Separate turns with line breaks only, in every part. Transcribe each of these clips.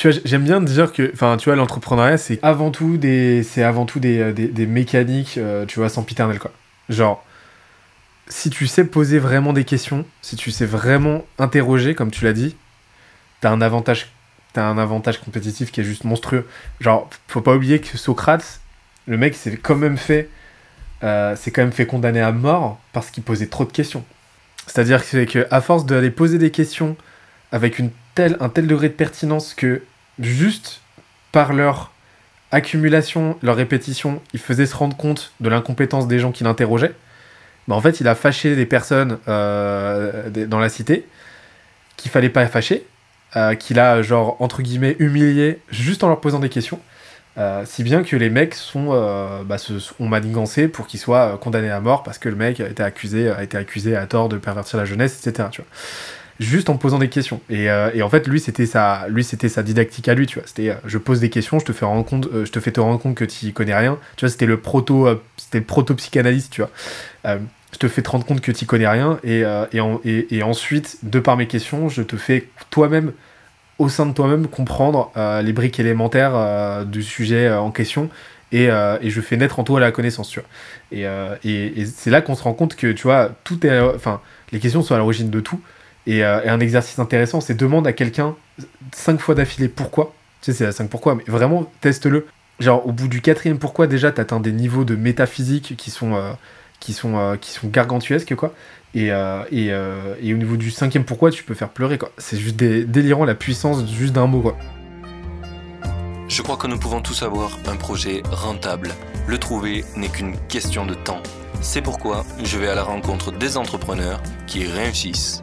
tu vois, j'aime bien dire que, enfin, tu vois, l'entrepreneuriat, c'est avant tout des, c'est avant tout des, euh, des, mécaniques, euh, tu vois, sans piternel, quoi. Genre, si tu sais poser vraiment des questions, si tu sais vraiment interroger, comme tu l'as dit, t'as un avantage, t'as un avantage compétitif qui est juste monstrueux. Genre, faut pas oublier que Socrate, le mec, s'est quand même fait, euh, s'est quand même fait condamner à mort parce qu'il posait trop de questions. C'est-à-dire que, à force d'aller poser des questions avec une un tel degré de pertinence que juste par leur accumulation, leur répétition, il faisait se rendre compte de l'incompétence des gens qui l'interrogeaient. Bah, en fait, il a fâché des personnes euh, dans la cité qu'il fallait pas fâcher, euh, qu'il a, genre, entre guillemets, humilié juste en leur posant des questions. Euh, si bien que les mecs bah, se, ont manigancé pour qu'ils soient condamnés à mort parce que le mec a été accusé, à tort de pervertir la jeunesse, etc. Juste en posant des questions. Et, euh, et en fait, lui, c'était sa, lui, c'était sa didactique à lui, tu vois. C'était, euh, je pose des questions, je te fais rendre compte, euh, je te fais te rendre compte que tu connais rien. Tu vois, c'était le proto, c'était le proto psychanalyste, tu vois. Je te fais te rendre compte que tu connais rien et, et, et- ensuite, de par mes questions, je te fais toi-même, au sein de toi-même, comprendre les briques élémentaires du sujet en question et, et je fais naître en toi la connaissance, tu vois. Et, c'est là qu'on se rend compte que, tu vois, tout est, enfin, les questions sont à l'origine de tout. Et, euh, et un exercice intéressant, c'est demande à quelqu'un cinq fois d'affilée pourquoi. Tu sais, c'est la 5 pourquoi, mais vraiment, teste-le. Genre, au bout du quatrième pourquoi, déjà, t'atteins des niveaux de métaphysique qui sont, euh, qui sont, euh, qui sont gargantuesques, quoi. Et, et, et au niveau du cinquième pourquoi, tu peux faire pleurer, quoi. C'est juste dé- délirant la puissance juste d'un mot, quoi.
Je crois que nous pouvons tous avoir un projet rentable. Le trouver n'est qu'une question de temps. C'est pourquoi je vais à la rencontre des entrepreneurs qui réussissent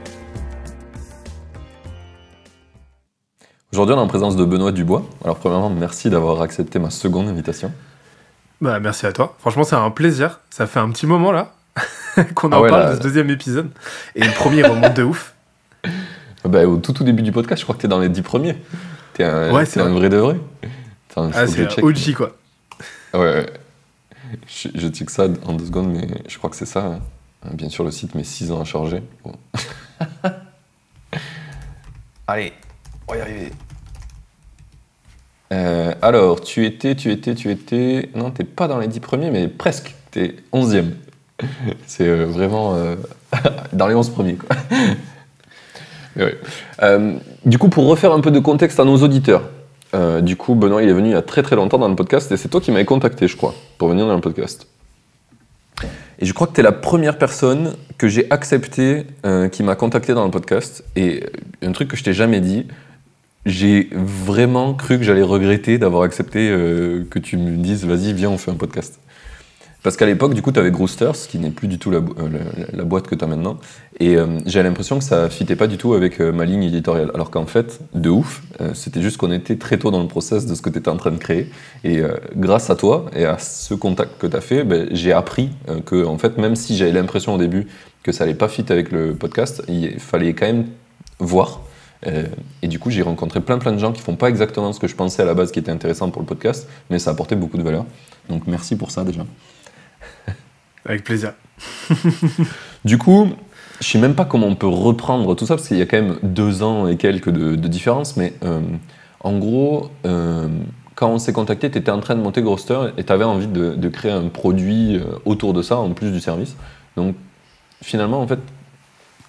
Aujourd'hui, on est en présence de Benoît Dubois. Alors, premièrement, merci d'avoir accepté ma seconde invitation.
Bah, merci à toi. Franchement, c'est un plaisir. Ça fait un petit moment, là, qu'on
Ah
en
ouais,
parle
là-
de ce deuxième épisode. Et le premier remonte de ouf.
Bah, au tout, tout début du podcast, je crois que t'es dans les dix premiers. T'es un,
Ouais, c'est
un
vrai.
de vrai.
Ah, c'est. OG, quoi.
Ah Ouais, ouais. Je, je check ça en deux secondes, mais je crois que c'est ça. hein. Bien sûr, le site met 6 ans à charger. Bon. Allez, y arriver. Euh, alors, tu étais, tu étais, tu étais. Non, t'es pas dans les 10 premiers, mais presque. T'es 11e. C'est euh, vraiment euh, dans les 11 premiers, du coup, pour refaire un peu de contexte à nos auditeurs, du coup, Benoît, il est venu il y a très très longtemps dans le podcast et c'est toi qui m'avais contacté, je crois, pour venir dans le podcast. Et je crois que tu es la première personne que j'ai accepté euh, qui m'a contacté dans le podcast. Et un truc que je t'ai jamais dit, j'ai vraiment cru que j'allais regretter d'avoir accepté euh, que tu me dises vas-y, viens, on fait un podcast. Parce qu'à l'époque, du coup, tu avais Groosters, qui n'est plus du tout la, euh, boîte que tu as maintenant. Et euh, j'ai l'impression que ça fitait pas du tout avec euh, ma ligne éditoriale. Alors qu'en fait, de ouf, c'était juste qu'on était très tôt dans le process de ce que tu étais en train de créer. Et grâce à toi et à ce contact que tu as fait, ben, j'ai appris que, en fait, même si j'avais l'impression au début que ça allait pas fit avec le podcast, il fallait quand même voir. Euh, et du coup, j'ai rencontré plein plein de gens qui font pas exactement ce que je pensais à la base qui était intéressant pour le podcast, mais ça a apporté beaucoup de valeur. Donc merci pour ça déjà.
Avec plaisir.
Du coup, je sais même pas comment on peut reprendre tout ça, parce qu'il y a quand même deux ans et quelques de, de différence, mais euh, en gros, euh, quand on s'est contacté, tu étais en train de monter Groster et tu avais envie de, de créer un produit autour de ça, en plus du service. Donc finalement, en fait,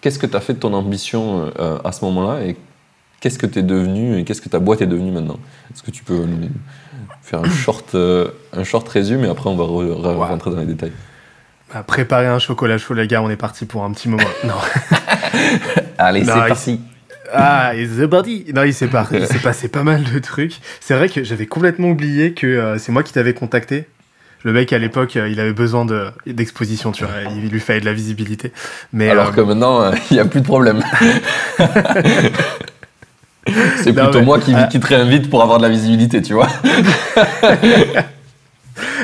qu'est-ce que tu as fait de ton ambition euh, à ce moment-là et qu'est-ce que tu es devenu et qu'est-ce que ta boîte est devenue maintenant? Est-ce que tu peux nous faire un short, euh, un short résumé et après on va re- re-
Ouais.
rentrer dans les détails?
Bah, préparez un chocolat chaud, les gars, on est parti pour un petit moment. Non.
Allez, c'est parti
Ah, the body Non, il s'est pas- il s'est passé pas mal de trucs. C'est vrai que j'avais complètement oublié que euh, c'est moi qui t'avais contacté. Le mec, à l'époque, euh, il avait besoin de- d'exposition, tu vois. Il lui fallait de la visibilité. Mais,
Alors
euh,
que maintenant, euh, il n'y a plus de problème. C'est plutôt
mais,
moi qui,
euh,
qui te réinvite pour avoir de la visibilité, tu vois.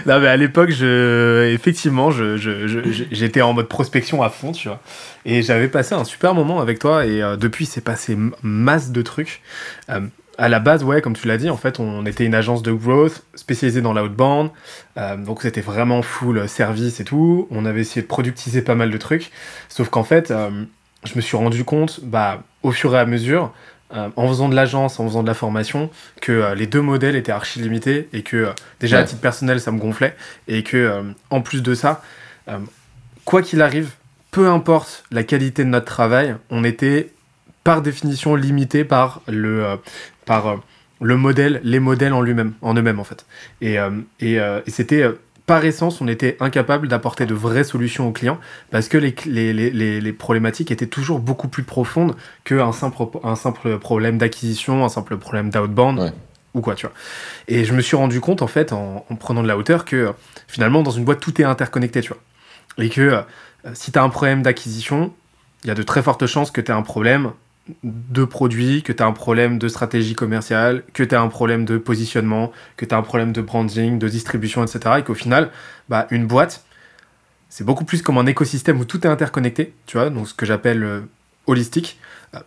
non, mais à l'époque, je, effectivement, je, je, je- j'étais en mode prospection à fond, tu vois. Et j'avais passé un super moment avec toi. Et euh, depuis, c'est passé m- masse de trucs. Euh, à la base, ouais, comme tu l'as dit, en fait, on était une agence de growth spécialisée dans l'outbound. Euh, donc, c'était vraiment full service et tout. On avait essayé de productiser pas mal de trucs. Sauf qu'en fait, euh, je me suis rendu compte, bah, au fur et à mesure, euh, en faisant de l'agence, en faisant de la formation, que euh, les deux modèles étaient archi limités et que déjà à titre personnel ça me gonflait et que en plus de ça, quoi qu'il arrive, peu importe la qualité de notre travail, on était par définition limité par le euh, par euh, le modèle, les modèles en lui-même, en eux-mêmes en fait. Et, euh, et, et c'était par essence, on était incapable d'apporter de vraies solutions aux clients parce que les, les, les, les- les problématiques étaient toujours beaucoup plus profondes qu'un simple, un simple problème d'acquisition, un simple problème d'outbound
Ouais.
ou quoi, tu vois. Et je me suis rendu compte, en fait, en, en prenant de la hauteur, que euh, finalement, dans une boîte, tout est interconnecté, tu vois. Et que euh, si tu as un problème d'acquisition, il y a de très fortes chances que tu aies un problème de produit, que tu as un problème de stratégie commerciale, que tu as un problème de positionnement, que tu as un problème de branding, de distribution, etc. Et qu'au final, bah, une boîte, c'est beaucoup plus comme un écosystème où tout est interconnecté, tu vois, donc ce que j'appelle euh, holistique,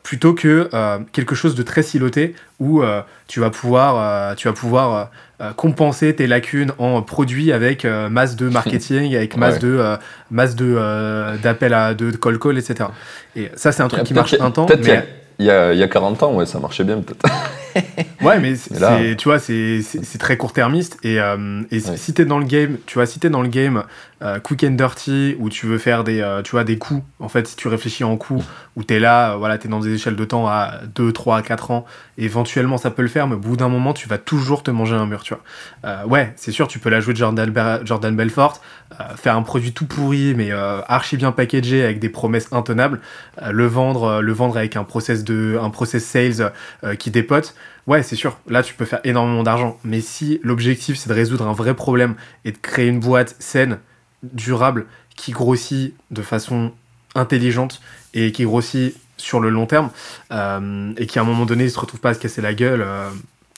plutôt que euh, quelque chose de très siloté où euh, tu vas pouvoir, euh, tu vas pouvoir euh, euh, compenser tes lacunes en produits avec euh, masse de marketing, avec masse
Ouais.
de euh, masse de euh, d'appels à de call call, etc. Et ça, c'est un truc qui marche un temps,
Peut-être
mais
il y, a, il y a 40 ans, ouais, ça marchait bien peut-être.
Ouais, mais
Mais là-
tu vois, c'est, très court-termiste. Et, euh, et
Ouais.
si t'es dans le game, tu vois, si t'es dans le game euh, quick and dirty, où tu veux faire des, euh, tu vois, des coups, en fait, si tu réfléchis en coups, où t'es là, euh, voilà, t'es dans des échelles de temps à 2, 3, 4 ans, éventuellement ça peut le faire, mais au bout d'un moment, tu vas toujours te manger un mur, tu vois. Euh, ouais, c'est sûr, tu peux la jouer de Jordan, Jordan Belfort, faire un produit tout pourri, mais archi bien packagé, avec des promesses intenables, le vendre, le vendre avec un process de, un process sales qui dépote. Ouais, c'est sûr. Là, tu peux faire énormément d'argent. Mais si l'objectif, c'est de résoudre un vrai problème et de créer une boîte saine, durable, qui grossit de façon intelligente et qui grossit sur le long terme, euh, et qui à un moment donné ne se retrouve pas à se casser la gueule, euh,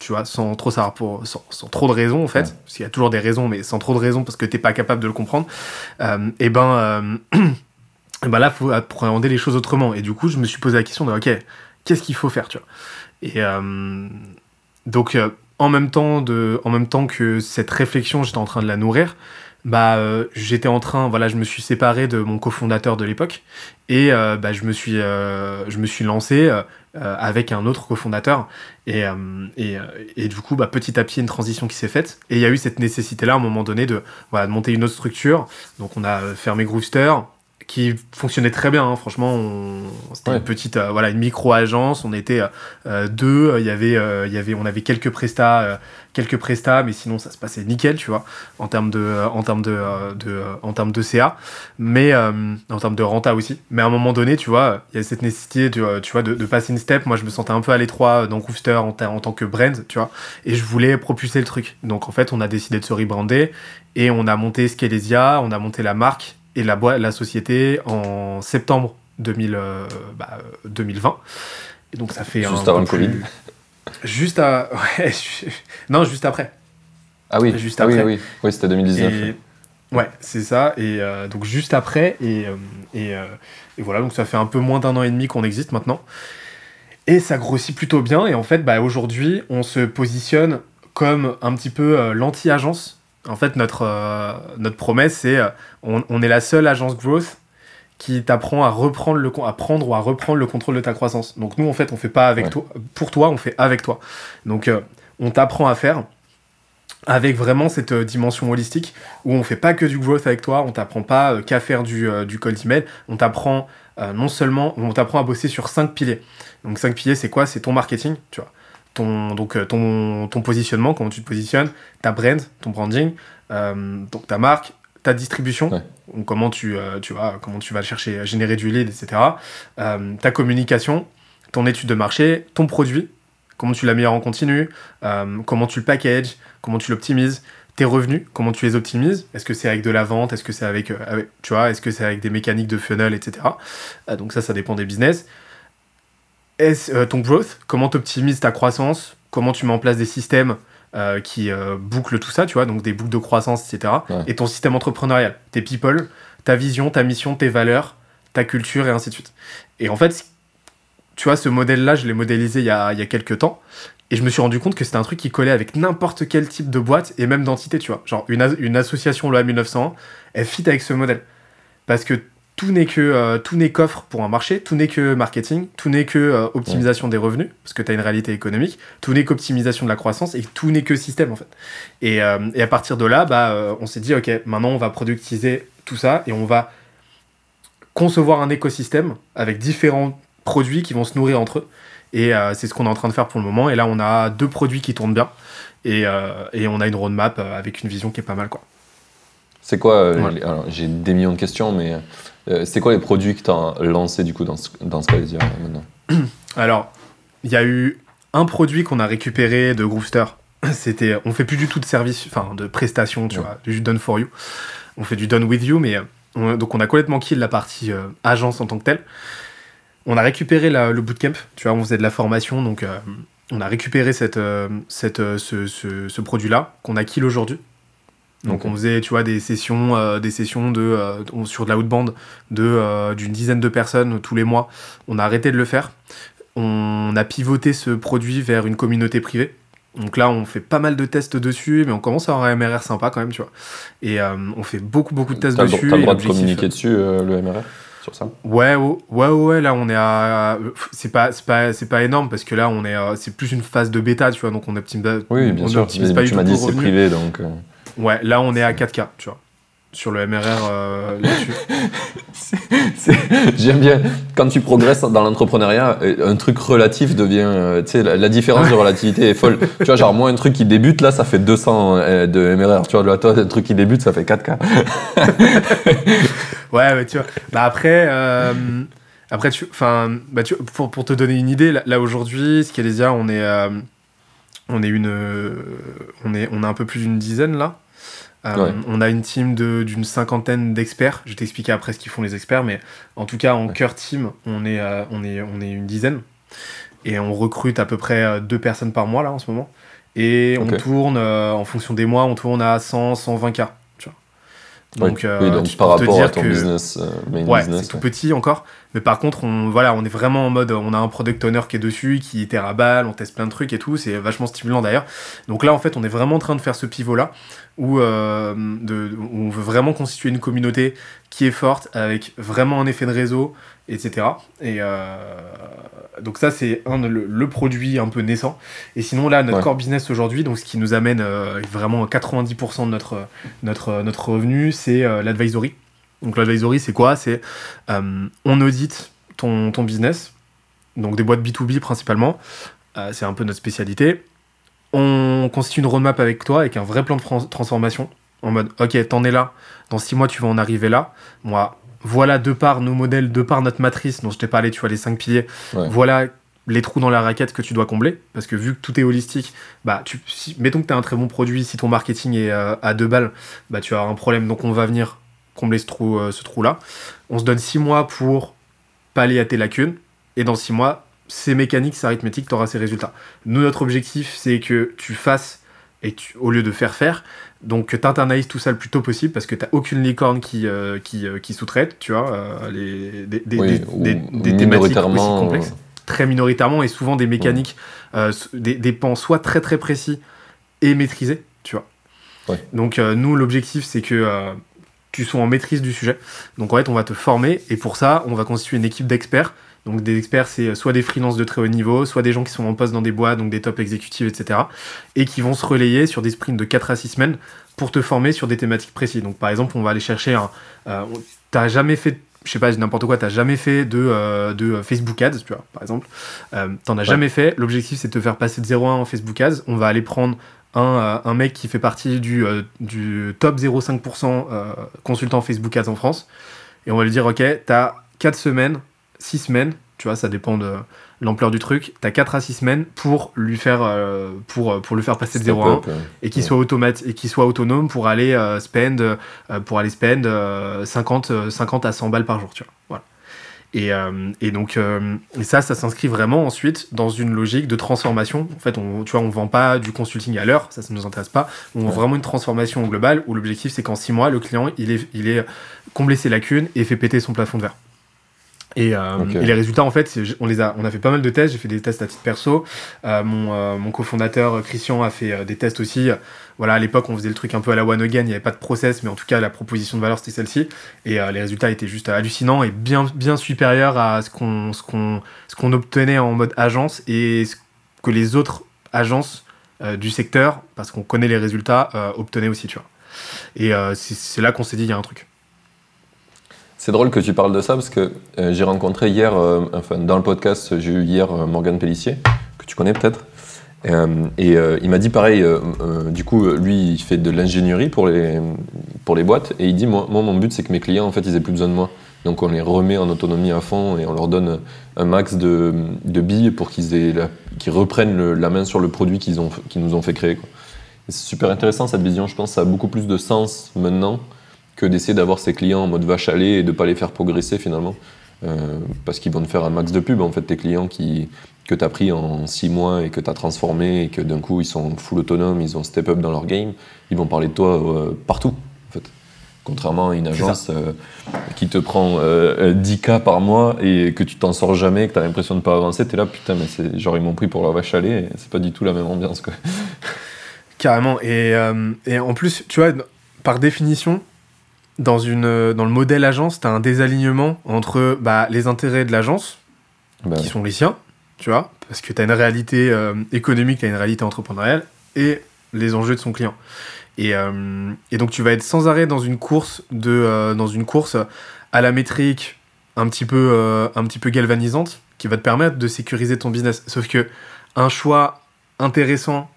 tu vois, sans trop savoir pour, sans, sans trop de raisons en fait,
Ouais.
parce qu'il y a toujours des raisons, mais sans trop de raisons parce que t'es pas capable de le comprendre. euh, et ben, euh, et ben là, faut appréhender les choses autrement. Et du coup, je me suis posé la question de, ok, qu'est-ce qu'il faut faire, tu vois Et donc, en même temps de, en même temps que cette réflexion, j'étais en train de la nourrir. Bah, euh, j'étais en train, voilà, je me suis séparé de mon cofondateur de l'époque et euh, bah, je me suis, euh, je me suis lancé euh, euh, avec un autre cofondateur et, euh, et, et du coup, bah, petit à petit, une transition qui s'est faite et il y a eu cette nécessité-là à un moment donné de, voilà, de monter une autre structure. Donc, on a fermé Grooster qui fonctionnait très bien, hein. franchement, on- c'était
Ouais.
une petite, euh, voilà, une micro-agence, on était euh, euh, deux, il y avait, euh, il y avait, on avait quelques prestats, euh, quelques prestats, mais sinon ça se passait nickel, tu vois, en termes de, euh, en termes de, euh, de, euh, en termes de CA, mais euh, en termes de renta aussi. Mais à un moment donné, tu vois, il y a cette nécessité, vois, tu vois, de, de passer une step. Moi, je me sentais un peu à l'étroit dans Grooster en, en tant que brand, tu vois, et je voulais propulser le truc. Donc en fait, on a décidé de se rebrander et on a monté Scalesia, on a monté la marque et la la société en septembre 2000, euh, bah, 2020. Et donc ça fait
Juste
un
avant le
plus-
Covid.
Juste à, ouais, je- non, juste après.
Ah oui,
Juste
ah
après.
oui, oui, c'était 2019.
Et- ouais, c'est ça. Et euh, donc juste après, et, euh, et, euh, et voilà, donc ça fait un peu moins d'un an et demi qu'on existe maintenant. Et ça grossit plutôt bien. Et en fait, bah, aujourd'hui, on se positionne comme un petit peu l'anti-agence. En fait, notre, euh, notre promesse, c'est euh, on, on est la seule agence growth qui t'apprend à reprendre le con- à prendre ou à reprendre le contrôle de ta croissance. Donc nous en fait, on fait pas avec
Ouais.
toi pour toi, on fait avec toi. Donc euh, on t'apprend à faire avec vraiment cette dimension holistique où on fait pas que du growth avec toi, on t'apprend pas qu'à faire du, du cold email, on t'apprend non seulement, on t'apprend à bosser sur cinq piliers. Donc cinq piliers, c'est quoi? C'est ton marketing, tu vois. Ton, donc euh, ton, ton positionnement, comment tu te positionnes, ta brand, ton branding, euh, donc ta marque, ta distribution,
Ouais.
donc comment tu, euh, tu vois, comment tu vas chercher à générer du lead, etc. Euh, ta communication, ton étude de marché, ton produit, comment tu l'améliores en continu, comment tu le packages, comment tu l'optimises, tes revenus, comment tu les optimises, est-ce que c'est avec de la vente, est-ce que c'est avec, avec- tu vois, est-ce que c'est avec des mécaniques de funnel, etc. Donc ça, ça dépend des business. Est-ce, euh, ton growth, comment tu optimises ta croissance, comment tu mets en place des systèmes euh, qui euh, bouclent tout ça, tu vois, donc des boucles de croissance, etc.
Ouais.
Et ton système entrepreneurial, tes people, ta vision, ta mission, tes valeurs, ta culture et ainsi de suite. Et en fait, tu vois, ce modèle-là, je l'ai modélisé il y a, il y a quelques temps. Et je me suis rendu compte que c'était un truc qui collait avec n'importe quel type de boîte et même d'entité, tu vois. Genre, une, as- une association loi 1901, elle fit avec ce modèle. Parce que tout n'est que euh, tout n'est qu'offre pour un marché, tout n'est que marketing, tout n'est que euh, optimisation des revenus, parce que tu as une réalité économique, tout n'est qu'optimisation de la croissance et tout n'est que système en fait. Et, euh, et à partir de là, bah, euh, on s'est dit, ok, maintenant on va productiser tout ça et on va concevoir un écosystème avec différents produits qui vont se nourrir entre eux. Et euh, c'est ce qu'on est en train de faire pour le moment. Et là, on a deux produits qui tournent bien. Et, euh, et on a une roadmap avec une vision qui est pas mal. Quoi.
C'est quoi euh,
Ouais.
les- alors, J'ai des millions de questions, mais euh, c'est quoi les produits que tu as lancés du coup dans, ce- dans Skyzia maintenant
Alors, il y a eu un produit qu'on a récupéré de Groovester. C'était, on fait plus du tout de service, enfin de prestations, tu
Ouais.
vois, du done for you. On fait du done with you, mais on- donc on a complètement kill la partie euh, agence en tant que telle. On a récupéré la- le bootcamp, tu vois, on faisait de la formation, donc euh, on a récupéré cette, cette, ce, ce- ce produit-là qu'on a kill aujourd'hui. Donc
Ok.
on faisait, tu vois, des sessions, euh, des sessions de, euh, sur de la outbound de euh, d'une dizaine de personnes tous les mois. On a arrêté de le faire. On a pivoté ce produit vers une communauté privée. Donc là, on fait pas mal de tests dessus, mais on commence à avoir un MRR sympa quand même, tu vois. Et euh, on fait beaucoup, beaucoup de tests
T'as
dessus.
t'as le droit de communiquer dessus, euh, le MRR, sur ça?
Ouais, ouais, ouais, ouais, là on est à. C'est pas, c'est pas, c'est pas énorme parce que là on est. euh, C'est plus une phase de bêta, tu vois, donc on optimise,
Oui, bien
on
sûr.
optimise
Mais
pas
tu m'as dit c'est privé, donc.
Ouais, là on est à 4K, tu vois, sur le MRR euh, là-dessus.
J'aime bien quand tu progresses dans l'entrepreneuriat, euh, un truc relatif devient, euh, tu sais, la, la différence de relativité est folle. tu vois, genre moi un truc qui débute là, ça fait 200 euh, de MRR. Tu vois, là, toi un truc qui débute, ça fait 4K.
Ouais, ouais, tu vois. Bah après, euh, après tu, enfin, bah tu, pour, pour te donner une idée, là, là, aujourd'hui, Scalesia, on est, euh, on est une, euh, on est, on a un peu plus d'une dizaine là. Euh,
Ouais.
On a une team de- d'une cinquantaine d'experts. Je vais t'expliquer après ce qu'ils font les experts, mais en tout cas en
Ouais.
cœur team, on est, euh, on est, on est une dizaine et on recrute à peu près euh, deux personnes par mois là en ce moment. Et on tourne euh, en fonction des mois, on tourne à 100, 120 k. Tu vois. Donc,
Ouais. oui, donc par rapport à ton
que-
business, main
Ouais,
business.
c'est tout petit encore. Mais par contre, on, voilà, on est vraiment en mode, on a un product owner qui est dessus, qui à balle, on teste plein de trucs et tout. C'est vachement stimulant d'ailleurs. Donc là, en fait, on est vraiment en train de faire ce pivot-là où, euh, de, où on veut vraiment constituer une communauté qui est forte, avec vraiment un effet de réseau, etc. Et euh, donc ça, c'est un le, le produit un peu naissant. Et sinon, là, notre
Ouais.
core business aujourd'hui, donc ce qui nous amène euh, vraiment 90% de notre, notre, notre revenu, c'est euh, l'advisory. Donc l'advisory, c'est quoi? C'est euh, on audite ton, ton business, donc des boîtes B2B principalement. Euh, c'est un peu notre spécialité. On constitue une roadmap avec toi, avec un vrai plan de transformation. En mode, ok, t'en es là, dans six mois, tu vas en arriver là. Moi, voilà, de par nos modèles, de par notre matrice dont je t'ai parlé, tu vois, les cinq piliers,
Ouais.
voilà les trous dans la raquette que tu dois combler. Parce que vu que tout est holistique, bah, tu, si- mettons que tu as un très bon produit, si ton marketing est euh, à deux balles, bah, tu as un problème. Donc, on va venir combler ce trou, euh, ce trou-là. On se donne six mois pour pallier à tes lacunes. Et dans six mois, c'est mécanique, c'est arithmétique, tu auras ces résultats. Nous, notre objectif, c'est que tu fasses, et tu, au lieu de faire faire, donc tu internalises tout ça le plus tôt possible parce que tu aucune licorne qui, euh, qui, euh, qui sous-traite, tu vois, euh, les, des, des,
Oui,
des-
ou
des- des thématiques aussi complexes très minoritairement et souvent des mécaniques, euh, s- des, des pans soit très très précis et maîtrisés, tu vois.
Ouais.
Donc nous, l'objectif, c'est que tu sois en maîtrise du sujet. Donc en fait, on va te former et pour ça, on va constituer une équipe d'experts. Donc des experts, c'est soit des freelances de très haut niveau, soit des gens qui sont en poste dans des boîtes, donc des top exécutifs, etc. Et qui vont se relayer sur des sprints de 4 à 6 semaines pour te former sur des thématiques précises. Donc par exemple, on va aller chercher un... euh, t'as jamais fait, je sais pas, n'importe quoi, t'as jamais fait de, euh, de Facebook Ads, tu vois, par exemple. Euh, T'en as jamais fait. L'objectif, c'est de te faire passer de 0 à 1 en Facebook Ads. On va aller prendre un, euh, un mec qui fait partie du, euh, du top 0,5% euh, consultant Facebook Ads en France. Et on va lui dire, OK, t'as 4 semaines, 6 semaines, tu vois, ça dépend de l'ampleur du truc. T'as 4 à 6 semaines pour lui faire, euh, pour, pour le faire passer de 0 à 1
step-up, euh,
et qui
Ouais.
soit automate et qui soit autonome pour aller euh, spend euh, pour aller spend euh, 50 euh, 50 à 100 balles par jour tu vois voilà Et, euh, et donc, euh, et ça, ça s'inscrit vraiment ensuite dans une logique de transformation. En fait, on, tu vois, on vend pas du consulting à l'heure, ça, ça nous intéresse pas. On vend vraiment une transformation globale où l'objectif, c'est qu'en six mois, le client, il est, il est comblé ses lacunes et fait péter son plafond de verre. Et, euh, et les résultats, en fait, on, les a, on a fait pas mal de tests. J'ai fait des tests à titre perso. Euh, mon, euh, mon cofondateur, euh, Christian, a fait euh, des tests aussi. Voilà, à l'époque, on faisait le truc un peu à la one again. Il n'y avait pas de process, mais en tout cas, la proposition de valeur, c'était celle-ci. Et euh, les résultats étaient juste hallucinants et bien, bien supérieurs à ce qu'on ce qu'on ce qu'on obtenait en mode agence et ce que les autres agences du secteur, parce qu'on connaît les résultats, euh, obtenaient aussi, tu vois. Et euh, c'est là qu'on s'est dit, il y a un truc.
C'est drôle que tu parles de ça parce que euh, j'ai rencontré hier, euh, enfin dans le podcast, j'ai eu hier euh, Morgane Pellissier, que tu connais peut-être. Euh, et il m'a dit pareil, du coup, lui, il fait de l'ingénierie pour les, pour les boîtes. Et il dit, moi, moi mon but, c'est que mes clients, en fait, ils aient plus besoin de moi. Donc on les remet en autonomie à fond et on leur donne un max de, de billes pour qu'ils reprennent la main sur le produit qu'ils nous ont fait créer. C'est super intéressant cette vision, je pense ça a beaucoup plus de sens maintenant que d'essayer d'avoir ses clients en mode vache à lait et de pas les faire progresser finalement. Euh, parce qu'ils vont te faire un max de pub en fait, tes clients qui, que tu as pris en six mois et que tu as transformé et que d'un coup ils sont full autonomes, ils ont step up dans leur game, ils vont parler de toi euh, partout en fait. Contrairement à une agence euh, qui te prend euh, euh, 10K par mois et que tu t'en sors jamais, que tu as l'impression de pas avancer, tu es là putain, mais c'est genre ils m'ont pris pour la vache à lait c'est pas du tout la même ambiance quoi.
Carrément. Et, et en plus, tu vois, par définition, dans, une, euh, dans le modèle agence, tu as un désalignement entre bah, les intérêts de l'agence,
Bah,
qui sont les siens, tu vois, parce que tu as une réalité euh, économique, tu as une réalité entrepreneuriale, et les enjeux de son client. Et, euh, et donc tu vas être sans arrêt dans une course, de, euh, dans une course à la métrique un petit, peu, un petit peu galvanisante, qui va te permettre de sécuriser ton business. Sauf que un choix intéressant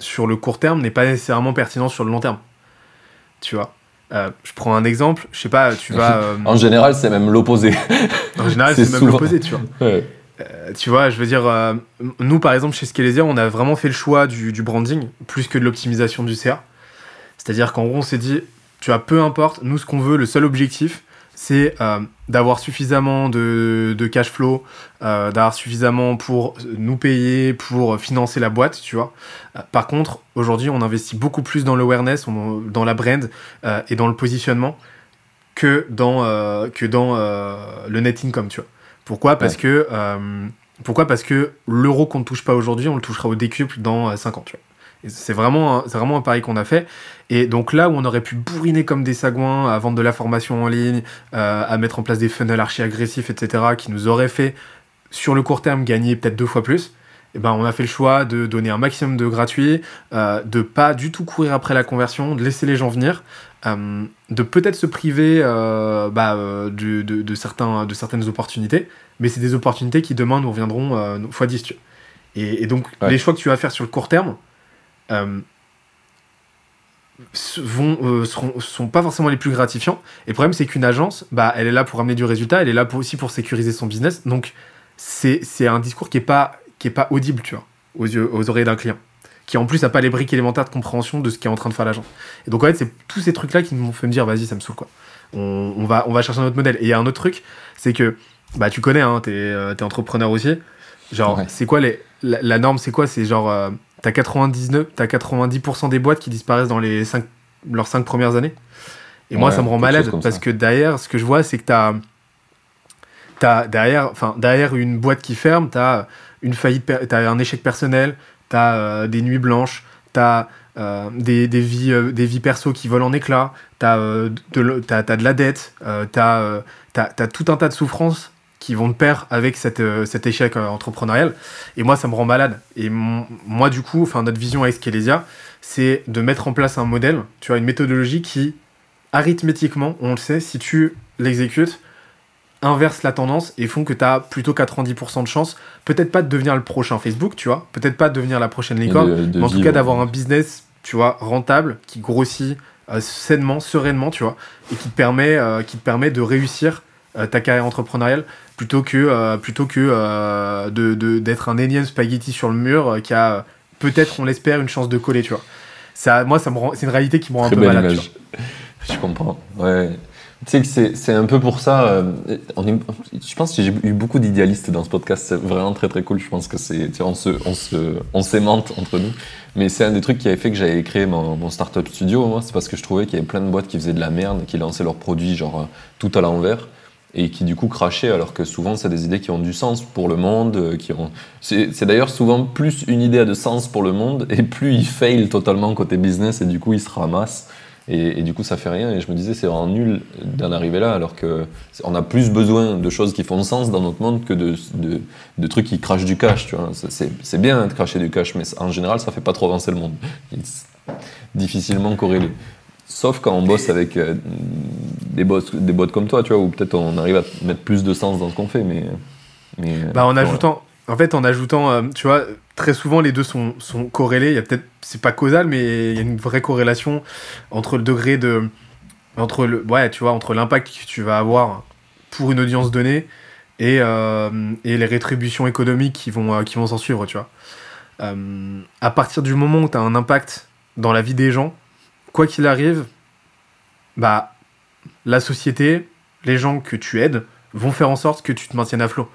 sur le court terme n'est pas nécessairement pertinent sur le long terme. Tu vois? Euh, je prends un exemple, je sais pas, tu vas. euh,
En général, c'est même l'opposé.
en général,
c'est
même l'opposé, tu vois.
Ouais.
Euh, tu vois, je veux dire, nous par exemple chez Scalezia, on a vraiment fait le choix du, du branding plus que de l'optimisation du CA. C'est-à-dire qu'en gros, on s'est dit, tu vois, peu importe, nous ce qu'on veut, le seul objectif, c'est euh, d'avoir suffisamment de, de cash flow, euh, d'avoir suffisamment pour nous payer, pour financer la boîte, tu vois. Euh, par contre, aujourd'hui, on investit beaucoup plus dans l'awareness, dans la brand et dans le positionnement que dans, que dans le net income, tu vois. Pourquoi? Parce que pourquoi? Parce que l'euro qu'on ne touche pas aujourd'hui, on le touchera au décuple dans 5 ans, tu vois. C'est vraiment, c'est vraiment un pari qu'on a fait. Et donc là où on aurait pu bourriner comme des sagouins à vendre de la formation en ligne, euh, à mettre en place des funnels archi agressifs, etc., qui nous auraient fait sur le court terme gagner peut-être deux fois plus, eh ben, on a fait le choix de donner un maximum de gratuit, euh, de pas du tout courir après la conversion, de laisser les gens venir, euh, de peut-être se priver euh, bah, de, de- de certains, de certaines opportunités, mais c'est des opportunités qui demain nous reviendront euh, fois 10. tu vois. Et, et donc,
Ouais.
les choix que tu vas faire sur le court terme euh, vont, euh, seront, sont pas forcément les plus gratifiants. Et le problème, c'est qu'une agence, bah, elle est là pour amener du résultat, elle est là pour, aussi pour sécuriser son business. Donc, c'est un discours qui est pas, qui est pas audible, tu vois, aux, yeux, aux oreilles d'un client. Qui en plus n'a pas les briques élémentaires de compréhension de ce qu'est en train de faire l'agence. Et donc, en fait, c'est tous ces trucs-là qui m'ont fait me dire, vas-y, ça me saoule, quoi. On, on va, on va chercher un autre modèle. Et il y a un autre truc, c'est que, bah, tu connais, hein, t'es euh, entrepreneur aussi. Genre,
Ouais.
c'est quoi les, la, la norme, c'est quoi? C'est genre, euh, t'as 99, t'as 90% des boîtes qui disparaissent dans les cinq, leurs 5 premières années. Et moi, ça me rend malade parce
ça.
que derrière, ce que je vois, c'est que t'as, t'as derrière, enfin, derrière une boîte qui ferme, t'as une faillite, t'as un échec personnel, t'as euh, des nuits blanches, t'as euh, des, des vies, euh, des vies perso qui volent en éclats, t'as euh, de, t'as de la dette, t'as tout un tas de souffrances qui vont de pair avec cette, euh, cet échec euh, entrepreneurial. Et moi, ça me rend malade. Et mon- moi, du coup, enfin, notre vision avec Scalesia, c'est de mettre en place un modèle, tu vois, une méthodologie qui, arithmétiquement, on le sait, si tu l'exécutes, inverse la tendance et font que tu as plutôt 90% de chance, peut-être pas de devenir le prochain Facebook, tu vois, peut-être pas de devenir la prochaine licorne,
de- de
mais en tout cas d'avoir un business, tu vois, rentable, qui grossit euh, sainement, sereinement, tu vois, et qui te permet, euh, qui te permet de réussir euh, ta carrière entrepreneuriale plutôt que, euh, plutôt que euh, de, de- d'être un énième spaghetti sur le mur euh, qui a peut-être, on l'espère, une chance de coller, tu vois. Ça, moi, ça me rend, c'est une réalité qui me rend un peu malade. tu.
Je comprends. Ouais. Tu sais que c'est un peu pour ça. Euh, on est, je pense que j'ai eu beaucoup d'idéalistes dans ce podcast. C'est vraiment très très cool. Je pense que c'est. On se, on se, on s'aimante entre nous. Mais c'est un des trucs qui avait fait que j'avais créé mon, mon startup studio. Moi, c'est parce que je trouvais qu'il y avait plein de boîtes qui faisaient de la merde, qui lançaient leurs produits genre tout à l'envers et qui du coup crachaient, alors que souvent c'est des idées qui ont du sens pour le monde. Euh, qui ont... C'est d'ailleurs souvent plus une idée a de sens pour le monde et plus il fail totalement côté business et du coup il se ramasse. Et, du coup, ça fait rien. Et je me disais, c'est vraiment nul d'en arriver là, alors qu'on a plus besoin de choses qui font sens dans notre monde que de, de, trucs qui crachent du cash. Tu vois. C'est, bien de cracher du cash, mais en général, ça fait pas trop avancer le monde. difficilement corrélé. Sauf quand on bosse avec euh, des, boss, des boîtes comme toi, tu vois, où peut-être on arrive à mettre plus de sens dans ce qu'on fait. Mais, mais
bah, en ajoutant, en fait, en ajoutant, euh, tu vois, très souvent les deux sont, sont corrélés. Il y a peut-être, c'est pas causal, mais il y a une vraie corrélation entre le degré de, entre le, ouais, tu vois, entre l'impact que tu vas avoir pour une audience donnée et, euh, et les rétributions économiques qui vont, euh, qui vont s'en suivre, tu vois. à partir du moment où tu as un impact dans la vie des gens, quoi qu'il arrive, bah, la société, les gens que tu aides vont faire en sorte que tu te maintiennes à flot.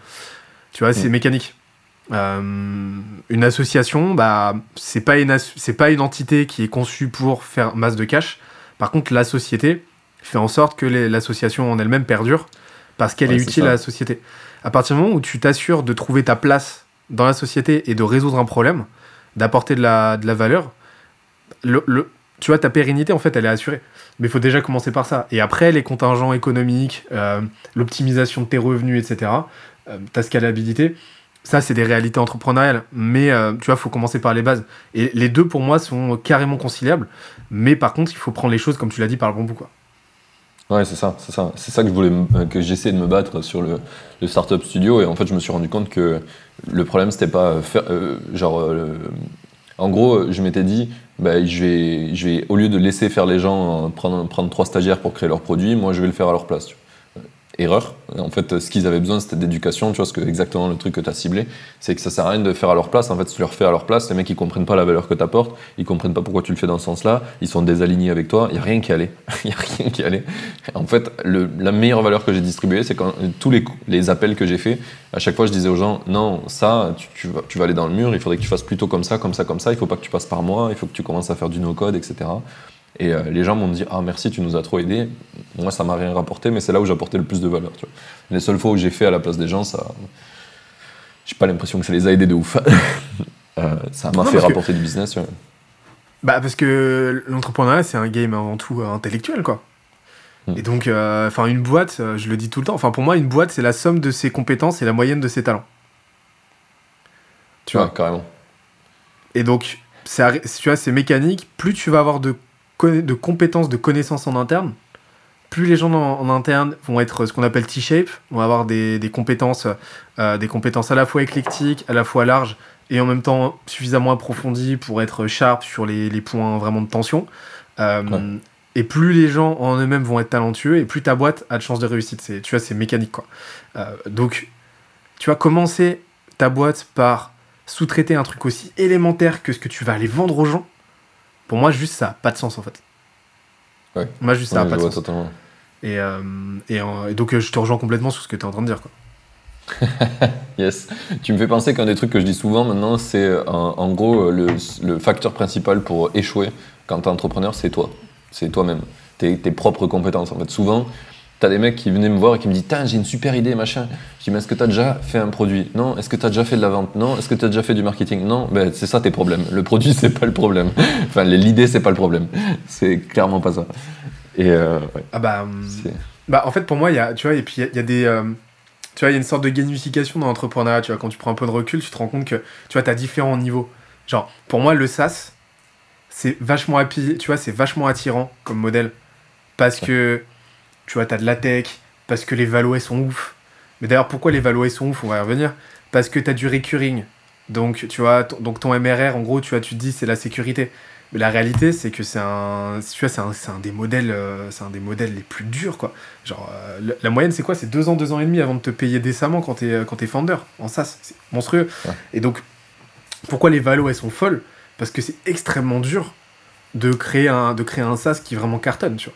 Tu vois, c'est mm. mécanique. Euh, une association, bah, c'est pas une c'est pas une entité qui est conçue pour faire masse de cash. Par contre, la société fait en sorte que l'association en elle-même perdure parce qu'elle est utile à la société. À partir du moment où tu t'assures de trouver ta place dans la société et de résoudre un problème, d'apporter de la, de la valeur, le, le, tu vois, ta pérennité, en fait, elle est assurée. Mais il faut déjà commencer par ça. Et après, les contingents économiques, euh, l'optimisation de tes revenus, etc., euh, ta scalabilité, ça, c'est des réalités entrepreneuriales. Mais euh, tu vois, il faut commencer par les bases. Et les deux, pour moi, sont carrément conciliables. Mais par contre, il faut prendre les choses, comme tu l'as dit, par le bon bout. Quoi.
Ouais, c'est ça, c'est ça. C'est ça que je voulais, j'essayais de me battre sur le, le, startup studio. Et en fait, je me suis rendu compte que le problème, c'était pas faire, genre, en gros, je m'étais dit, bah, je vais, je vais, au lieu de laisser faire les gens prendre, prendre trois stagiaires pour créer leurs produits, moi, je vais le faire à leur place erreur. En fait, ce qu'ils avaient besoin, c'était d'éducation. Tu vois, ce que, exactement le truc que tu as ciblé, c'est que ça sert à rien de faire à leur place. En fait, si tu leur fais à leur place, les mecs, ils comprennent pas la valeur que tu apportes, ils comprennent pas pourquoi tu le fais dans ce sens-là, ils sont désalignés avec toi, il y a rien qui allait. Il a rien qui allait. En fait, le, la meilleure valeur que j'ai distribuée, c'est quand tous les, les appels que j'ai faits, à chaque fois, je disais aux gens, non, ça, tu, tu, vas, tu vas aller dans le mur, il faudrait que tu fasses plutôt comme ça, comme ça, comme ça, il faut pas que tu passes par moi, il faut que tu commences à faire du no-code, etc. Et euh, les gens m'ont dit Ah, merci, tu nous as trop aidé. Moi, ça m'a rien rapporté, mais c'est là où j'apportais le plus de valeur. Tu vois. Les seules fois où j'ai fait à la place des gens, ça. J'ai pas l'impression que ça les a aidés de ouf. Euh, ça m'a fait rapporter du business.
Bah, parce que l'entrepreneuriat, c'est un game avant tout euh, intellectuel, quoi. Hmm. Et donc, enfin, une boîte, je le dis tout le temps, enfin, pour moi, une boîte, c'est la somme de ses compétences et la moyenne de ses talents.
Tu vois Carrément.
Et donc, tu vois, c'est mécanique. Plus tu vas avoir de de compétences, de connaissances en interne, plus les gens en, interne vont être ce qu'on appelle T-shape, vont avoir des, compétences, euh, des compétences à la fois éclectiques, à la fois larges et en même temps suffisamment approfondies pour être sharp sur les, points vraiment de tension. Euh, et plus les gens en eux-mêmes vont être talentueux, et plus ta boîte a de chances de réussite. C'est, tu vois, c'est mécanique quoi. Euh, donc, tu vas commencer ta boîte par sous-traiter un truc aussi élémentaire que ce que tu vas aller vendre aux gens pour moi, juste ça n'a pas de sens en fait.
Ouais.
Moi, juste ça n'a pas de sens. Et, euh, et, et, donc, euh, je te rejoins complètement sur ce que tu es en train de dire. Quoi.
yes. Tu me fais penser qu'un des trucs que je dis souvent maintenant, c'est euh, en, gros le, le, facteur principal pour échouer quand tu es entrepreneur, c'est toi. C'est toi-même. Tes, tes, propres compétences. En fait, souvent, T'as des mecs qui venaient me voir et qui me disent j'ai une super idée, machin. Je dis Mais est-ce que tu as déjà fait un produit? Non. Est-ce que tu as déjà fait de la vente? Non. Est-ce que tu as déjà fait du marketing? Non. Ben, c'est ça tes problèmes. Le produit, c'est pas le problème. enfin, l'idée, c'est pas le problème. C'est clairement pas ça. Et euh,
Ah bah, hum, bah, en fait, pour moi, il y a, tu vois, et puis il y, a des. Euh, tu vois, il y a une sorte de gamification dans l'entrepreneuriat. Tu vois, quand tu prends un peu de recul, tu te rends compte que tu vois, as différents niveaux. Genre, pour moi, le SaaS, c'est vachement, tu vois, c'est vachement attirant comme modèle. Parce que tu vois, tu as de la tech, parce que les valos sont ouf. Mais d'ailleurs, pourquoi les valos sont ouf? On va y revenir. Parce que tu as du recurring. Donc, tu vois, donc ton MRR, en gros, tu vois, tu te dis, c'est la sécurité. Mais la réalité, c'est que c'est un, tu vois, c'est un, un, des modèles, euh, c'est un des modèles les plus durs, quoi. Genre, euh, la, moyenne, c'est quoi? C'est deux ans, deux ans et demi avant de te payer décemment quand t'es, euh, quand es founder en SaaS. C'est monstrueux. Et donc, pourquoi les valos, elles sont folles? Parce que c'est extrêmement dur de créer un, de créer un SaaS qui vraiment cartonne, tu vois.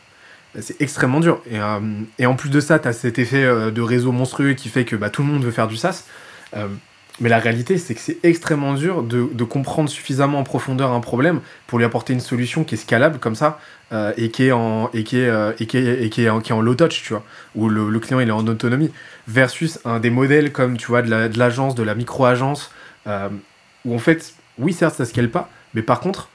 C'est extrêmement dur. Et, euh, et, en plus de ça, tu as cet effet euh, de réseau monstrueux qui fait que bah, tout le monde veut faire du SaaS. Euh, mais la réalité, c'est que c'est extrêmement dur de, de, comprendre suffisamment en profondeur un problème pour lui apporter une solution qui est scalable comme ça et qui est en, low touch, tu vois, où le, client il est en autonomie, versus un des modèles comme tu vois de l'agence, de, la micro-agence, où en fait, oui, certes, ça scale pas, mais par contre,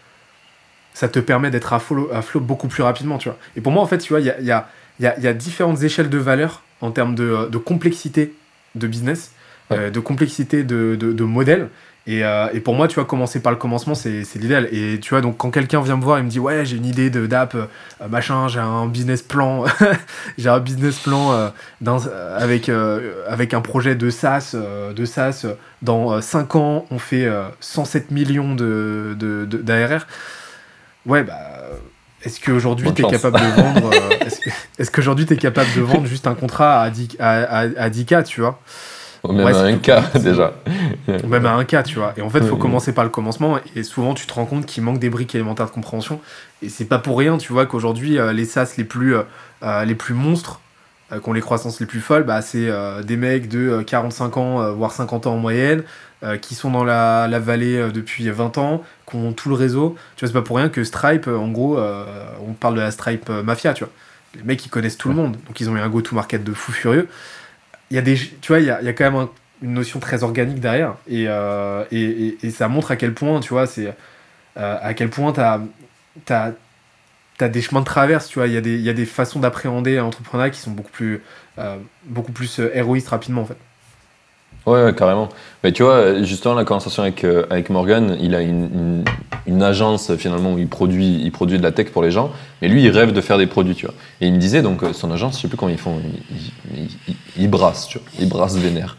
ça te permet d'être à à flot beaucoup plus rapidement, tu vois. Et pour moi, en fait, tu vois, il y a, y, a, y, a, y a, différentes échelles de valeur en termes de, de complexité de business, ouais. euh, de complexité de, de, de modèle. Et, euh, et, pour moi, tu vois, commencer par le commencement, c'est l'idéal. Et tu vois, donc quand quelqu'un vient me voir et me dit, ouais, j'ai une idée d'app, euh, machin, j'ai un business plan, j'ai un business plan euh, dans, avec, avec un projet de SaaS, de SaaS, dans 5 ans, on fait 107 millions d'ARR. De, de, Ouais, bah. Est-ce qu'aujourd'hui tu es capable de vendre. euh, Est-ce que, est qu'aujourd'hui tu es capable de vendre juste un contrat à 10, à, à, à 10K, tu vois?
Même ouais, à un cas, déjà.
Même à un cas, tu vois. Et en fait, il faut commencer par le commencement. Et souvent, tu te rends compte qu'il manque des briques élémentaires de compréhension. Et c'est pas pour rien, tu vois, qu'aujourd'hui, euh, les SaaS les plus, euh, les plus monstres, euh, qui ont les croissances les plus folles, bah, c'est euh, des mecs de 45 ans, euh, voire 50 ans en moyenne, euh, qui sont dans la, la vallée euh, depuis 20 ans, qui ont tout le réseau. Tu vois, c'est pas pour rien que Stripe, en gros, euh, on parle de la Stripe Mafia, tu vois. Les mecs, ils connaissent tout le monde, donc ils ont eu un go-to-market de fou furieux. Il y a des, tu vois, il y a, y a quand même un, une notion très organique derrière, et, euh, et, et, et, ça montre à quel point, tu vois, c'est euh, à quel point t'as as, as, des chemins de traverse, tu vois, il y, a des, y a des façons d'appréhender l'entrepreneuriat qui sont beaucoup plus, euh, beaucoup plus héroïstes rapidement, en fait.
Ouais, carrément. Mais tu vois, justement, la conversation avec, euh, avec Morgan, il a une, une, agence finalement où il produit, il produit de la tech pour les gens, mais lui, il rêve de faire des produits, tu vois. Et il me disait, donc, son agence, je sais plus comment ils font, ils, ils, ils, ils brassent, tu vois, ils brassent vénère.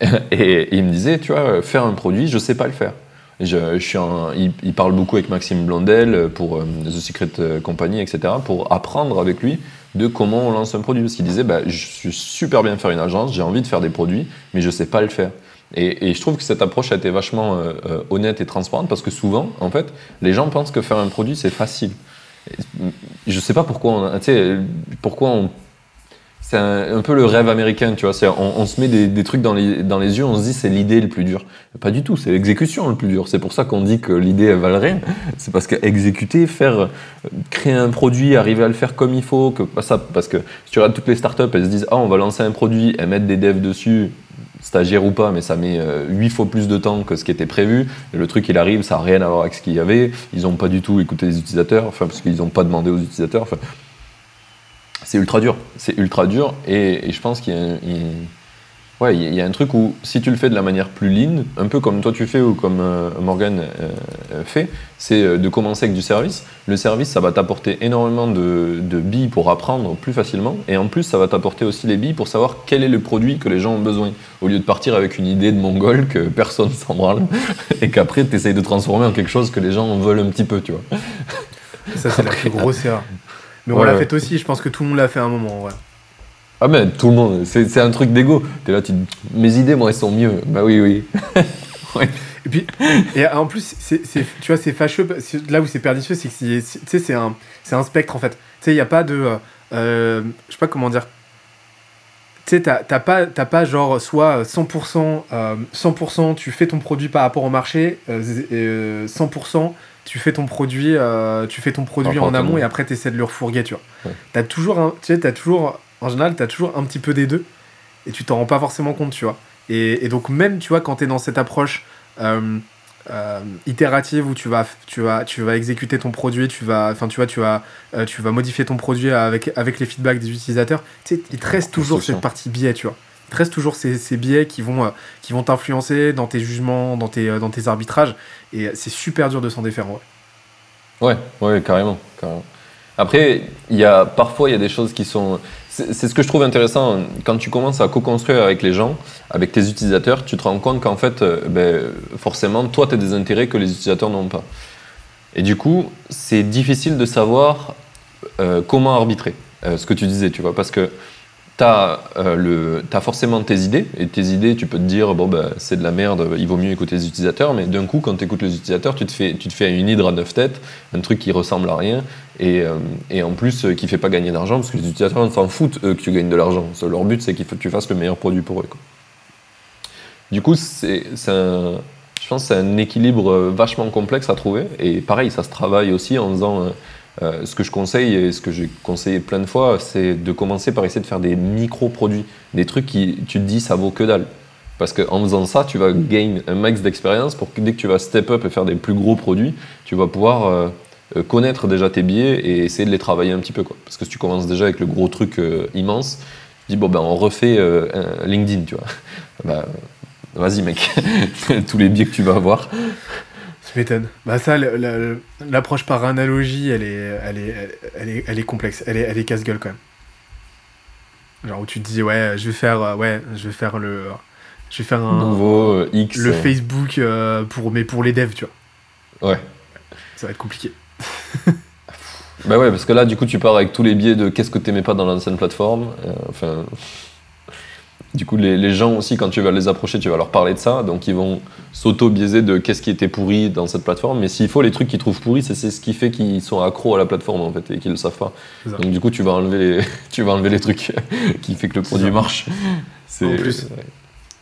Et, et, il me disait, tu vois, faire un produit, je sais pas le faire. Je, suis il, parle beaucoup avec Maxime Blondel pour euh, The Secret Company, etc., pour apprendre avec lui de comment on lance un produit. Parce qu'il disait, bah, je suis super bien faire une agence, j'ai envie de faire des produits, mais je sais pas le faire. Et, et, je trouve que cette approche a été vachement euh, euh, honnête et transparente parce que souvent, en fait, les gens pensent que faire un produit, c'est facile. Je sais pas pourquoi on, pourquoi on c'est un, peu le rêve américain, tu vois. On, se met des, trucs dans les, yeux, on se dit c'est l'idée le plus dur. Pas du tout, c'est l'exécution le plus dur. C'est pour ça qu'on dit que l'idée elle valent rien. C'est parce qu'exécuter, faire, créer un produit, arriver à le faire comme il faut, que pas ça, parce que si tu regardes toutes les startups, elles se disent ah on va lancer un produit, elles mettent des devs dessus, stagiaire ou pas, mais ça met euh, 8 fois plus de temps que ce qui était prévu. Le truc, il arrive, ça n'a rien à voir avec ce qu'il y avait. Ils n'ont pas du tout écouté les utilisateurs, enfin, parce qu'ils n'ont pas demandé aux utilisateurs. C'est ultra dur. C'est ultra dur et, et je pense qu'il y, ouais, y, y, a un truc où si tu le fais de la manière plus lean, un peu comme toi tu fais ou comme euh, Morgan euh, fait, c'est euh, de commencer avec du service. Le service, ça va t'apporter énormément de, de, billes pour apprendre plus facilement et en plus, ça va t'apporter aussi les billes pour savoir quel est le produit que les gens ont besoin. Au lieu de partir avec une idée de mongol que personne s'en branle et qu'après tu essayes de transformer en quelque chose que les gens veulent un petit peu, tu vois.
Ça, c'est la plus grosse erreur. Mais on ouais, l'a fait aussi, je pense que tout le monde l'a fait à un moment, ouais.
Ah mais tout le monde, c'est un truc d'ego. T'es là, tu mes idées, moi, elles sont mieux. Bah oui, oui.
ouais. Et puis, et en plus, c'est tu vois, c'est fâcheux. Là où c'est pernicieux, c'est que c'est un, un spectre en fait. Tu sais, il n'y a pas de, euh, je sais pas comment dire. Tu sais, t'as pas, pas genre soit 100%, euh, 100% tu fais ton produit par rapport au marché, euh, 100% tu fais ton produit, euh, tu fais ton produit en amont et après tu essaies de le refourguer, tu vois. Ouais. As toujours un, tu sais, as toujours, en général, tu as toujours un petit peu des deux et tu t'en rends pas forcément compte, tu vois. Et, et, donc, même, tu vois, quand tu es dans cette approche euh, euh, itérative où tu vas, tu, vas, tu vas exécuter ton produit, tu vas, enfin, tu vois, tu vas, tu vas modifier ton produit avec, avec les feedbacks des utilisateurs, tu sais, il te reste toujours cette partie biais, tu vois. Il te reste toujours ces, biais qui vont, qui vont t'influencer dans tes jugements, dans tes, dans tes arbitrages. Et c'est super dur de s'en défaire, ouais.
Ouais, ouais, carrément. Après, il y a, parfois, il y a des choses qui sont. C'est ce que je trouve intéressant quand tu commences à co-construire avec les gens, avec tes utilisateurs, tu te rends compte qu'en fait, ben, forcément, toi, tu as des intérêts que les utilisateurs n'ont pas. Et du coup, c'est difficile de savoir euh, comment arbitrer, euh, ce que tu disais, tu vois, parce que t'as euh, as forcément tes idées, et tes idées, tu peux te dire, bon, ben, c'est de la merde, il vaut mieux écouter les utilisateurs, mais d'un coup, quand tu écoutes les utilisateurs, tu te, fais, tu te fais une hydre à neuf têtes, un truc qui ressemble à rien, et, euh, et en plus, euh, qui fait pas gagner d'argent, parce que les utilisateurs s'en foutent, eux, que tu gagnes de l'argent. Leur but, c'est que tu fasses le meilleur produit pour eux. Du coup, c'est un, je pense c'est un équilibre vachement complexe à trouver, et pareil, ça se travaille aussi en faisant euh, ce que je conseille et ce que j'ai conseillé plein de fois, c'est de commencer par essayer de faire des micro-produits, des trucs qui tu te dis ça vaut que dalle. Parce qu'en faisant ça, tu vas gain un max d'expérience pour que dès que tu vas step up et faire des plus gros produits, tu vas pouvoir euh, euh, connaître déjà tes billets et essayer de les travailler un petit peu. Parce que si tu commences déjà avec le gros truc immense, tu dis bon ben on refait LinkedIn, tu vois. bah, vas-y mec, tous les biais que tu vas avoir.
Tu m'étonnes. Bah ça, l'approche par analogie, elle est, elle est, elle est, elle est complexe. Elle est, elle est casse-gueule quand même. Genre où tu te dis ouais, je vais faire, euh, ouais, je vais faire le, je vais faire un
nouveau euh, X,
le Facebook euh, pour, mais pour les devs, tu
vois. Ouais.
Ça va être compliqué.
bah ouais, parce que là, du coup, tu pars avec tous les biais de qu'est-ce que t'aimais pas dans l'ancienne plateforme. enfin. Du coup, les, gens aussi, quand tu vas les approcher, tu vas leur parler de ça. Donc, ils vont s'auto-biaiser de qu'est-ce qui était pourri dans cette plateforme. Mais s'il faut, les trucs qu'ils trouvent pourris, c'est ce qui fait qu'ils sont accros à la plateforme, en fait, et qu'ils le savent pas. Donc, du coup, tu vas enlever les, tu vas enlever les trucs qui fait que le produit marche.
En plus.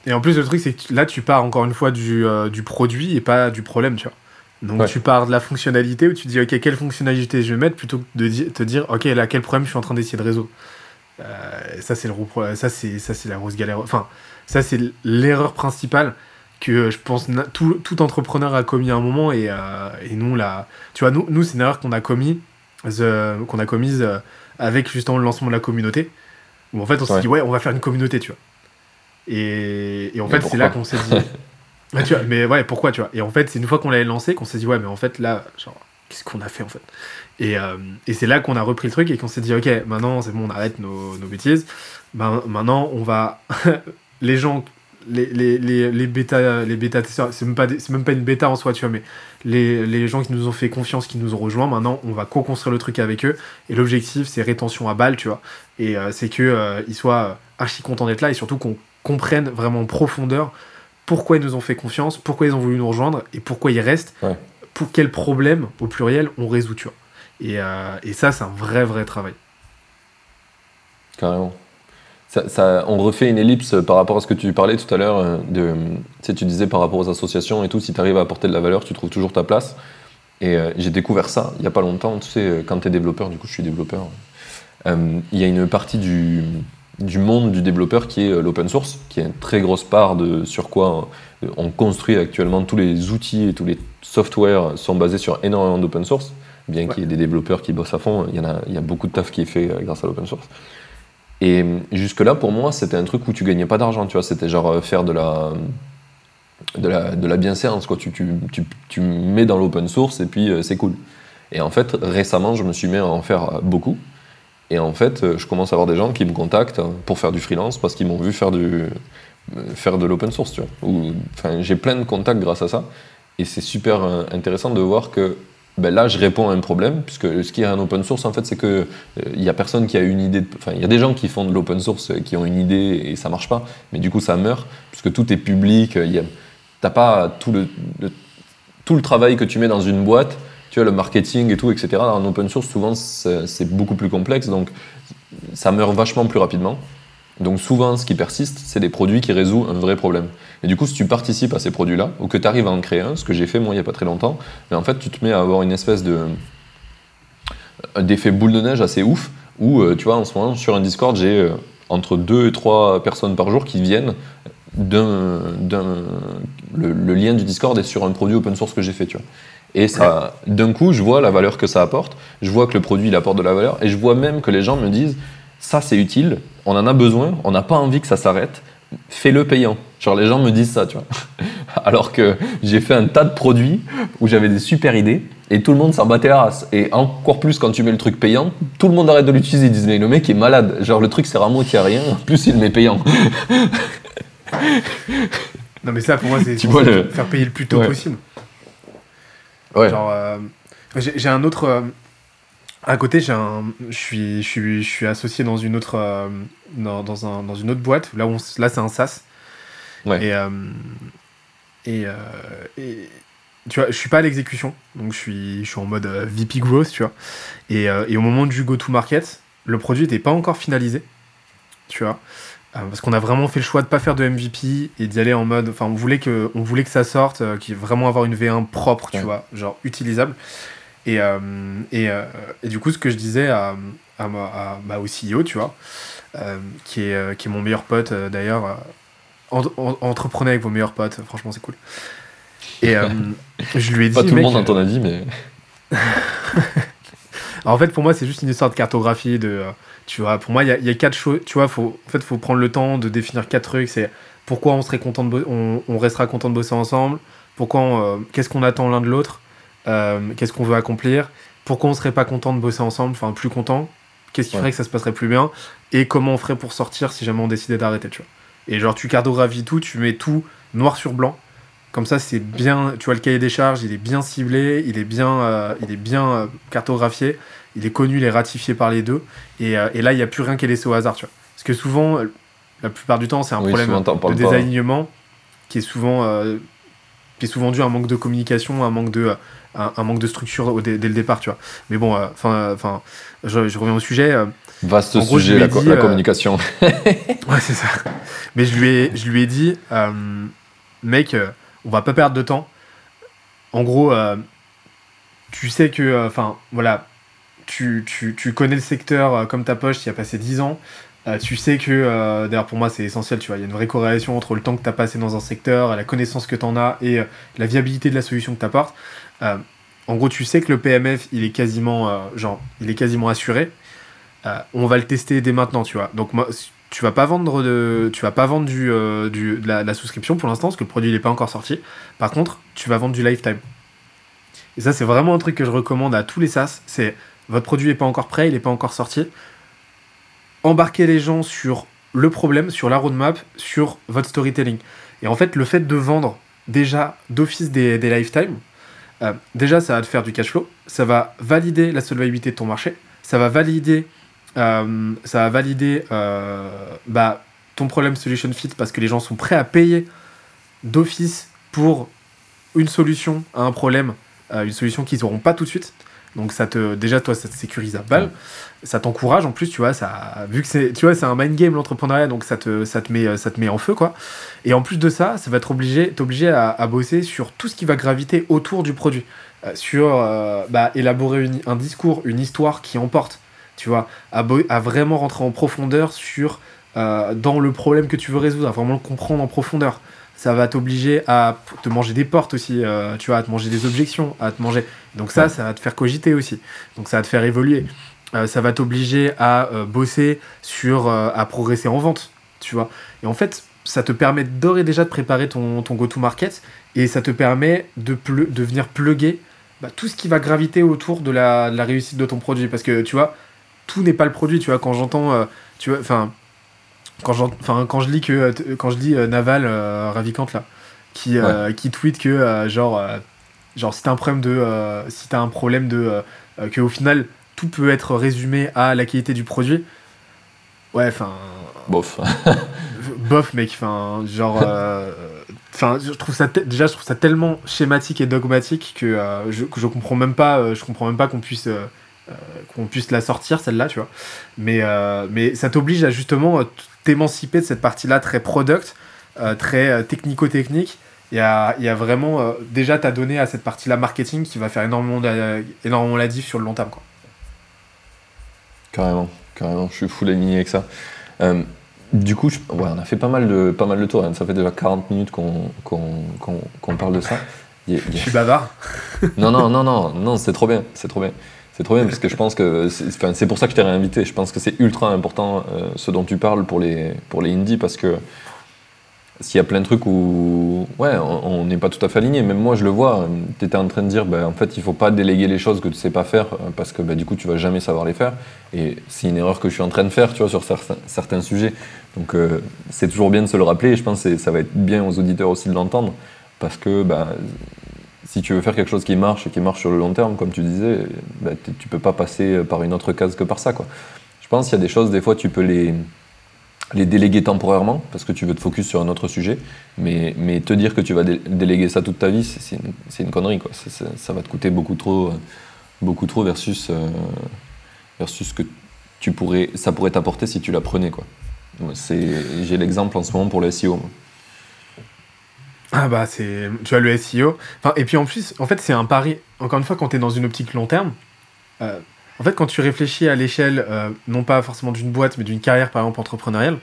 Et en plus, le truc, c'est que là, tu pars encore une fois du, euh, du produit et pas du problème, tu vois. Donc, tu pars de la fonctionnalité où tu dis, OK, quelle fonctionnalité je vais mettre plutôt que de te dire, OK, là, quel problème je suis en train d'essayer de résoudre. Euh, ça, c'est le ça c'est ça c'est la grosse galère. Enfin, ça c'est l'erreur principale que je pense tout, tout, entrepreneur a commis à un moment et, euh, et nous là, tu vois, nous, nous c'est une erreur qu'on a commis qu'on a commise euh, avec justement le lancement de la communauté où en fait on s'est dit ouais on va faire une communauté tu vois. Et, et en fait c'est là qu'on s'est dit tu vois, mais ouais pourquoi tu vois. Et en fait c'est une fois qu'on l'avait lancé qu'on s'est dit ouais mais en fait là genre qu'est-ce qu'on a fait en fait? Et, euh, et c'est là qu'on a repris le truc et qu'on s'est dit, ok, maintenant c'est bon, on arrête nos, nos bêtises. Ben, maintenant, on va. les gens, les, les, les, les bêta, les bêta c'est même, pas même pas une bêta en soi, tu vois, mais les, les gens qui nous ont fait confiance, qui nous ont rejoints, maintenant, on va co-construire le truc avec eux. Et l'objectif, c'est rétention à balle, tu vois. Et euh, c'est qu'ils euh, soient archi contents d'être là et surtout qu'on comprenne vraiment en profondeur pourquoi ils nous ont fait confiance, pourquoi ils ont voulu nous rejoindre et pourquoi ils restent. Pour quel problème, au pluriel, on résout, tu vois. Euh, et, ça, c'est un vrai, vrai travail.
Carrément. On refait une ellipse par rapport à ce que tu parlais tout à l'heure. Euh, de, tu, tu disais par rapport aux associations et tout, si tu arrives à apporter de la valeur, tu trouves toujours ta place. Et euh, j'ai découvert ça il n'y a pas longtemps. Tu sais, quand tu es développeur, du coup, je suis développeur. Il y a une partie du, du monde du développeur qui est l'open source, qui est une très grosse part de sur quoi on construit actuellement tous les outils et tous les softwares sont basés sur énormément d'open source bien qu'il y ait des développeurs qui bossent à fond, il y, en a, il y a beaucoup de taf qui est fait euh, grâce à l'open source. Et euh, jusque-là, pour moi, c'était un truc où tu gagnais pas d'argent, tu vois, c'était genre euh, faire de la, de la, de la bienséance, quoi. Tu, tu, tu, tu mets dans l'open source et puis c'est cool. Et en fait, récemment, je me suis mis à en faire beaucoup. Et en fait, je commence à avoir des gens qui me contactent pour faire du freelance parce qu'ils m'ont vu faire, du, faire de l'open source, tu vois. Enfin, j'ai plein de contacts grâce à ça. Et c'est super intéressant de voir que ben là, je réponds à un problème, puisque ce qui est un open source, en fait, c'est que il euh, y a personne qui a une idée. Enfin, il y a des gens qui font de l'open source, euh, qui ont une idée et ça marche pas, mais du coup, ça meurt, puisque tout est public. Tu n'as pas tout le, tout le travail que tu mets dans une boîte, tu vois, le marketing et tout, etc. En open source, souvent, c'est beaucoup plus complexe, donc ça meurt vachement plus rapidement. Donc souvent, ce qui persiste, c'est des produits qui résolvent un vrai problème. Et du coup, si tu participes à ces produits-là, ou que tu arrives à en créer un, ce que j'ai fait moi il n'y a pas très longtemps, mais en fait, tu te mets à avoir une espèce de d'effet boule de neige assez ouf, où, euh, tu vois, en ce moment, sur un Discord, j'ai euh, entre deux et trois personnes par jour qui viennent d'un... Le, le, lien du Discord est sur un produit open source que j'ai fait, tu vois. Et ça, d'un coup, je vois la valeur que ça apporte, je vois que le produit, il apporte de la valeur, et je vois même que les gens me disent, ça c'est utile, on en a besoin, on n'a pas envie que ça s'arrête, fais-le payant. Genre les gens me disent ça, tu vois. Alors que j'ai fait un tas de produits où j'avais des super idées et tout le monde s'en battait la race. Et encore plus quand tu mets le truc payant, tout le monde arrête de l'utiliser. Ils disent mais le mec est malade. Genre le truc sert à moitié à rien, en plus il met payant.
non mais ça pour moi c'est faire payer le plus tôt possible. Ouais. Genre euh, j'ai un autre... Euh, À côté, j'ai un, je suis, je suis, je suis associé dans une autre, euh, dans, dans, un, dans une autre boîte. Là, on, là, c'est un SaaS.
Ouais.
Et, euh, et, euh, et, tu vois, je suis pas à l'exécution, donc je suis, je suis en mode euh, VP growth, tu vois. Et, et au moment du go-to-market, le produit n'était pas encore finalisé, tu vois. Parce qu'on a vraiment fait le choix de pas faire de MVP et d'y aller en mode. Enfin, on voulait que, on voulait que ça sorte, qu'il vraiment avoir une V1 propre, tu vois, genre utilisable. Et, euh, et, euh, et du coup, ce que je disais à, à, ma- à- bah, au CEO, tu vois, euh, qui, est, qui est mon meilleur pote d'ailleurs, en- en- entreprenez avec vos meilleurs potes, franchement, c'est cool. Et je lui ai dit.
Pas tout le monde dans ton avis, mais.
alors, en fait, pour moi, c'est juste une histoire de cartographie. De, euh, tu vois, pour moi, il y a, y a quatre choses. Tu vois, faut, en fait, faut prendre le temps de définir quatre trucs. C'est pourquoi on serait content de on, on restera content de bosser ensemble. Pourquoi, euh, qu'est-ce qu'on attend l'un de l'autre. Euh, qu'est-ce qu'on veut accomplir? Pourquoi on serait pas content de bosser ensemble. Enfin, plus content? Qu'est-ce qui
Ouais.
ferait que ça se passerait plus bien? Et comment on ferait pour sortir si jamais on décidait d'arrêter. Tu vois? Et genre, tu cartographies tout. Tu mets tout noir sur blanc. Comme ça, c'est bien. Tu vois, le cahier des charges, il est bien ciblé, il est bien, euh, il est bien euh, cartographié, il est connu, il est ratifié par les deux. Et, euh, et là, il n'y a plus rien qui est laissé au hasard, tu vois? Parce que souvent, la plupart du temps, c'est un
Oui,
problème
souvent,
de
pas.
désalignement qui est souvent, qui est souvent dû à un manque de communication, un manque de, euh, un, manque de structure au- dès, dès le départ, tu vois. Mais bon, enfin, enfin, je, je reviens au sujet. euh,
Vaste
gros, je
sujet, la,
dit,
la
euh,
communication.
Ouais, c'est ça. Mais je lui ai, je lui ai dit, euh, mec, euh, on va pas perdre de temps. En gros, euh, tu sais que, enfin, voilà, tu, tu, tu connais le secteur euh, comme ta poche, tu y as passé 10 ans. Euh, tu sais que, euh, d'ailleurs pour moi c'est essentiel, tu vois, il y a une vraie corrélation entre le temps que tu as passé dans un secteur, la connaissance que tu en as et euh, la viabilité de la solution que tu apportes. En gros, tu sais que le PMF, il est quasiment, genre, il est quasiment assuré. On va le tester dès maintenant, tu vois. Donc moi, tu vas pas vendre de, tu vas pas vendre du, du de, la, de la souscription pour l'instant parce que le produit n'est pas encore sorti. Par contre, tu vas vendre du lifetime. Et ça, c'est vraiment un truc que je recommande à tous les SaaS. C'est votre produit n'est pas encore prêt, il n'est pas encore sorti. Embarquez les gens sur le problème, sur la roadmap, sur votre storytelling. Et en fait, le fait de vendre déjà d'office des, des lifetime, euh, déjà, ça va te faire du cash flow. Ça va valider la solvabilité de ton marché. Ça va valider, euh, ça va valider euh, bah, ton problème solution fit parce que les gens sont prêts à payer d'office pour une solution à un problème, une solution qu'ils n'auront pas tout de suite. Donc ça te déjà toi ça te sécurise à balle, ça t'encourage en plus tu vois ça vu que c'est tu vois c'est un mind game l'entrepreneuriat donc ça te ça te met ça te met en feu quoi. Et en plus de ça, ça va être obligé t'obliger à, à bosser sur tout ce qui va graviter autour du produit, Euh, sur euh, bah, élaborer une- un discours, une histoire qui emporte, tu vois, à vraiment rentrer en profondeur sur euh, dans le problème que tu veux résoudre, à vraiment le comprendre en profondeur. Ça va t'obliger à te manger des portes aussi, euh, tu vois, à te manger des objections, à te manger. Donc ça,
Ouais.
ça va te faire cogiter aussi. Donc ça va te faire évoluer. Euh, ça va t'obliger à euh, bosser sur, à progresser en vente, tu vois. Et en fait, ça te permet d'ores et déjà de préparer ton, ton go-to-market et ça te permet de, ple- de venir plugger bah, tout ce qui va graviter autour de la, de la réussite de ton produit. Parce que tu vois, tout n'est pas le produit. Tu vois, quand j'entends, tu vois, enfin, quand, enfin, quand je lis que, euh, quand je lis euh, Naval euh, Ravikant là, qui, qui tweet que genre, genre si t'as un problème de, si t'as un problème de, que au final tout peut être résumé à la qualité du produit. Ouais, enfin,
Bof.
bof mec enfin genre euh, enfin je trouve ça déjà je trouve ça tellement schématique et dogmatique que, euh, je, que je comprends même pas euh, je comprends même pas qu'on puisse euh, qu'on puisse la sortir celle-là tu vois mais euh, mais ça t'oblige à justement euh, t'émanciper de cette partie-là très product euh, très technico-technique et à, et à vraiment déjà t'as donné à cette partie-là marketing qui va faire énormément la, énormément la diff sur le long terme quoi.
Carrément, carrément, je suis full aligné avec ça. Du coup, je- ouais, on a fait pas mal de, pas mal de tours. hein. Ça fait déjà 40 minutes qu'on qu'on- qu'on- qu'on parle de ça. Il y a- il y
je
a-
suis bavard
Non, non, non, non, non, c'est trop bien, c'est trop bien. C'est trop bien parce que je pense que c'est pour ça que je t'ai réinvité. Je pense que c'est ultra important euh, ce dont tu parles pour les, pour les indies parce que s'il y a plein de trucs où ouais, on n'est pas tout à fait aligné. Même moi, je le vois. Tu étais en train de dire, ben, en fait, il faut pas déléguer les choses que tu sais pas faire euh, parce que ben, du coup, tu vas jamais savoir les faire. Et c'est une erreur que je suis en train de faire, tu vois, sur certains, certains sujets. Donc, euh, c'est toujours bien de se le rappeler. Et je pense que ça va être bien aux auditeurs aussi de l'entendre parce que ben, si tu veux faire quelque chose qui marche et qui marche sur le long terme, comme tu disais, bah, tu peux pas passer par une autre case que par ça. Quoi. Je pense qu'il y a des choses, des fois, tu peux les, les déléguer temporairement parce que tu veux te focus sur un autre sujet, mais, mais te dire que tu vas déléguer ça toute ta vie, c'est une, une, connerie. Quoi. ça va te coûter beaucoup trop, beaucoup trop versus, euh, versus ce que tu pourrais, ça pourrait t'apporter si tu l'apprenais. Quoi. J'ai l'exemple en ce moment pour le SEO.
Ah bah c'est tu as le SEO. Enfin, et puis en plus, en fait, c'est un pari. Encore une fois, quand tu es dans une optique long terme, euh, en fait, quand tu réfléchis à l'échelle, euh, non pas forcément d'une boîte, mais d'une carrière par exemple entrepreneuriale,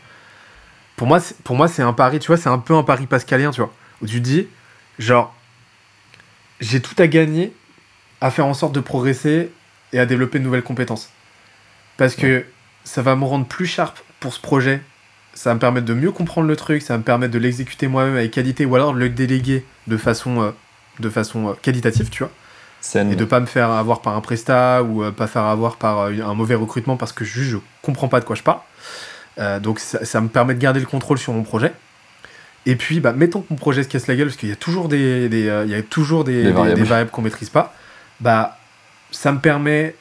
pour moi, pour moi, c'est un pari. Tu vois, c'est un peu un pari pascalien, tu vois, où tu dis, genre, j'ai tout à gagner à faire en sorte de progresser et à développer de nouvelles compétences, parce que ça va me rendre plus sharp pour ce projet ça va me permettre de mieux comprendre le truc, ça va me permettre de l'exécuter moi-même avec qualité ou alors de le déléguer de façon, euh, de façon euh, qualitative, tu vois. Et de pas me faire avoir par un prestat ou euh, pas faire avoir par un mauvais recrutement parce que juste je comprends pas de quoi je parle. donc ça, me permet de garder le contrôle sur mon projet. Et puis, bah, mettons que mon projet se casse la gueule parce qu'il y a toujours des, des il y a toujours des, des variables, variables qu'on maîtrise pas. Bah, ça me permet,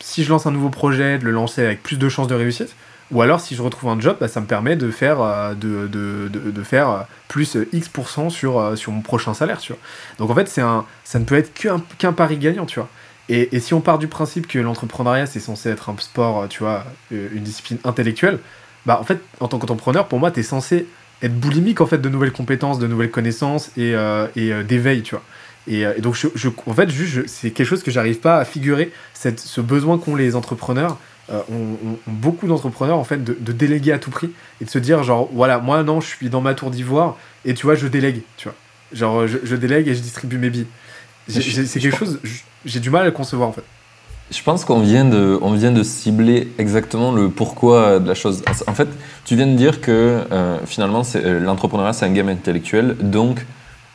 si je lance un nouveau projet, de le lancer avec plus de chances de réussite. Ou alors, si je retrouve un job, bah, ça me permet de faire, euh, de, de, de, faire euh, plus euh, X% sur, sur mon prochain salaire, tu vois. Donc en fait, c'est un, ça ne peut être qu'un qu'un pari gagnant, tu vois. Et, et, si on part du principe que l'entrepreneuriat, c'est censé être un sport, tu vois, une discipline intellectuelle, bah en fait, en tant qu'entrepreneur, pour moi, tu es censé être boulimique en fait de nouvelles compétences, de nouvelles connaissances et, et d'éveil, tu vois. Et, et, donc, je, je, en fait, c'est quelque chose que j'arrive pas à figurer, cette, ce besoin qu'ont les entrepreneurs euh, ont, beaucoup d'entrepreneurs en fait de, déléguer à tout prix et de se dire genre voilà moi non je suis dans ma tour d'ivoire et tu vois je délègue tu vois. Genre je, délègue et je distribue mes billes. C'est quelque chose j'ai du mal à le concevoir en fait.
Je pense qu'on vient de on vient de cibler exactement le pourquoi de la chose. En fait tu viens de dire que euh, finalement euh, l'entrepreneuriat c'est un game intellectuel. Donc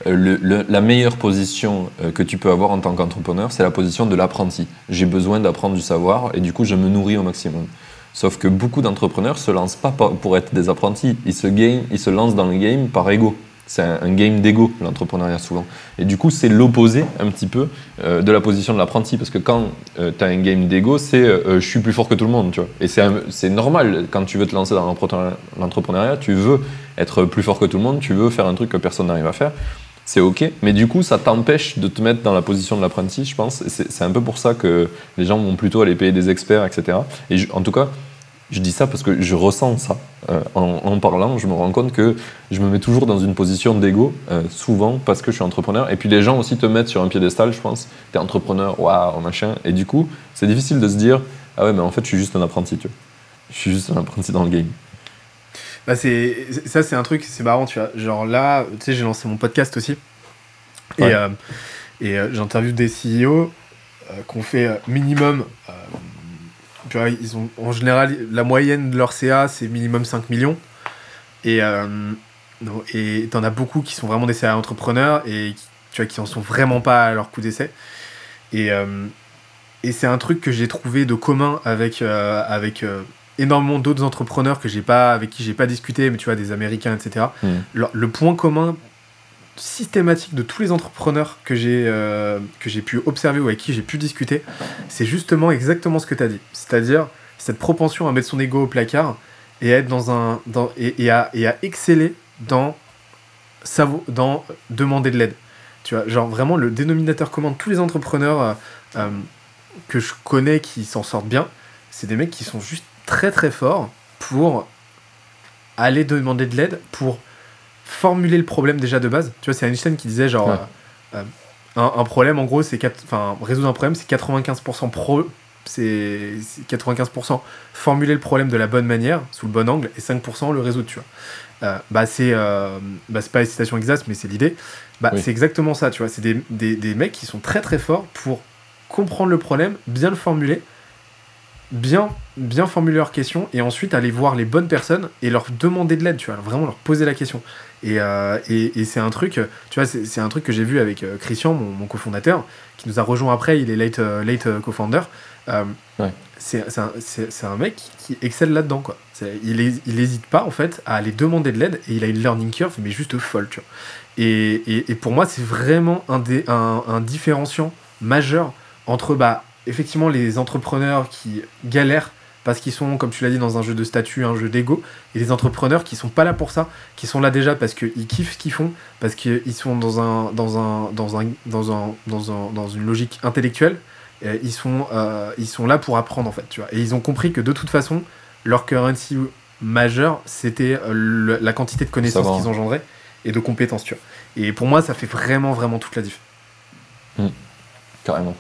euh, la meilleure position euh, que tu peux avoir en tant qu'entrepreneur, c'est la position de l'apprenti. J'ai besoin d'apprendre du savoir et du coup, je me nourris au maximum. Sauf que beaucoup d'entrepreneurs se lancent pas pour être des apprentis, ils se, game, ils se lancent dans le game par ego. C'est un, game d'ego, l'entrepreneuriat souvent. Et du coup, c'est l'opposé un petit peu euh, de la position de l'apprenti. Parce que quand tu as un game d'ego, c'est je suis plus fort que tout le monde. Tu vois. Et c'est normal, quand tu veux te lancer dans l'entrepreneuriat, tu veux être plus fort que tout le monde, tu veux faire un truc que personne n'arrive à faire c'est ok, mais du coup, ça t'empêche de te mettre dans la position de l'apprenti, je pense. C'est un peu pour ça que les gens vont plutôt aller payer des experts, etc. Et en tout cas, je dis ça parce que je ressens ça. Euh, en, parlant, je me rends compte que je me mets toujours dans une position d'ego, euh, souvent parce que je suis entrepreneur. Et puis les gens aussi te mettent sur un piédestal, je pense. T'es entrepreneur, waouh, machin. Et du coup, c'est difficile de se dire, ah ouais, mais en fait, je suis juste un apprenti, tu vois. Je suis juste un apprenti dans le game.
Bah c'est ça c'est un truc c'est marrant tu vois. Genre là tu sais j'ai lancé mon podcast aussi. Et euh, et euh, j'interviewe des CEO euh, qu'on fait minimum tu vois, ils ont en général la moyenne de leur CA c'est minimum 5 millions. Et et t'en as beaucoup qui sont vraiment des CA entrepreneurs et qui, tu vois qui en sont vraiment pas à leur coup d'essai. Et et c'est un truc que j'ai trouvé de commun avec avec énormément d'autres entrepreneurs que j'ai pas, avec qui j'ai pas discuté, mais tu vois, des Américains, etc. Hmm. Le, point commun systématique de tous les entrepreneurs que j'ai euh, que j'ai pu observer ou avec qui j'ai pu discuter, c'est justement exactement ce que tu as dit. C'est-à-dire cette propension à mettre son ego au placard et à être dans un dans, et, à, et à exceller dans dans demander de l'aide. Tu vois, genre vraiment le dénominateur commun de tous les entrepreneurs euh, euh, que je connais qui s'en sortent bien, c'est des mecs qui sont juste très très fort pour aller demander de l'aide, pour formuler le problème déjà de base. Tu vois, c'est Einstein qui disait genre, euh, un, problème en gros, c'est, enfin, résoudre un problème, c'est 95% pro, c'est 95% formuler le problème de la bonne manière, sous le bon angle, et 5% le résoudre, tu vois. Euh, bah, c'est, euh, bah, c'est pas une citation exacte, mais c'est l'idée. Bah, C'est exactement ça, tu vois. C'est des, des, des mecs qui sont très très forts pour comprendre le problème, bien le formuler, bien, bien formuler leurs questions et ensuite aller voir les bonnes personnes et leur demander de l'aide, tu vois, vraiment leur poser la question. Et, euh, et, et c'est un truc, tu vois, c'est un truc que j'ai vu avec euh, Christian, mon, mon cofondateur, qui nous a rejoint après, il est late, euh, late co-founder.
Ouais.
C'est un, un mec qui excelle là-dedans, quoi. Il, il hésite pas, en fait, à aller demander de l'aide et il a une learning curve, mais juste folle, tu vois. Et, et, pour moi, c'est vraiment un, un, un différenciant majeur entre, bah, effectivement, les entrepreneurs qui galèrent parce qu'ils sont, comme tu l'as dit, dans un jeu de statut, un jeu d'ego, et les entrepreneurs qui sont pas là pour ça, qui sont là déjà parce qu'ils kiffent ce qu'ils font, parce qu'ils sont dans un, dans un, dans un, dans un, dans un, dans une logique intellectuelle, et ils sont, euh, ils sont là pour apprendre en fait, tu vois. Et ils ont compris que de toute façon, leur currency majeur, c'était euh, la quantité de connaissances qu'ils engendraient et de compétences, tu vois. Et pour moi, ça fait vraiment, vraiment toute la diff.
Mmh. Carrément.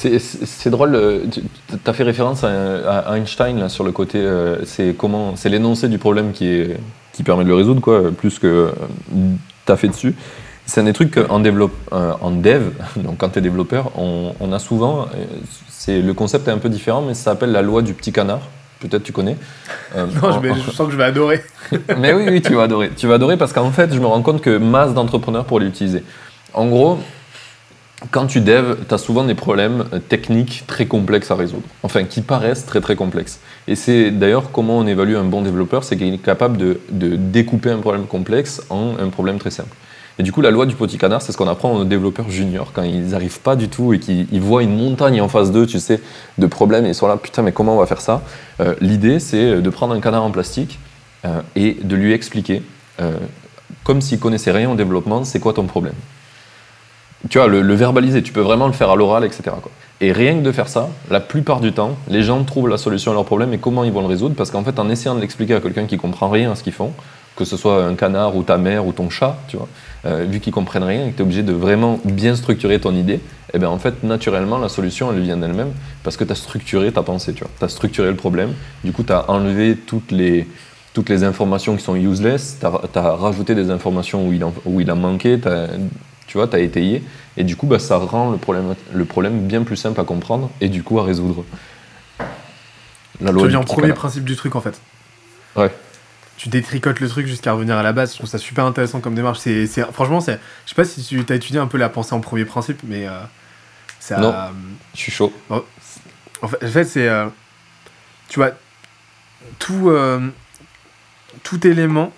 C'est drôle, euh, tu as fait référence à, Einstein là, sur le côté, euh, c'est comment, c'est l'énoncé du problème qui, est, qui permet de le résoudre, quoi, plus que euh, tu as fait dessus. C'est un des trucs en, développe, en dev, donc quand tu es développeur, on, on, a souvent, c'est le concept est un peu différent, mais ça s'appelle la loi du petit canard. Peut-être tu connais.
non, je, je, sens que je vais adorer.
mais oui, oui, tu vas adorer. Tu vas adorer parce qu'en fait, je me rends compte que masse d'entrepreneurs pour l'utiliser. En gros, quand tu dev, tu as souvent des problèmes techniques très complexes à résoudre, enfin qui paraissent très très complexes. Et c'est d'ailleurs comment on évalue un bon développeur, c'est qu'il est capable de, de, découper un problème complexe en un problème très simple. Et du coup, la loi du petit canard, c'est ce qu'on apprend aux développeurs juniors quand ils n'arrivent pas du tout et qu'ils voient une montagne en face d'eux, tu sais, de problèmes et ils sont là, putain, mais comment on va faire ça? Euh, L'idée, c'est de prendre un canard en plastique euh, et de lui expliquer, euh, comme s'il connaissait rien au développement, c'est quoi ton problème? Tu vois, le, verbaliser, tu peux vraiment le faire à l'oral, etc. Et rien que de faire ça, la plupart du temps, les gens trouvent la solution à leur problème et comment ils vont le résoudre, parce qu'en fait, en essayant de l'expliquer à quelqu'un qui comprend rien à ce qu'ils font, que ce soit un canard ou ta mère ou ton chat, tu vois, euh, vu qu'ils comprennent rien et que tu es obligé de vraiment bien structurer ton idée, eh bien en fait, naturellement, la solution, elle vient d'elle-même, parce que tu as structuré ta pensée, tu vois. Tu as structuré le problème, du coup, tu as enlevé toutes les, toutes les informations qui sont useless, tu as, rajouté des informations où il en, où il a manqué, tu vois, tu as étayé, et du coup, bah, ça rend le problème, le problème bien plus simple à comprendre et du coup à résoudre.
La loi tu en premier principe du truc en fait.
Ouais.
Tu détricotes le truc jusqu'à revenir à la base. Je trouve ça super intéressant comme démarche. C'est, franchement, c'est, je sais pas si tu as étudié un peu la pensée en premier principe, mais euh,
ça. Non, je suis chaud.
En fait, c'est, euh, tu vois, tout, euh, tout élément,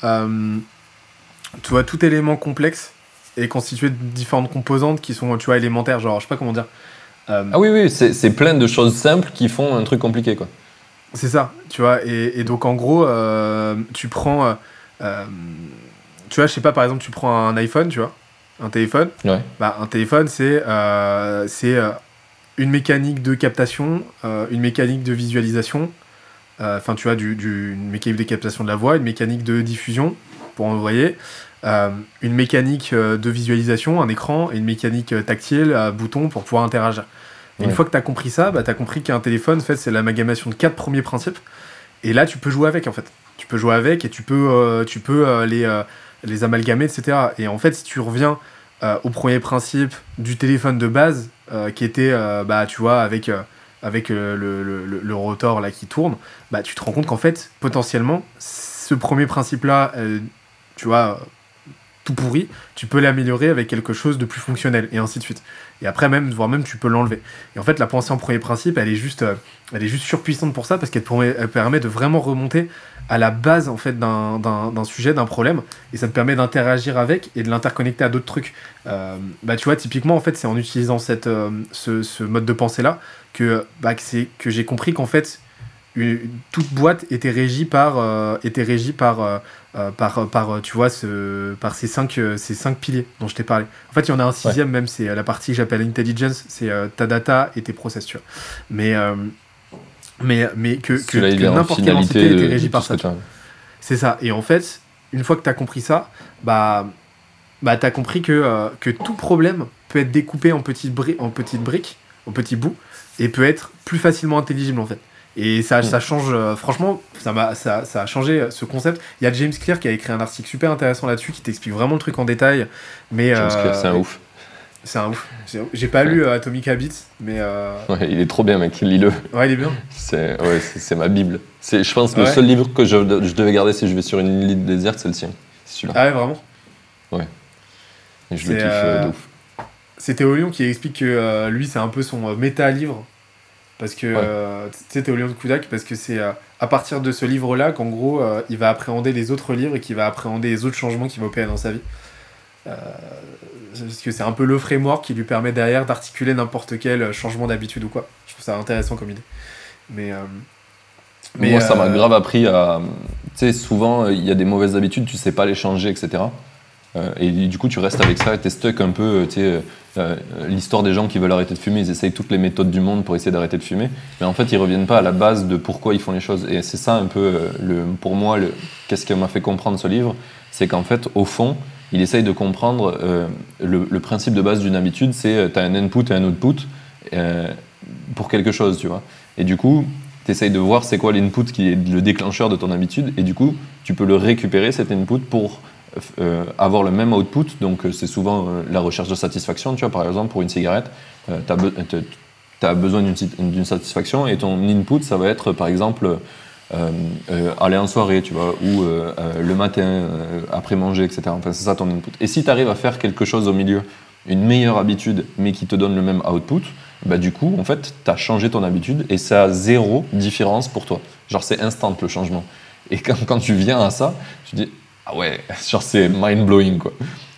tu vois, tout élément complexe est constitué de différentes composantes qui sont, tu vois, élémentaires, genre, je sais pas comment dire.
Euh, ah oui, oui, c'est plein de choses simples qui font un truc compliqué, quoi.
C'est ça, tu vois, et, et, donc en gros, euh, tu prends, euh, tu vois, je sais pas, par exemple, tu prends un iPhone, tu vois, un téléphone.
Ouais.
Bah, un téléphone, c'est c'est une mécanique de captation, une mécanique de visualisation, enfin, tu vois, du, du, une mécanique de captation de la voix, une mécanique de diffusion pour envoyer, euh, une mécanique euh, de visualisation, un écran, et une mécanique euh, tactile, à bouton pour pouvoir interagir. Une fois que tu as compris ça, bah, tu as compris qu'un téléphone, en fait, c'est l'amalgamation de quatre premiers principes. Et là, tu peux jouer avec, en fait. Tu peux jouer avec et tu peux, tu peux les, les amalgamer, etc. Et en fait, si tu reviens au premier principe du téléphone de base, qui était, bah, tu vois, avec, avec le, le, le, rotor là, qui tourne, bah, tu te rends compte qu'en fait, potentiellement, ce premier principe-là, tu vois, tout pourri, tu peux l'améliorer avec quelque chose de plus fonctionnel, et ainsi de suite. Et après, même, voire même, tu peux l'enlever. Et en fait, la pensée en premier principe, elle est juste, euh, elle est juste surpuissante pour ça, parce qu'elle permet, de vraiment remonter à la base en fait d'un sujet, d'un problème, et ça te permet d'interagir avec et de l'interconnecter à d'autres trucs. Euh, bah, tu vois, typiquement, en fait, c'est en utilisant euh, ce, mode de pensée-là que, bah, que j'ai compris qu'en fait, toute boîte était régie par, était régie par euh, par, par, tu vois, ce, par ces cinq, euh, ces cinq piliers dont je t'ai parlé. En fait, il y en a un sixième même, c'est euh, la partie que j'appelle intelligence, c'est ta data et tes process, tu vois. Mais, mais, mais que, que, que n'importe quelle entité était régie par ça. C'est ça. Et en fait, une fois que tu as compris ça, bah, bah tu as compris que, que tout problème peut être découpé en petites, en petites briques, en petits bouts, et peut être plus facilement intelligible en fait. Et ça, ça change, euh, franchement, ça, a, ça, ça, a changé euh, ce concept. Il y a James Clear qui a écrit un article super intéressant là-dessus qui t'explique vraiment le truc en détail. Mais,
James Clear, c'est un euh, ouf.
C'est un ouf. J'ai pas lu euh, Atomic Habits, mais. euh,
Ouais, il est trop bien, mec. Lis-le.
Ouais, il est bien.
C'est ouais, ma Bible. C'est, je pense, le
Ouais.
seul livre que je, je devais garder si je vais sur une île déserte, c'est le sien. C'est celui-là.
Ah ouais, vraiment?
Et je le kiffe euh, de
euh,
ouf.
C'est Théo qui explique que euh, lui, c'est un peu son euh, méta-livre. Parce que,
Ouais.
euh, tu sais, Théo Lyon de Koudak, parce que c'est euh, à partir de ce livre-là qu'en gros, euh, il va appréhender les autres livres et qu'il va appréhender les autres changements qu'il va opérer dans sa vie. Parce que c'est un peu le framework qui lui permet derrière d'articuler n'importe quel changement d'habitude ou quoi. Je trouve ça intéressant comme idée. Mais.
Moi, ça m'a grave appris à. Tu sais, souvent, il y a des mauvaises habitudes, tu sais pas les changer, etc. Euh, et du coup, tu restes avec ça et t'es stuck un peu. euh, euh, l'histoire des gens qui veulent arrêter de fumer, ils essayent toutes les méthodes du monde pour essayer d'arrêter de fumer. Mais en fait, ils reviennent pas à la base de pourquoi ils font les choses. Et c'est ça un peu, le, pour moi, qu'est-ce qui m'a fait comprendre ce livre C'est qu'en fait, au fond, il essaye de comprendre le, le principe de base d'une habitude c'est tu as un input et un output pour quelque chose, tu vois. Et du coup, tu essayes de voir c'est quoi l'input qui est le déclencheur de ton habitude, et du coup, tu peux le récupérer, cet input, pour euh, avoir le même output. Donc, euh, c'est souvent euh, la recherche de satisfaction, tu vois, par exemple, pour une cigarette, tu as, besoin d'une satisfaction, et ton input, ça va être, par exemple, euh, euh, aller en soirée, tu vois, ou euh, euh, le matin, euh, après manger, etc. Enfin, c'est ça ton input. Et si tu arrives à faire quelque chose au milieu, une meilleure habitude, mais qui te donne le même output, bah, du coup, en fait, tu as changé ton habitude et ça a zéro différence pour toi. Genre, c'est instant le changement. Et quand, quand tu viens à ça, tu dis, ah ouais, genre, c'est mind-blowing, quoi.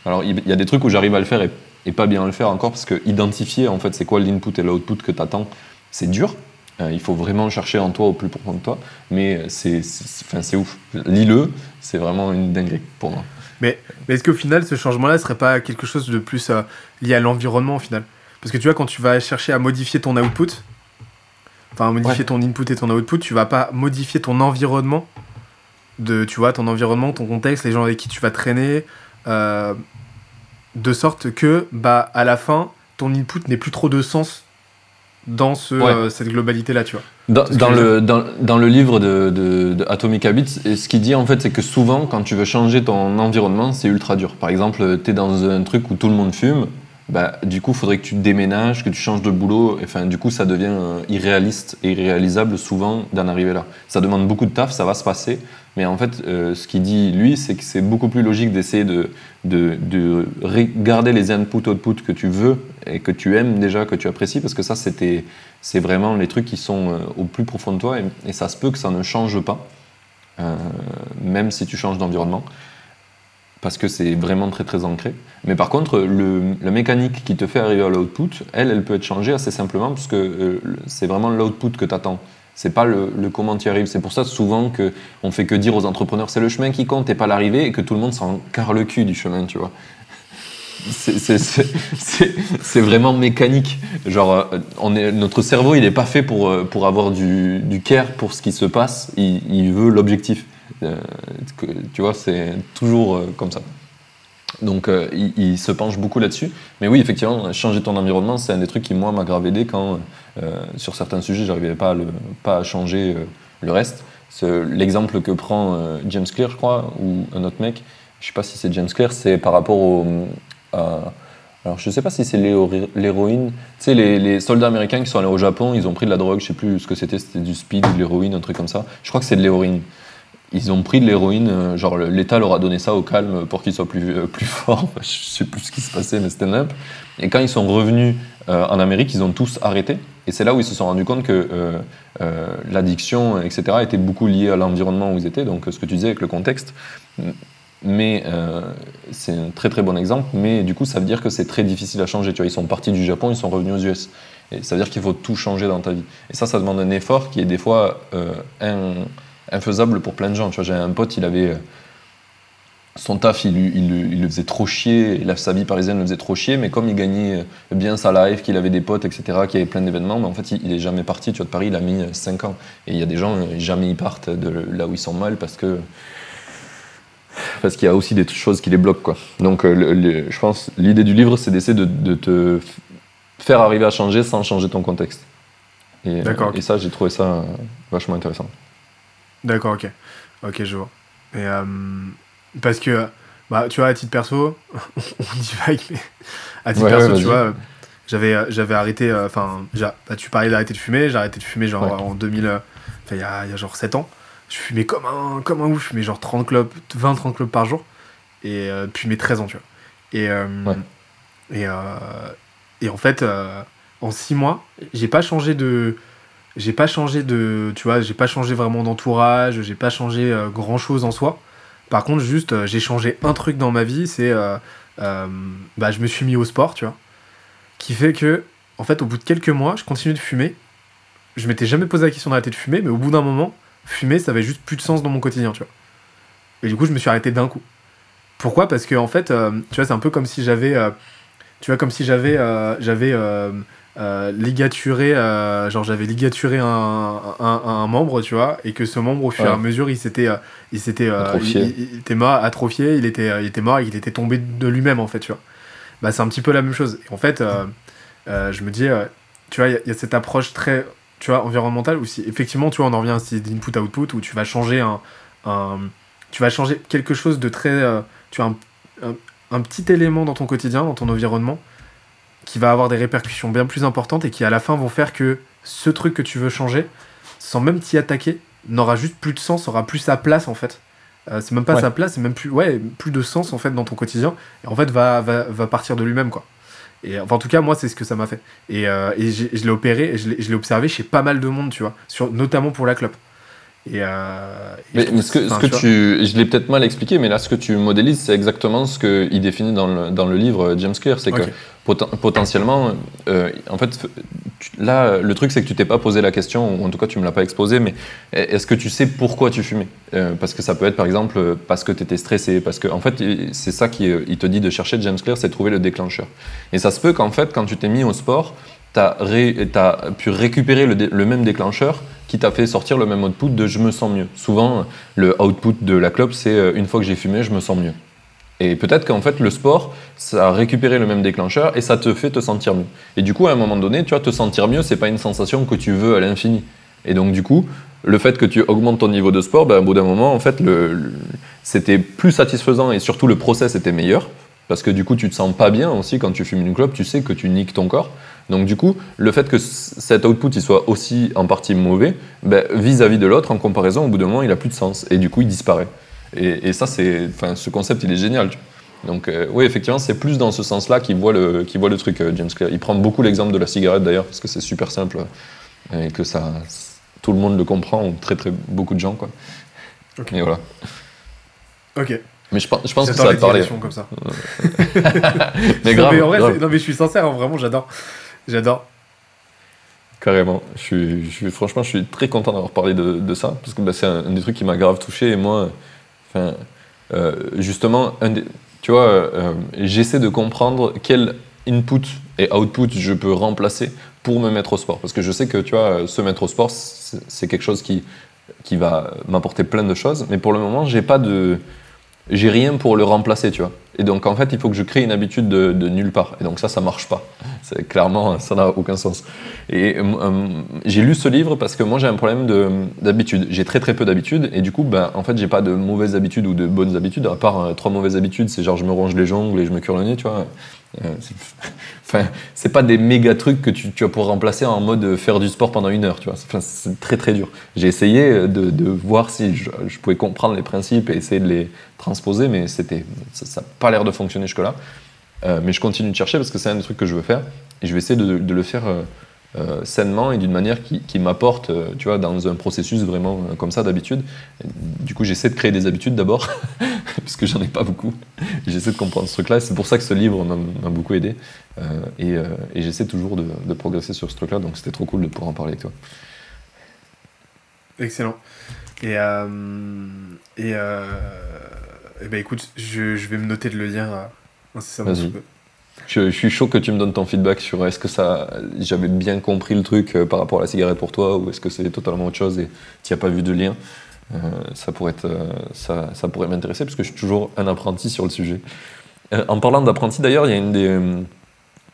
Alors, il y a des trucs où j'arrive à le faire et, et pas bien le faire encore parce que identifier, en fait, c'est quoi l'input et l'output que tu attends, c'est dur. Euh, il faut vraiment chercher en toi au plus profond de toi, mais c'est c'est- ouf. Lis-le, c'est vraiment une dinguerie pour moi.
Mais, mais est-ce qu'au final, ce changement-là serait pas quelque chose de plus euh, lié à l'environnement au final? Parce que tu vois, quand tu vas chercher à modifier ton output, enfin modifier
Ouais.
ton input et ton output, tu vas pas modifier ton environnement, de, tu vois, ton environnement, ton contexte, les gens avec qui tu vas traîner, euh, de sorte que, bah, à la fin, ton input n'ait plus trop de sens dans ce,
Ouais.
euh, cette globalité-là, tu vois.
Dans, le, dans, dans le livre de, de- de Atomic Habits, et ce qu'il dit en fait, c'est que souvent, quand tu veux changer ton environnement, c'est ultra dur. Par exemple, tu es dans un truc où tout le monde fume, bah, du coup, il faudrait que tu déménages, que tu changes de boulot. Enfin, du coup, ça devient euh, irréaliste et irréalisable souvent d'en arriver là. Ça demande beaucoup de taf, ça va se passer. Mais en fait, euh, ce qu'il dit, lui, c'est que c'est beaucoup plus logique d'essayer de, de, de regarder les inputs-outputs que tu veux et que tu aimes déjà, que tu apprécies, parce que ça, c'est vraiment les trucs qui sont euh, au plus profond de toi et, ça se peut que ça ne change pas, euh, même si tu changes d'environnement, parce que c'est vraiment très très ancré. Mais par contre, la mécanique qui te fait arriver à l'output, elle, elle peut être changée assez simplement, parce que c'est vraiment l'output que tu attends. C'est pas le, comment tu arrives. C'est pour ça souvent que on fait que dire aux entrepreneurs c'est le chemin qui compte et pas l'arrivée et que tout le monde s'en carre le cul du chemin, tu vois. C'est- vraiment mécanique. Genre, euh, notre cerveau, il n'est pas fait pour, euh, pour avoir du, du care pour ce qui se passe. Il, veut l'objectif. Euh, tu vois, c'est toujours comme ça. Donc, il, se penche beaucoup là-dessus. Mais oui, effectivement, changer ton environnement, c'est un des trucs qui, moi, m'a grave aidé quand, sur certains sujets, j'arrivais pas à, pas à changer euh, le reste. L'exemple que prend euh, James Clear, je crois, ou un autre mec, je sais pas si c'est James Clear, c'est par rapport au. alors, je sais pas si c'est l'héro- l'héroïne. Tu sais, les, soldats américains qui sont allés au Japon, ils ont pris de la drogue, je sais plus ce que c'était, c'était du speed ou de l'héroïne, un truc comme ça. Je crois que c'est de l'héroïne. Ils ont pris de l'héroïne, euh, genre l'État leur a donné ça au calme pour qu'ils soient plus, euh, plus forts. Je sais plus ce qui se passait, mais c'était nimp. Et quand ils sont revenus euh, en Amérique, ils ont tous arrêté. Et c'est là où ils se sont rendus compte que euh, euh, l'addiction, etc., était beaucoup liée à l'environnement où ils étaient, donc ce que tu disais avec le contexte. Mais c'est un très très bon exemple, mais du coup ça veut dire que c'est très difficile à changer. Tu vois, ils sont partis du Japon, ils sont revenus aux US. Et ça veut dire qu'il faut tout changer dans ta vie. Et ça, ça demande un effort qui est des fois in- infaisable pour plein de gens. Tu vois, j'ai un pote, il avait son taf, il, le- il le faisait trop chier, la, sa vie parisienne le faisait trop chier, mais comme il gagnait euh, bien sa life, qu'il avait des potes, etc., qu'il y avait plein d'événements, mais en fait, il, il est jamais parti. Tu vois, de Paris, il a mis 5 ans. Et il y a des gens, euh, jamais ils partent de là où ils sont mal parce que parce qu'il y a aussi des choses qui les bloquent. Quoi. Donc, euh, le- le- je pense l'idée du livre, c'est d'essayer de, de te faire arriver à changer sans changer ton contexte. Et, euh, et ça, j'ai trouvé ça euh, vachement intéressant.
D'accord, ok. Ok, je vois. Et, euh, parce que Bah, tu vois, à titre perso, on divague, mais à titre
Ouais,
perso,
ouais,
tu vois, j'avais, euh, j'avais arrêté, euh, enfin, bah, tu parlais d'arrêter de fumer, j'ai arrêté de fumer genre
Ouais.
en 2000, euh, enfin, il y a, il y a genre 7 ans. Je fumais comme un, comme un ouf, je fumais genre 30 clubs, 20-30 clubs par jour, et euh, depuis mes 13 ans, tu vois. Et, euh, et, et en fait, en 6 mois, j'ai pas changé de. J'ai pas changé de. Tu vois, j'ai pas changé vraiment d'entourage, j'ai pas changé grand chose en soi. Par contre, juste, euh, j'ai changé un truc dans ma vie, c'est. euh, euh, bah, je me suis mis au sport, tu vois. Qui fait que, en fait, au bout de quelques mois, je continue de fumer. Je m'étais jamais posé la question d'arrêter de fumer, mais au bout d'un moment, fumer, ça avait juste plus de sens dans mon quotidien, tu vois. Et du coup, je me suis arrêté d'un coup. Pourquoi? Parce que, en fait, tu vois, c'est un peu comme si j'avais. tu vois, comme si j'avais. j'avais. Euh, ligaturé, euh, genre j'avais ligaturé un, un, un membre, tu vois, et que ce membre, au fur et
Ouais.
à mesure, il s'était, euh, il s'était,
Atrophié.
il, il- il était mort, atrophié, il était, il était mort, et il était tombé de lui-même, en fait, tu vois. Bah, c'est un petit peu la même chose. Et en fait, euh, je me dis, tu vois, il y a- il y, a cette approche très, tu vois, environnementale où si, effectivement, tu vois, on en revient à cet input-output où tu vas changer un, un- tu vas changer quelque chose de très, tu vois, un- un petit élément dans ton quotidien, dans ton environnement, qui va avoir des répercussions bien plus importantes et qui à la fin vont faire que ce truc que tu veux changer, sans même t'y attaquer, n'aura juste plus de sens, aura plus sa place en fait. Euh, c'est même pas
Ouais.
sa place, c'est même plus, ouais, plus de sens en fait dans ton quotidien. Et en fait, va, va, va partir de lui-même quoi. Et enfin, en tout cas, moi, c'est ce que ça m'a fait. Et, euh, et je l'ai opéré, et je l'ai je l'ai observé chez pas mal de monde, tu vois, sur, notamment pour la clope. Et, euh, et
Mais, ce que, ce que tu, je l'ai peut-être mal expliqué, mais là, ce que tu modélises, c'est exactement ce qu'il définit dans le, dans le livre euh, James Clear. C'est que poten- potentiellement, euh, en fait, tu- là, le truc, c'est que tu t'es pas posé la question, ou en tout cas, tu me l'as pas exposé, mais est-ce que tu sais pourquoi tu fumais? Euh, Parce que ça peut être, par exemple, parce que tu étais stressé, parce que, en fait, c'est ça qu'il il te dit de chercher James Clear, c'est trouver le déclencheur. Et ça se peut qu'en fait, quand tu t'es mis au sport, tu as, pu récupérer le même déclencheur qui t'a fait sortir le même output de je me sens mieux. Souvent, le output de la clope, c'est euh, une fois que j'ai fumé, je me sens mieux. Et peut-être qu'en fait, le sport, ça a récupéré le même déclencheur et ça te fait te sentir mieux. Et du coup, à un moment donné, tu vois, te sentir mieux, c'est pas une sensation que tu veux à l'infini. Et donc, du coup, le fait que tu augmentes ton niveau de sport, ben, au bout d'un moment, en fait, le, c'était plus satisfaisant et surtout le process était meilleur. Parce que du coup, tu te sens pas bien aussi quand tu fumes une clope, tu sais que tu niques ton corps. Donc du coup, le fait que cet output il soit aussi en partie mauvais, ben, vis-à-vis de l'autre, en comparaison, au bout d'un moment, il a plus de sens. Et du coup, il disparaît. Et, et ça, c'est, enfin, ce concept, il est génial. Donc euh, oui, effectivement, c'est plus dans ce sens-là qu'il voit le, qu'il voit le truc, euh, James Clear. Il prend beaucoup l'exemple de la cigarette d'ailleurs, parce que c'est super simple euh, et que ça, tout le monde le comprend, ou très très beaucoup de gens quoi. Et voilà.
Ok.
Mais je, pense- je pense que ça va te parler.
comme ça.
Mais grave,
mais en vrai,
grave.
non, mais je suis sincère, hein, vraiment, j'adore. J'adore.
Carrément. Je suis, franchement, je suis très content d'avoir parlé de, ça, parce que bah, c'est un, des trucs qui m'a grave touché. Et moi, euh, justement, tu vois, euh, j'essaie de comprendre quel input et output je peux remplacer pour me mettre au sport. Parce que je sais que, tu vois, se mettre au sport, c'est c'est quelque chose qui, qui va m'apporter plein de choses. Mais pour le moment, j'ai pas de... J'ai rien pour le remplacer, tu vois. Et donc, en fait, il faut que je crée une habitude de, nulle part. Et donc, ça, ça marche pas. C'est clairement, ça n'a aucun sens. Et euh, j'ai lu ce livre parce que moi j'ai un problème de- d'habitude. J'ai très très peu d'habitudes et du coup, ben, en fait, j'ai pas de mauvaises habitudes ou de bonnes habitudes. À part euh, trois mauvaises habitudes, c'est genre je me ronge les jongles et je me cure le nez, tu vois. Euh, Enfin, c'est pas des méga trucs que tu, tu vas pouvoir remplacer en mode euh, faire du sport pendant une heure, tu vois. Enfin, c'est très très dur. J'ai essayé euh, de, voir si je, pouvais comprendre les principes et essayer de les transposer, mais c'était, ça n'a pas l'air de fonctionner jusque-là. Mais je continue de chercher parce que c'est un des trucs que je veux faire et je vais essayer de, le faire euh, sainement et d'une manière qui, qui m'apporte, euh, tu vois, dans un processus vraiment euh, comme ça d'habitude. Du coup, j'essaie de créer des habitudes d'abord, puisque j'en ai pas beaucoup. J'essaie de comprendre ce truc-là. C'est pour ça que ce livre m'a beaucoup aidé. Euh, et euh, et j'essaie toujours de, de progresser sur ce truc-là. Donc c'était trop cool de pouvoir en parler avec toi.
Excellent. Et, et, eh ben écoute, je, je vais me noter de le lire incessamment
Vas-y. Je, suis chaud que tu me donnes ton feedback sur est-ce que ça, j'avais bien compris le truc euh, par rapport à la cigarette pour toi ou est-ce que c'est totalement autre chose et tu n'as pas vu de lien. Euh, ça pourrait euh, ça, pourrait m'intéresser parce que je suis toujours un apprenti sur le sujet. En parlant d'apprenti d'ailleurs, il y a une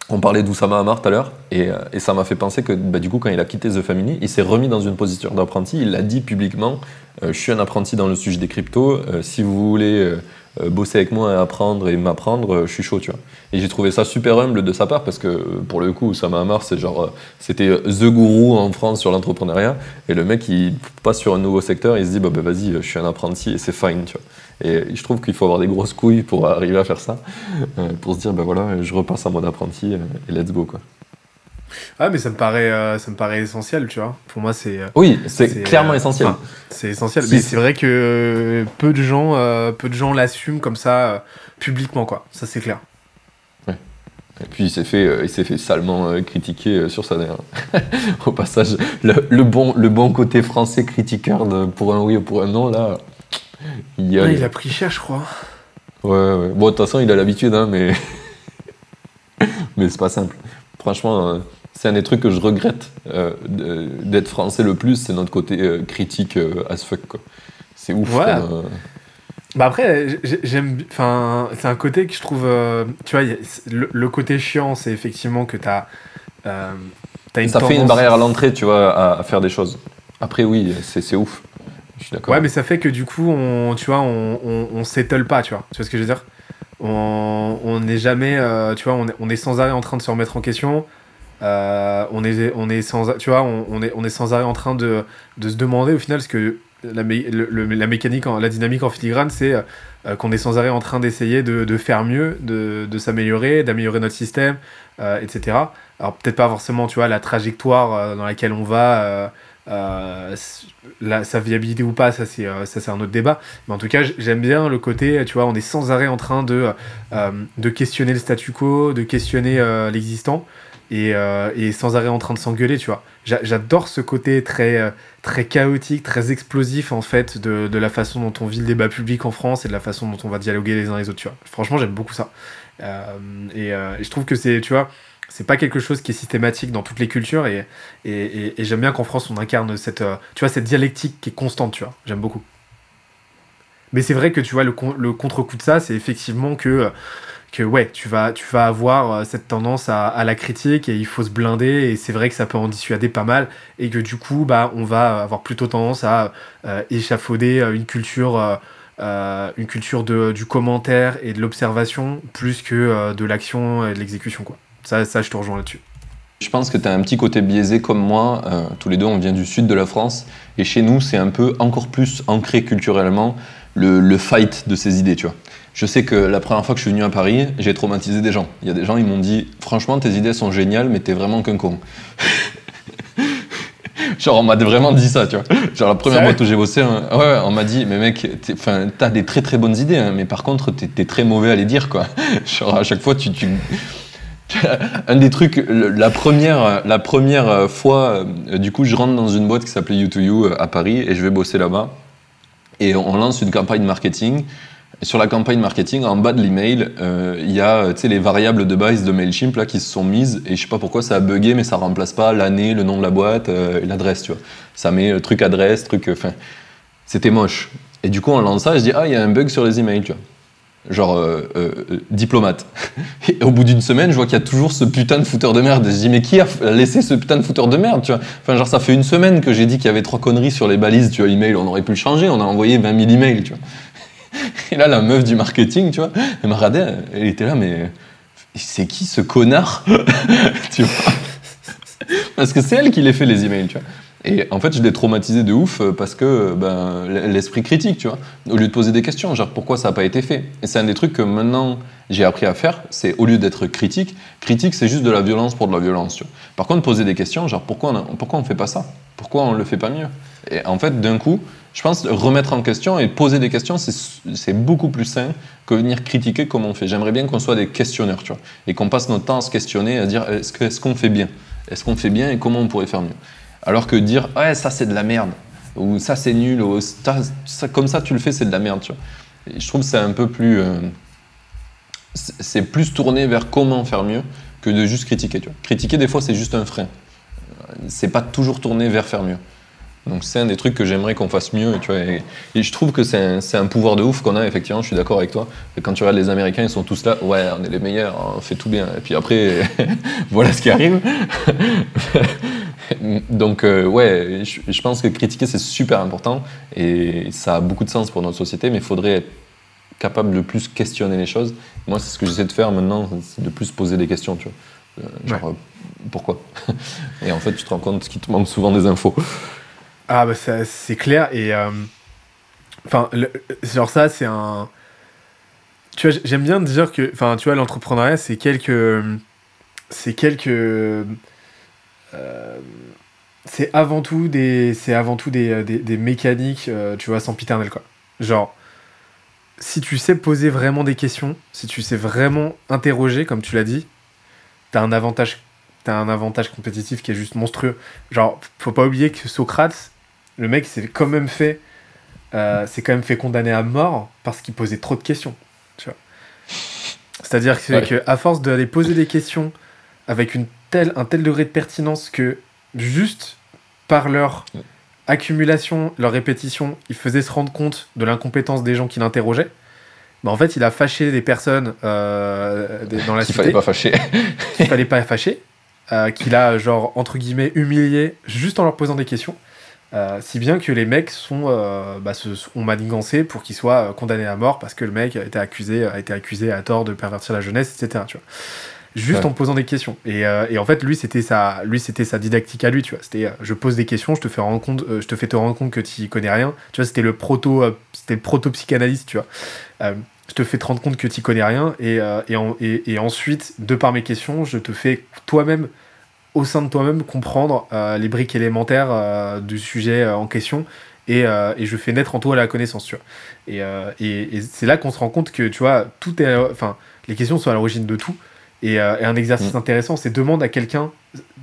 on parlait d'Oussama Hamar tout à l'heure et, ça m'a fait penser que bah, du coup quand il a quitté The Family, il s'est remis dans une position d'apprenti. Il l'a dit publiquement. je suis un apprenti dans le sujet des cryptos. Si vous voulez bosser avec moi et apprendre et m'apprendre, euh, je suis chaud, tu vois. Et j'ai trouvé ça super humble de sa part parce que pour le coup, Oussama Amar, c'est genre, euh, c'était the gourou en France sur l'entrepreneuriat. Et le mec, il passe sur un nouveau secteur, il se dit, bah, bah vas-y, je suis un apprenti et c'est fine, tu vois. Et je trouve qu'il faut avoir des grosses couilles pour arriver à faire ça, pour se dire, bah voilà, je repasse en mode apprenti et let's go, quoi.
Ah, mais ça me paraît, euh, ça me paraît essentiel, tu vois. Pour moi, c'est. Euh,
oui, c'est clairement euh, essentiel.
c'est essentiel. Mais c'est vrai que peu de gens, peu de gens l'assument comme ça publiquement, quoi. Ça, c'est clair.
Ouais. Et puis il s'est fait, il s'est fait salement critiquer sur ça d'ailleurs. Au passage, le, bon, le bon côté français critiqueur de, pour un oui ou pour un non là.
Il, a, il a pris cher, je crois.
Ouais, ouais. Bon, de toute façon, il a l'habitude, hein, mais mais c'est pas simple. Franchement, c'est un des trucs que je regrette euh, d'être français le plus, c'est notre côté euh, critique euh, as fuck. C'est ouf. Ouais.
bah après, j'aime. Enfin, c'est un côté que je trouve. tu vois, le, côté chiant, c'est effectivement que t'as.
as une ça fait une barrière à l'entrée, tu vois, à, faire des choses. Après, oui, c'est ouf. Je suis d'accord.
Ouais, mais ça fait que du coup, on, tu vois, on, on, on s'étale pas, tu vois. Tu vois ce que je veux dire? On n'est jamais. tu vois, on est, on est sans arrêt en train de se remettre en question. Euh, on, est, on, est sans, tu vois, on, est, on est sans arrêt en train de, de se demander au final ce que la, la mécanique, la dynamique en filigrane, c'est euh, qu'on est sans arrêt en train d'essayer de, faire mieux, de, de s'améliorer, d'améliorer notre système, euh, etc. Alors peut-être pas forcément, tu vois, la trajectoire dans laquelle on va, sa viabilité ou pas, ça c'est, ça c'est un autre débat. Mais en tout cas, j'aime bien le côté, tu vois, on est sans arrêt en train de, de questionner le statu quo, de questionner l'existant. Euh, et, sans arrêt en train de s'engueuler, tu vois. J'adore ce côté très, euh, très chaotique, très explosif, en fait, de, la façon dont on vit le débat public en France et de la façon dont on va dialoguer les uns les autres, tu vois. Franchement, j'aime beaucoup ça. Euh, et, je trouve que c'est, tu vois, c'est pas quelque chose qui est systématique dans toutes les cultures et, et, j'aime bien qu'en France, on incarne cette, tu vois, cette dialectique qui est constante, tu vois. J'aime beaucoup. Mais c'est vrai que, tu vois, le contre-coup de ça, c'est effectivement que que ouais, tu vas, tu vas avoir euh, cette tendance à, la critique et il faut se blinder et c'est vrai que ça peut en dissuader pas mal et que du coup, bah, on va avoir plutôt tendance à euh, échafauder euh, une culture, une culture de, du commentaire et de l'observation plus que de l'action et de l'exécution. Quoi. Ça, ça, je te rejoins là-dessus.
Je pense que tu as un petit côté biaisé comme moi. tous les deux, on vient du sud de la France. Et chez nous, c'est un peu encore plus ancré culturellement le, le fight de ces idées, tu vois. Je sais que la première fois que je suis venu à Paris, j'ai traumatisé des gens. Il y a des gens, ils m'ont dit Franchement, tes idées sont géniales, mais t'es vraiment qu'un con. Genre, on m'a vraiment dit ça, tu vois. Genre, la première fois où j'ai bossé, hein, ouais, on m'a dit Mais mec, t'as des très très bonnes idées, hein, mais par contre, t'es très mauvais à les dire, quoi. Genre, à chaque fois, tu. tu... Un des trucs, la première, la première fois, euh, du coup, je rentre dans une boîte qui s'appelait You2You euh, à Paris et je vais bosser là-bas. Et on lance une campagne marketing sur la campagne marketing, en bas de l'email, euh, il y a les variables de base de MailChimp là, qui se sont mises, et je sais pas pourquoi ça a bugué, mais ça remplace pas l'année, le nom de la boîte euh, l'adresse, tu vois. Ça met euh, truc adresse, truc. Enfin, c'était moche. Et du coup, on lance ça, et je dis, ah, il y a un bug sur les emails, tu vois. Genre, diplomate. Et au bout d'une semaine, je vois qu'il y a toujours ce putain de fouteur de merde. Je dis, mais qui a laissé ce putain de fouteur de merde, tu vois? Enfin, genre, ça fait une semaine que j'ai dit qu'il y avait trois conneries sur les balises, tu vois, email, on aurait pu le changer, on a envoyé 20 000 emails, tu vois. Et là, la meuf du marketing, tu vois, elle m'a regardé, elle était là, mais c'est qui ce connard Tu vois Parce que c'est elle qui les fait les emails, tu vois. Et en fait, je l'ai traumatisé de ouf parce que ben, l'esprit critique, tu vois. Au lieu de poser des questions, genre pourquoi ça n'a pas été fait? Et c'est un des trucs que maintenant j'ai appris à faire, c'est au lieu d'être critique, critique c'est juste de la violence pour de la violence, tu vois. Par contre, poser des questions, genre pourquoi on, pourquoi on fait pas ça? Pourquoi on le fait pas mieux Et en fait, d'un coup, je pense remettre en question et poser des questions, c'est beaucoup plus sain que venir critiquer comme on fait. J'aimerais bien qu'on soit des questionneurs, tu vois, et qu'on passe notre temps à se questionner, à dire est-ce qu'on fait bien? Est-ce qu'on fait bien et comment on pourrait faire mieux? Alors que dire ouais, ça c'est de la merde, ou ça c'est nul, ou comme ça tu le fais, c'est de la merde, tu vois. Je trouve que c'est un peu plus. Euh, c'est plus tourné vers comment faire mieux que de juste critiquer, tu vois. Critiquer, des fois, c'est juste un frein. C'est pas toujours tourné vers faire mieux. Donc c'est un des trucs que j'aimerais qu'on fasse mieux. Tu vois, et, je trouve que c'est un, un, pouvoir de ouf qu'on a, effectivement, je suis d'accord avec toi. Quand tu regardes les Américains, ils sont tous là, ouais, on est les meilleurs, on fait tout bien. Et puis après, voilà ce qui arrive. Donc euh, ouais, je, pense que critiquer, c'est super important. Et ça a beaucoup de sens pour notre société, mais il faudrait être capable de plus questionner les choses. Moi, c'est ce que j'essaie de faire maintenant, c'est de plus poser des questions, tu vois. Euh, genre, pourquoi Et en fait, tu te rends compte qu'il te manque souvent des infos.
Ah, bah, c'est clair. Et. euh, Enfin, genre, ça, c'est un. Tu vois, j'aime bien dire que. Enfin, tu vois, l'entrepreneuriat, c'est quelques. C'est quelques. euh, c'est avant tout des. C'est avant tout des, des, mécaniques, euh, tu vois, sempiternelles, quoi. Genre. Si tu sais poser vraiment des questions, si tu sais vraiment interroger, comme tu l'as dit, t'as un avantage. T'as un avantage compétitif qui est juste monstrueux. Genre, faut pas oublier que Socrate, le mec s'est quand même fait euh, s'est quand même fait condamner à mort parce qu'il posait trop de questions tu vois c'est à dire que,
Ouais.
que à force d'aller poser des questions avec une telle, un tel degré de pertinence que juste par leur accumulation leur répétition il faisait se rendre compte de l'incompétence des gens qui l'interrogeaient bah en fait il a fâché des personnes euh, dans la
Qu'il
cité
fallait pas fâcher.
qu'il fallait pas fâcher, euh, qu'il a genre entre guillemets humilié juste en leur posant des questions, euh, si bien que les mecs sont euh, bah, se, ont manigancé pour qu'ils soient euh, condamnés à mort parce que le mec a été accusé a été accusé à tort de pervertir la jeunesse, etc. Tu vois. Juste
Ouais.
en posant des questions. Et, euh, et en fait, lui, c'était sa, lui, c'était sa didactique à lui, tu vois. C'était, je pose des questions, je te fais rendre compte, je te fais te rendre compte que tu connais rien. Tu vois, c'était le proto, c'était le proto psychanalyste, tu vois. Je te fais te rendre compte que tu connais rien et, euh, et, en- et- et ensuite, de par mes questions, je te fais toi-même, au sein de toi-même, comprendre euh, les briques élémentaires euh, du sujet en question et, et je fais naître en toi la connaissance, tu vois. Et, c'est là qu'on se rend compte que, tu vois, tout est, enfin, les questions sont à l'origine de tout. Et, et un exercice
Mm.
intéressant, c'est demande à quelqu'un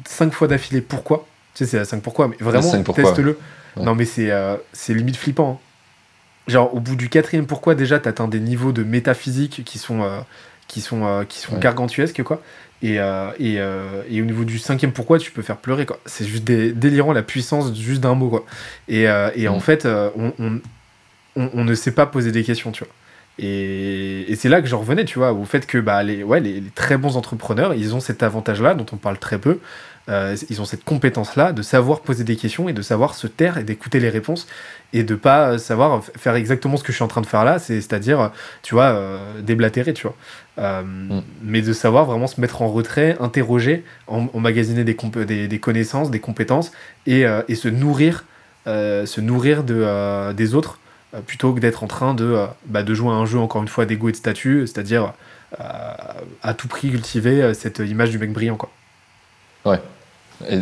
cinq fois d'affilée pourquoi. Tu sais, c'est la 5 pourquoi, mais vraiment,
cinq
teste-le.
Ouais.
Non, mais c'est c'est limite flippant. hein. Genre, au bout du quatrième pourquoi, déjà, t'atteins des niveaux de métaphysique qui sont, euh, qui sont, euh, qui sont
Ouais.
gargantuesques, quoi? Et, euh, et, et au niveau du cinquième pourquoi, tu peux faire pleurer, quoi? C'est juste dé- délirant la puissance juste d'un mot, quoi. Et, et en
Mm.
fait, on, on, on- on ne sait pas poser des questions, tu vois. Et, et c'est là que j'en revenais, tu vois, au fait que bah, les, ouais, les, les très bons entrepreneurs, ils ont cet avantage-là, dont on parle très peu, euh, ils ont cette compétence-là de savoir poser des questions et de savoir se taire et d'écouter les réponses et de pas savoir faire exactement ce que je suis en train de faire là, c'est- c'est-à-dire, tu vois, euh, déblatérer, tu vois. Euh, Mais de savoir vraiment se mettre en retrait, interroger, em- emmagasiner des, comp- des, des connaissances, des compétences et, et se nourrir, se nourrir de, des autres plutôt que d'être en train de, euh, bah, de jouer à un jeu, encore une fois, d'ego et de statut, c'est-à-dire euh, à tout prix cultiver euh, cette image du mec brillant, quoi.
Euh,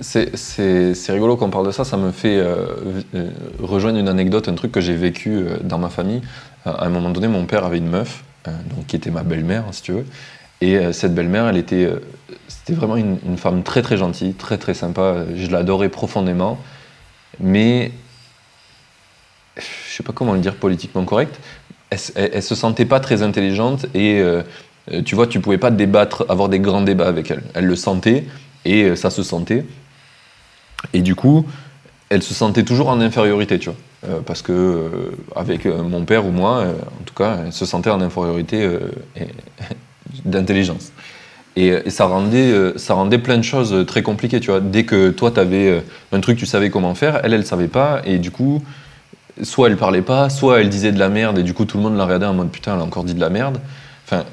C'est rigolo qu'on parle de ça, ça me fait euh, euh, rejoindre une anecdote, un truc que j'ai vécu euh, dans ma famille. Euh, à un moment donné, mon père avait une meuf, euh, donc, qui était ma belle-mère, si tu veux. Et euh, cette belle-mère, elle était, euh, c'était vraiment une, une femme très très gentille, très très sympa. Euh, Je l'adorais profondément, mais sais pas comment le dire politiquement correct. Elle, elle- se sentait pas très intelligente et euh, euh, tu vois, tu pouvais pas débattre, avoir des grands débats avec elle. Elle le sentait et euh, ça se sentait. Et du coup, elle se sentait toujours en infériorité, tu vois. Parce que avec mon père ou moi, en tout cas, elle se sentait en infériorité d'intelligence. Et, ça, rendait, ça rendait plein de choses très compliquées, tu vois. Dès que toi, tu avais un truc, tu savais comment faire, elle, elle savait pas, et du coup, soit elle parlait pas, soit elle disait de la merde, et du coup, tout le monde la regardait en mode putain, elle a encore dit de la merde. Enfin,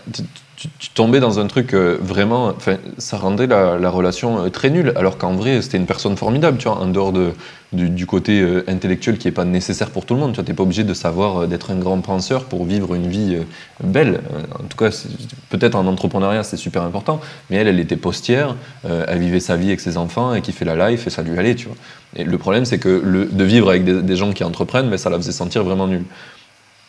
tu, tombais dans un truc euh, vraiment. Ça rendait la, la relation euh, très nulle, alors qu'en vrai, c'était une personne formidable, tu vois, en dehors de, du, côté euh, intellectuel qui est pas nécessaire pour tout le monde. Tu n'es pas obligé de savoir d'être un grand penseur pour vivre une vie belle. En tout cas, peut-être en entrepreneuriat, c'est super important, mais elle, elle était postière, elle vivait sa vie avec ses enfants, et qui fait la life, et ça lui allait, tu vois. Et le problème, c'est que de vivre avec des, gens qui entreprennent, mais ça la faisait sentir vraiment nulle.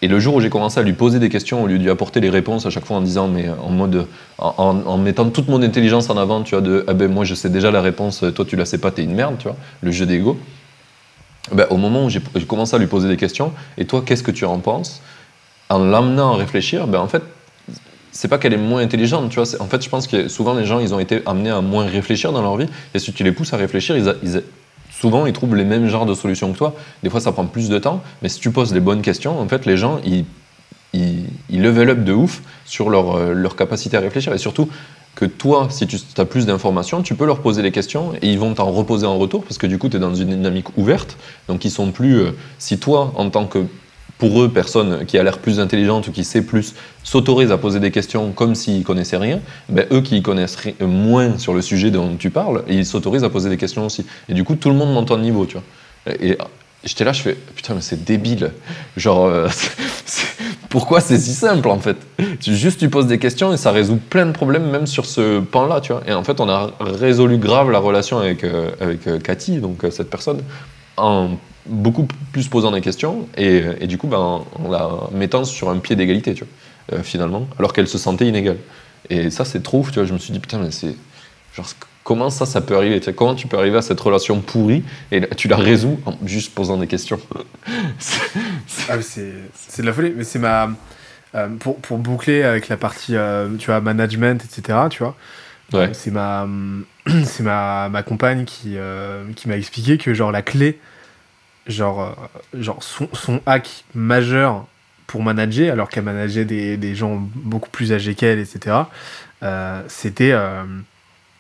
Et le jour où j'ai commencé à lui poser des questions, au lieu de lui apporter les réponses à chaque fois en disant, mais en mode, en, mettant toute mon intelligence en avant, tu vois, de, ah ben moi je sais déjà la réponse, toi tu la sais pas, t'es une merde, tu vois, le jeu d'ego. Ben, au moment où j'ai commencé à lui poser des questions, et toi qu'est-ce que tu en penses? En l'amenant à réfléchir, ben en fait, c'est pas qu'elle est moins intelligente, tu vois. En fait, je pense que souvent les gens, ils ont été amenés à moins réfléchir dans leur vie, et si tu les pousses à réfléchir, ils, a- ils a- souvent ils trouvent les mêmes genres de solutions que toi. Des fois, ça prend plus de temps, mais si tu poses les bonnes questions, en fait, les gens, ils, ils, ils level up de ouf sur leur, euh, leur capacité à réfléchir, et surtout que toi, si tu as plus d'informations, tu peux leur poser les questions et ils vont t'en reposer en retour parce que du coup, tu es dans une dynamique ouverte. Donc, ils sont plus. euh, si toi, en tant que pour eux, personne qui a l'air plus intelligente ou qui sait plus s'autorise à poser des questions comme s'ils connaissaient rien, ben eux qui connaissent moins sur le sujet dont tu parles, ils s'autorisent à poser des questions aussi. Et du coup, tout le monde monte en niveau, tu vois. Et j'étais là, je fais putain, mais c'est débile. Genre, euh, pourquoi c'est si simple en fait? Juste tu poses des questions et ça résout plein de problèmes, même sur ce pan-là, tu vois. Et en fait, on a résolu grave la relation avec, euh, avec euh, Cathy, donc cette personne, en beaucoup plus posant des questions et, et du coup, ben, en la mettant sur un pied d'égalité, tu vois, finalement, alors qu'elle se sentait inégale. Et ça, c'est trop, tu vois. Je me suis dit, putain, mais c'est. Genre, Comment ça, ça peut arriver Comment tu peux arriver à cette relation pourrie et tu la résous en juste posant des questions?
Ah, C'est de la folie. Mais c'est ma. Euh, pour, pour, boucler avec la partie euh, tu vois, management, etc., tu vois, ouais. c'est ma, c'est ma, ma compagne qui, euh, qui m'a expliqué que genre la clé, genre, genre son, son hack majeur pour manager, alors qu'elle manageait des, des, gens beaucoup plus âgés qu'elle, etc., c'était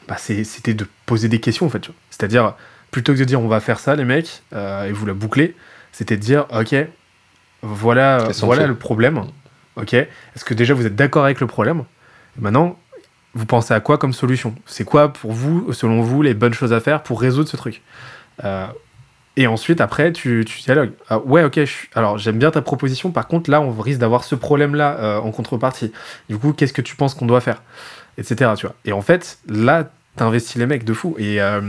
bah, c'était de poser des questions en fait. C'est-à-dire, plutôt que de dire on va faire ça les mecs, euh, et vous la boucler, c'était de dire ok, voilà, voilà le problème. Ok, est-ce que déjà vous êtes d'accord avec le problème? Maintenant, vous pensez à quoi comme solution? C'est quoi pour vous, selon vous, les bonnes choses à faire pour résoudre ce truc? Euh, Et ensuite, après, tu, tu dialogues. Ah, ouais, ok, alors j'aime bien ta proposition. Par contre, là, on risque d'avoir ce problème-là euh, en contrepartie. Du coup, qu'est-ce que tu penses qu'on doit faire etc. Tu vois. Et en fait, là, t'investis les mecs de fou. Et, euh,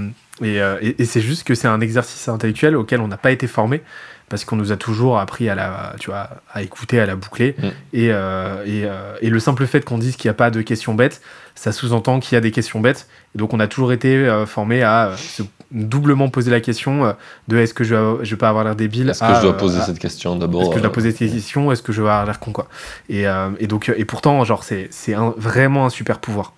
euh, et, et, c'est juste que c'est un exercice intellectuel auquel on n'a pas été formé parce qu'on nous a toujours appris à la, tu vois, à écouter, à la boucler. Mm. Et, euh, et, le simple fait qu'on dise qu'il n'y a pas de questions bêtes, ça sous-entend qu'il y a des questions bêtes. Et donc on a toujours été formé à se doublement poser la question de est-ce que je, je vais pas avoir l'air débile
Est-ce que je dois poser cette question d'abord
Est-ce que je dois poser cette question Est-ce que je vais avoir l'air con quoi et, et, donc et pourtant genre c'est vraiment un super pouvoir.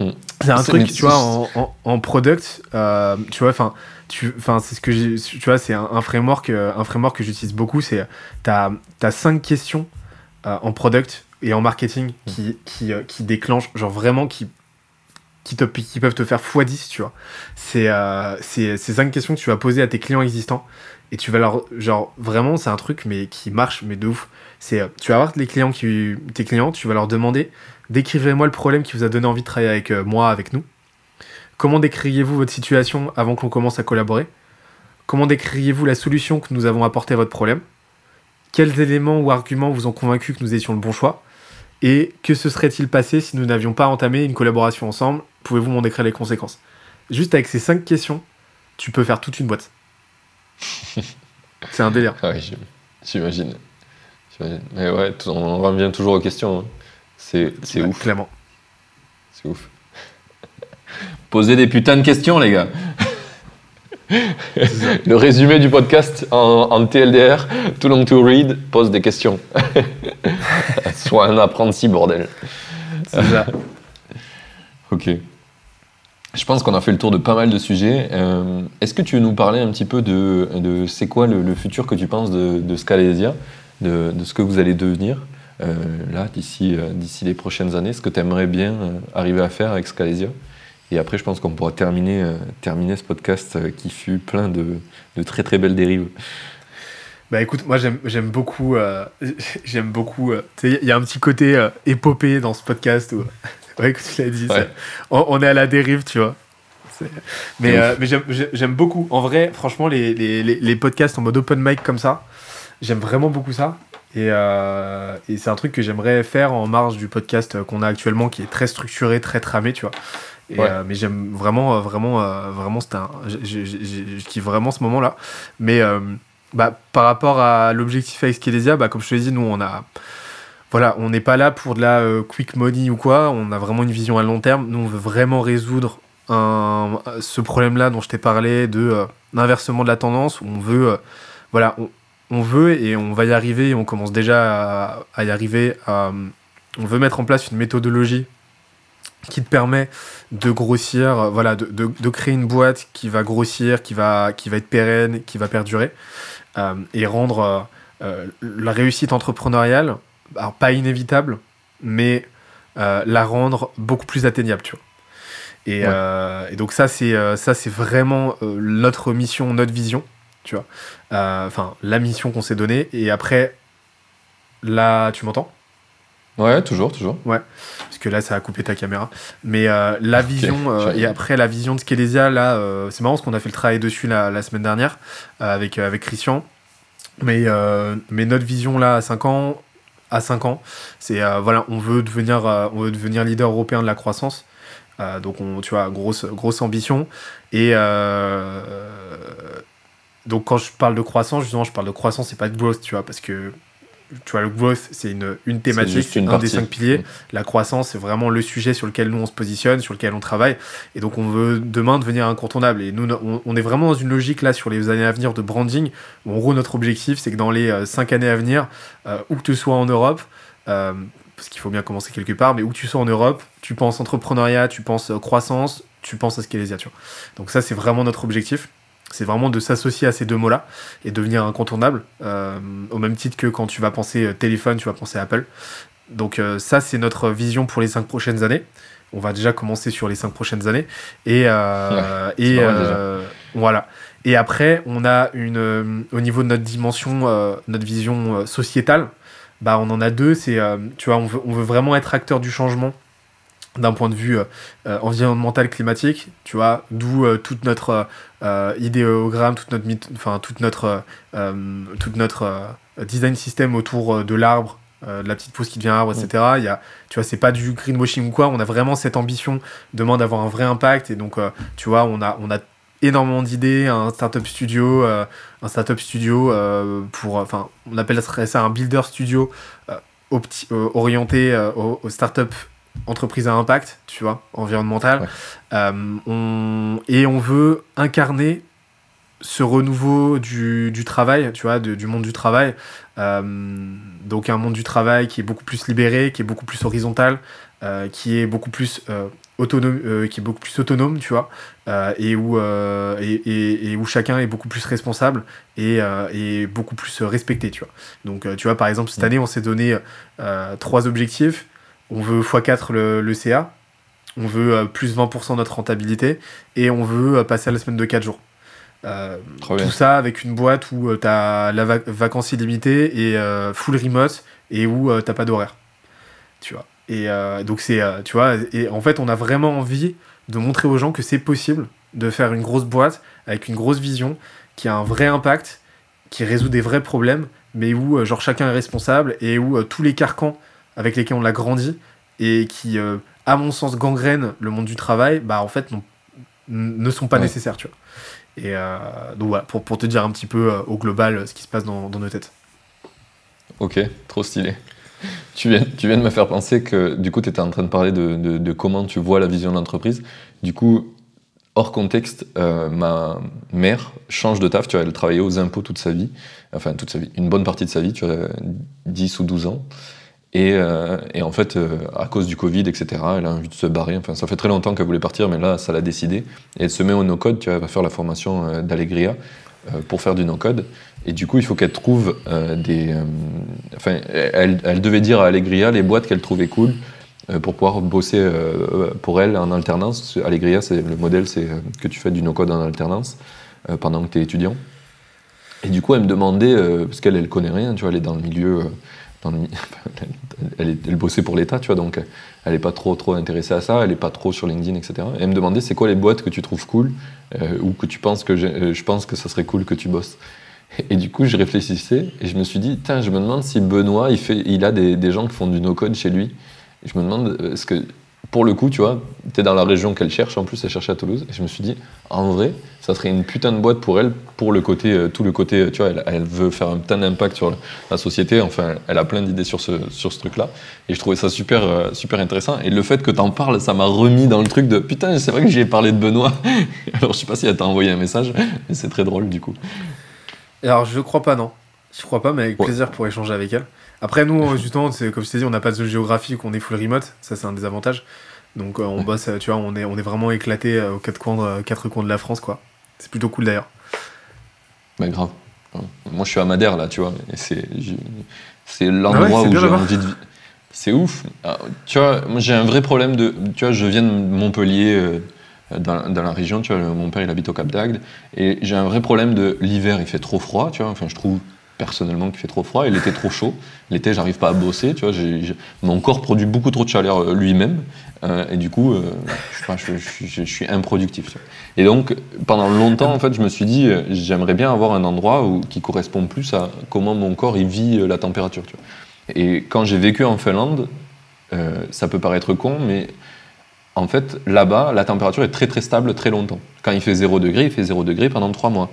Mm. C'est un truc, tu vois, en, en, product, euh, tu vois, enfin, tu, enfin, c'est ce que j'ai, tu vois, c'est un, framework, euh, un framework que j'utilise beaucoup. C'est, t'as, as cinq questions euh, en product et en marketing qui, qui, qui déclenchent, genre vraiment qui, qui, peuvent te faire x10, tu vois. C'est, ces cinq questions que tu vas poser à tes clients existants et tu vas leur, genre, vraiment, c'est un truc, mais qui marche, mais de ouf. C'est, tu vas avoir clients qui, tes clients, tu vas leur demander Décrivez-moi le problème qui vous a donné envie de travailler avec euh, moi, avec nous. Comment décririez-vous votre situation avant qu'on commence à collaborer? Comment décririez-vous la solution que nous avons apportée à votre problème? Quels éléments ou arguments vous ont convaincu que nous étions le bon choix? Et que se serait-il passé si nous n'avions pas entamé une collaboration ensemble Pouvez-vous m'en décrire les conséquences? Juste avec ces cinq questions, tu peux faire toute une boîte. C'est un délire.
oui, j'imagine. Mais ouais, on revient toujours aux questions. Hein. C'est ouf.
Clairement.
C'est ouf. Posez des putains de questions, les gars. Le résumé du podcast en, TLDR, too long to read, pose des questions. Sois un apprenti, bordel.
C'est ça.
ok. Je pense qu'on a fait le tour de pas mal de sujets. Euh, est-ce que tu veux nous parler un petit peu de, de c'est quoi le, futur que tu penses de, de Scalesia, de, de, ce que vous allez devenir euh, là, d'ici euh, d'ici les prochaines années, ce que tu aimerais bien arriver à faire avec Scalesia. Et après, je pense qu'on pourra terminer, terminer ce podcast qui fut plein de, de très très belles dérives.
Bah écoute, moi j'aime beaucoup, j'aime beaucoup. il y a un petit côté épopée dans ce podcast où, ouais, que tu l'as dit, on, est à la dérive, tu vois. Mais, mais j'aime beaucoup. En vrai, franchement, les, les, les, podcasts en mode open mic comme ça, j'aime vraiment beaucoup ça. Euh, et, c'est un truc que j'aimerais faire en marge du podcast qu'on a actuellement, qui est très structuré, très tramé, tu vois. Euh, mais j'aime vraiment, euh, vraiment, vraiment, c'est un, je kiffe vraiment ce moment-là. Mais bah, par rapport à l'objectif avec Skelesia, bah, comme je te l'ai dit, nous, on a, on n'est pas là pour de la quick money ou quoi. On a vraiment une vision à long terme. Nous, on veut vraiment résoudre ce problème-là dont je t'ai parlé de l'inversement de la tendance. Où on veut, et on va y arriver, on commence déjà à, y arriver, on veut mettre en place une méthodologie qui te permet de grossir, voilà, de, créer une boîte qui va grossir, qui va, qui va être pérenne, qui va perdurer, euh, et rendre euh, la réussite entrepreneuriale, pas inévitable, mais euh, la rendre beaucoup plus atteignable, tu vois. Et, et donc ça, c'est ça, c'est vraiment notre mission, notre vision tu vois. Euh, Enfin, la mission qu'on s'est donnée. Et après, là, tu m'entends?
Ouais, toujours, toujours.
Parce que là, ça a coupé ta caméra. Mais euh, la vision, euh, et après la vision de Skelesia, là, euh, c'est marrant parce qu'on a fait le travail dessus la, la semaine dernière euh, avec, euh, avec Christian. Mais, euh, mais notre vision là, à 5 ans, à 5 ans, c'est euh, voilà, on veut, devenir, euh, on veut devenir leader européen de la croissance. Euh, donc, on, tu vois, grosse, ambition. Et donc, quand je parle de croissance, justement, je parle de croissance et pas de growth, tu vois, parce que tu vois, le growth, c'est une, une thématique,
une
un des cinq piliers.
Mm.
La croissance, c'est vraiment le sujet sur lequel nous on se positionne, sur lequel on travaille. Et donc, on veut demain devenir incontournable. Et nous, on, on est vraiment dans une logique là sur les années à venir de branding. Où, en gros, notre objectif, c'est que dans les euh, cinq années à venir, euh, où que tu sois en Europe, euh, parce qu'il faut bien commencer quelque part, mais où que tu sois en Europe, tu penses entrepreneuriat, tu penses croissance, tu penses à Skelesia, tu vois. Donc, ça, c'est vraiment notre objectif. C'est vraiment de s'associer à ces deux mots-là et devenir incontournable. euh, au même titre que quand tu vas penser euh, téléphone, tu vas penser Apple. Donc euh, ça, c'est notre vision pour les cinq prochaines années. On va déjà commencer sur les cinq prochaines années. Et, euh, et euh, voilà. Et après, on a une, euh, au niveau de notre dimension, euh, notre vision sociétale, bah, on en a deux. C'est, euh, tu vois, on veut, on veut vraiment être acteur du changement d'un point de vue euh, euh, environnemental climatique, tu vois, d'où euh, toute notre euh, idéogramme, toute notre, mythe- enfin, toute notre, toute notre design system autour de l'arbre, de la petite pousse qui devient arbre, etc. Il y a, tu vois, c'est pas du greenwashing ou quoi, on a vraiment cette ambition demain d'avoir un vrai impact, et donc, tu vois, on a, on a énormément d'idées, un startup studio, euh, un startup studio euh, pour, enfin, on appellerait ça un builder studio euh, orienté aux, aux startups entreprises à impact, tu vois, environnemental.
Ouais.
Euh, on, et on veut incarner ce renouveau du, du travail, tu vois, de- du monde du travail. Euh, donc un monde du travail qui est beaucoup plus libéré, qui est beaucoup plus horizontal, euh, qui est beaucoup plus autonome, qui est beaucoup plus autonome, tu vois, et où et, et- et où chacun est beaucoup plus responsable et, et beaucoup plus respecté, tu vois. Donc tu vois, par exemple cette
Mm.
année, on s'est donné trois objectifs. On veut x4 le, le CA, on veut euh, plus 20% de notre rentabilité et on veut euh, passer à la semaine de 4 jours. Euh,
bien.
tout ça avec une boîte où tu as la vac- vacances illimitée et euh, full remote et où euh, t'as pas d'horaire. Tu vois. Et donc c'est, tu vois, et en fait on a vraiment envie de montrer aux gens que c'est possible de faire une grosse boîte avec une grosse vision qui a un vrai impact, qui résout des vrais problèmes, mais où genre chacun est responsable et où tous les carcans avec lesquels on l'a grandi et qui, euh, à mon sens, gangrènent le monde du travail, bah en fait non- ne sont pas
Ouais.
nécessaires, tu vois. Et euh, donc voilà, pour, pour te dire un petit peu euh, au global ce qui se passe dans, dans nos têtes.
Ok, trop stylé. Tu viens, tu viens de me faire penser que du coup, tu étais en train de parler de, de- de comment tu vois la vision de l'entreprise. Du coup, hors contexte, euh, ma mère change de taf. Tu vois, elle travaillait aux impôts toute sa vie. Enfin, toute sa vie. Une bonne partie de sa vie, tu vois, 10 ou 12 ans. Et, euh, et en fait, euh, à cause du Covid, etc., elle a envie de se barrer. Enfin, ça fait très longtemps qu'elle voulait partir, mais là, ça l'a décidé. Et elle se met au no-code. Tu vois, elle va faire la formation euh, d'Allegria euh, pour faire du no-code. Et du coup, il faut qu'elle trouve des. enfin, elle, elle devait dire à Allegria les boîtes qu'elle trouvait cool pour pouvoir bosser pour elle en alternance. Allegria, c'est le modèle, c'est que tu fais du no-code en alternance pendant que tu es étudiant. Et du coup, elle me demandait, parce qu'elle, elle connaît rien, tu vois, elle est dans le milieu. dans le elle, est- elle bossait pour l'État, tu vois, donc elle n'est pas trop, trop intéressée à ça, elle n'est pas trop sur LinkedIn, etc. Et elle me demandait c'est quoi les boîtes que tu trouves cool euh, ou que tu penses que euh, je pense que ça serait cool que tu bosses? Et du coup, je réfléchissais et je me suis dit, Tain, je me demande si Benoît, il, fait, il a des, gens qui font du no-code chez lui. Je me demande, euh, est-ce que, pour le coup, tu vois, tu es dans la région qu'elle cherche, en plus, elle cherchait à Toulouse. Et je me suis dit, en vrai, ça serait une putain de boîte pour elle, pour le côté, euh, tout le côté, euh, tu vois, elle, elle veut faire un putain d'impact sur la, société. Enfin, elle a plein d'idées sur ce, sur ce truc-là. Et je trouvais ça super, euh, super intéressant. Et le fait que tu en parles, ça m'a remis dans le truc de, putain, c'est vrai que j'y ai parlé de Benoît. Alors, je sais pas si elle t'a envoyé un message, mais c'est très drôle, du coup.
Alors je crois pas, non. Je crois pas, mais avec
Ouais.
plaisir pour échanger avec elle. Après, nous, justement, c'est comme je t'ai dit, on n'a pas de zone géographique, on est full remote, ça c'est un des avantages. Donc euh, on bosse, euh, tu vois, on est, on est vraiment éclaté euh, aux quatre coins, de, quatre coins de la France, quoi. C'est plutôt cool d'ailleurs.
Bah grave. Moi je suis à Madère là, tu vois, et c'est c'est
Ah ouais,
l'endroit
c'est
où j'ai envie de vi- C'est ouf. Ah, Tu vois, moi j'ai un vrai problème de tu vois, je viens de Montpellier euh, dans, dans la région, tu vois, mon père il habite au Cap d'Agde, et j'ai un vrai problème de l'hiver, il fait trop froid, tu vois, enfin je trouve personnellement qu'il fait trop froid, et l'été trop chaud. L'été, j'arrive pas à bosser, tu vois, mon corps produit beaucoup trop de chaleur euh, lui-même, euh, et du coup, euh, je, suis improductif. Et donc, pendant longtemps, en fait, je me suis dit, j'aimerais bien avoir un endroit qui correspond plus à comment mon corps vit la température. Et quand j'ai vécu en Finlande, ça peut paraître con, mais en fait, là-bas, la température est très très stable très longtemps. Quand il fait 0 degré, il fait 0 degré pendant 3 mois.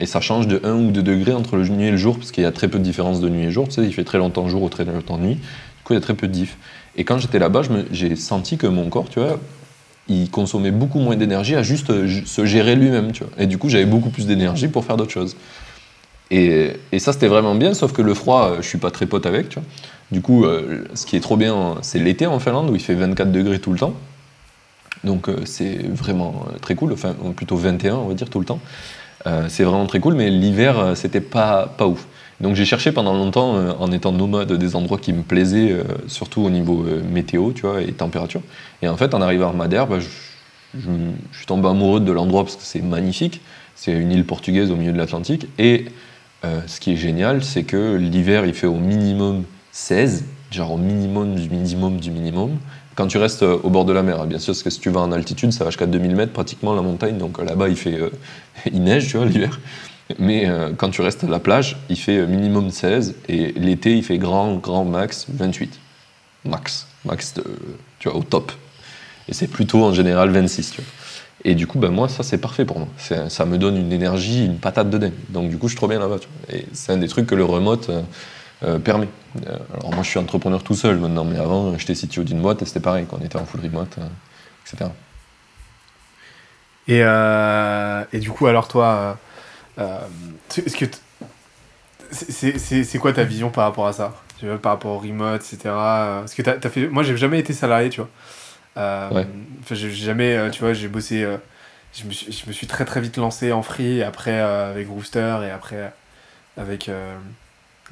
Et ça change de 1 ou 2 degrés entre le nuit et le jour, parce qu'il y a très peu de différence de nuit et jour. Tu sais, il fait très longtemps jour ou très longtemps nuit. Du coup, il y a très peu de diff. Et quand j'étais là-bas, j'ai senti que mon corps, tu vois, il consommait beaucoup moins d'énergie à juste euh, se gérer lui-même, tu vois. Et du coup, j'avais beaucoup plus d'énergie pour faire d'autres choses. Et, et ça, c'était vraiment bien, sauf que le froid, euh, je suis pas très pote avec, tu vois. Du coup, euh, ce qui est trop bien, c'est l'été en Finlande, où il fait 24 degrés tout le temps. Donc, c'est vraiment très cool, enfin, plutôt 21, on va dire, tout le temps. Euh, c'est vraiment très cool, mais l'hiver, euh, c'était pas, pas ouf. Donc j'ai cherché pendant longtemps, euh, en étant nomade, des endroits qui me plaisaient, surtout au niveau météo, tu vois, et température. Et en fait, en arrivant à Madère, bah, je, je- suis tombé amoureux de l'endroit parce que c'est magnifique. C'est une île portugaise au milieu de l'Atlantique. Et ce qui est génial, c'est que l'hiver, il fait au minimum 16, genre au minimum du minimum du minimum. Quand tu restes euh, au bord de la mer, hein, bien sûr, parce que si tu vas en altitude, ça va jusqu'à 2000 mètres pratiquement la montagne, donc euh, là-bas il fait, euh, il neige, tu vois, l'hiver. Mais quand tu restes à la plage, il fait minimum 16 et l'été il fait grand, grand max 28. Max, max, de- tu vois, au top. Et c'est plutôt en général 26, tu vois. Et du coup, ben moi, ça c'est parfait pour moi. Ça me donne une énergie, une patate de dingue. Donc du coup, je suis trop bien là-bas. Et c'est un des trucs que le remote euh, permet. Euh, alors moi, je suis entrepreneur tout seul maintenant, mais avant, j'étais CTO d'une boîte et c'était pareil, quand on était en full remote, etc.
Et, euh, et du coup, alors toi, est-ce que t- c'est- c'est c'est- c'est quoi ta vision par rapport à ça? Tu vois, Par rapport au remote, etc. Parce que t'as, t'as fait, moi, j'ai jamais été salarié, tu vois. Euh,
Ouais.
Enfin, j'ai jamais, euh, tu vois, j'ai bossé. euh, je, me suis, je me suis très très vite lancé en free, et après avec Rooster et après avec.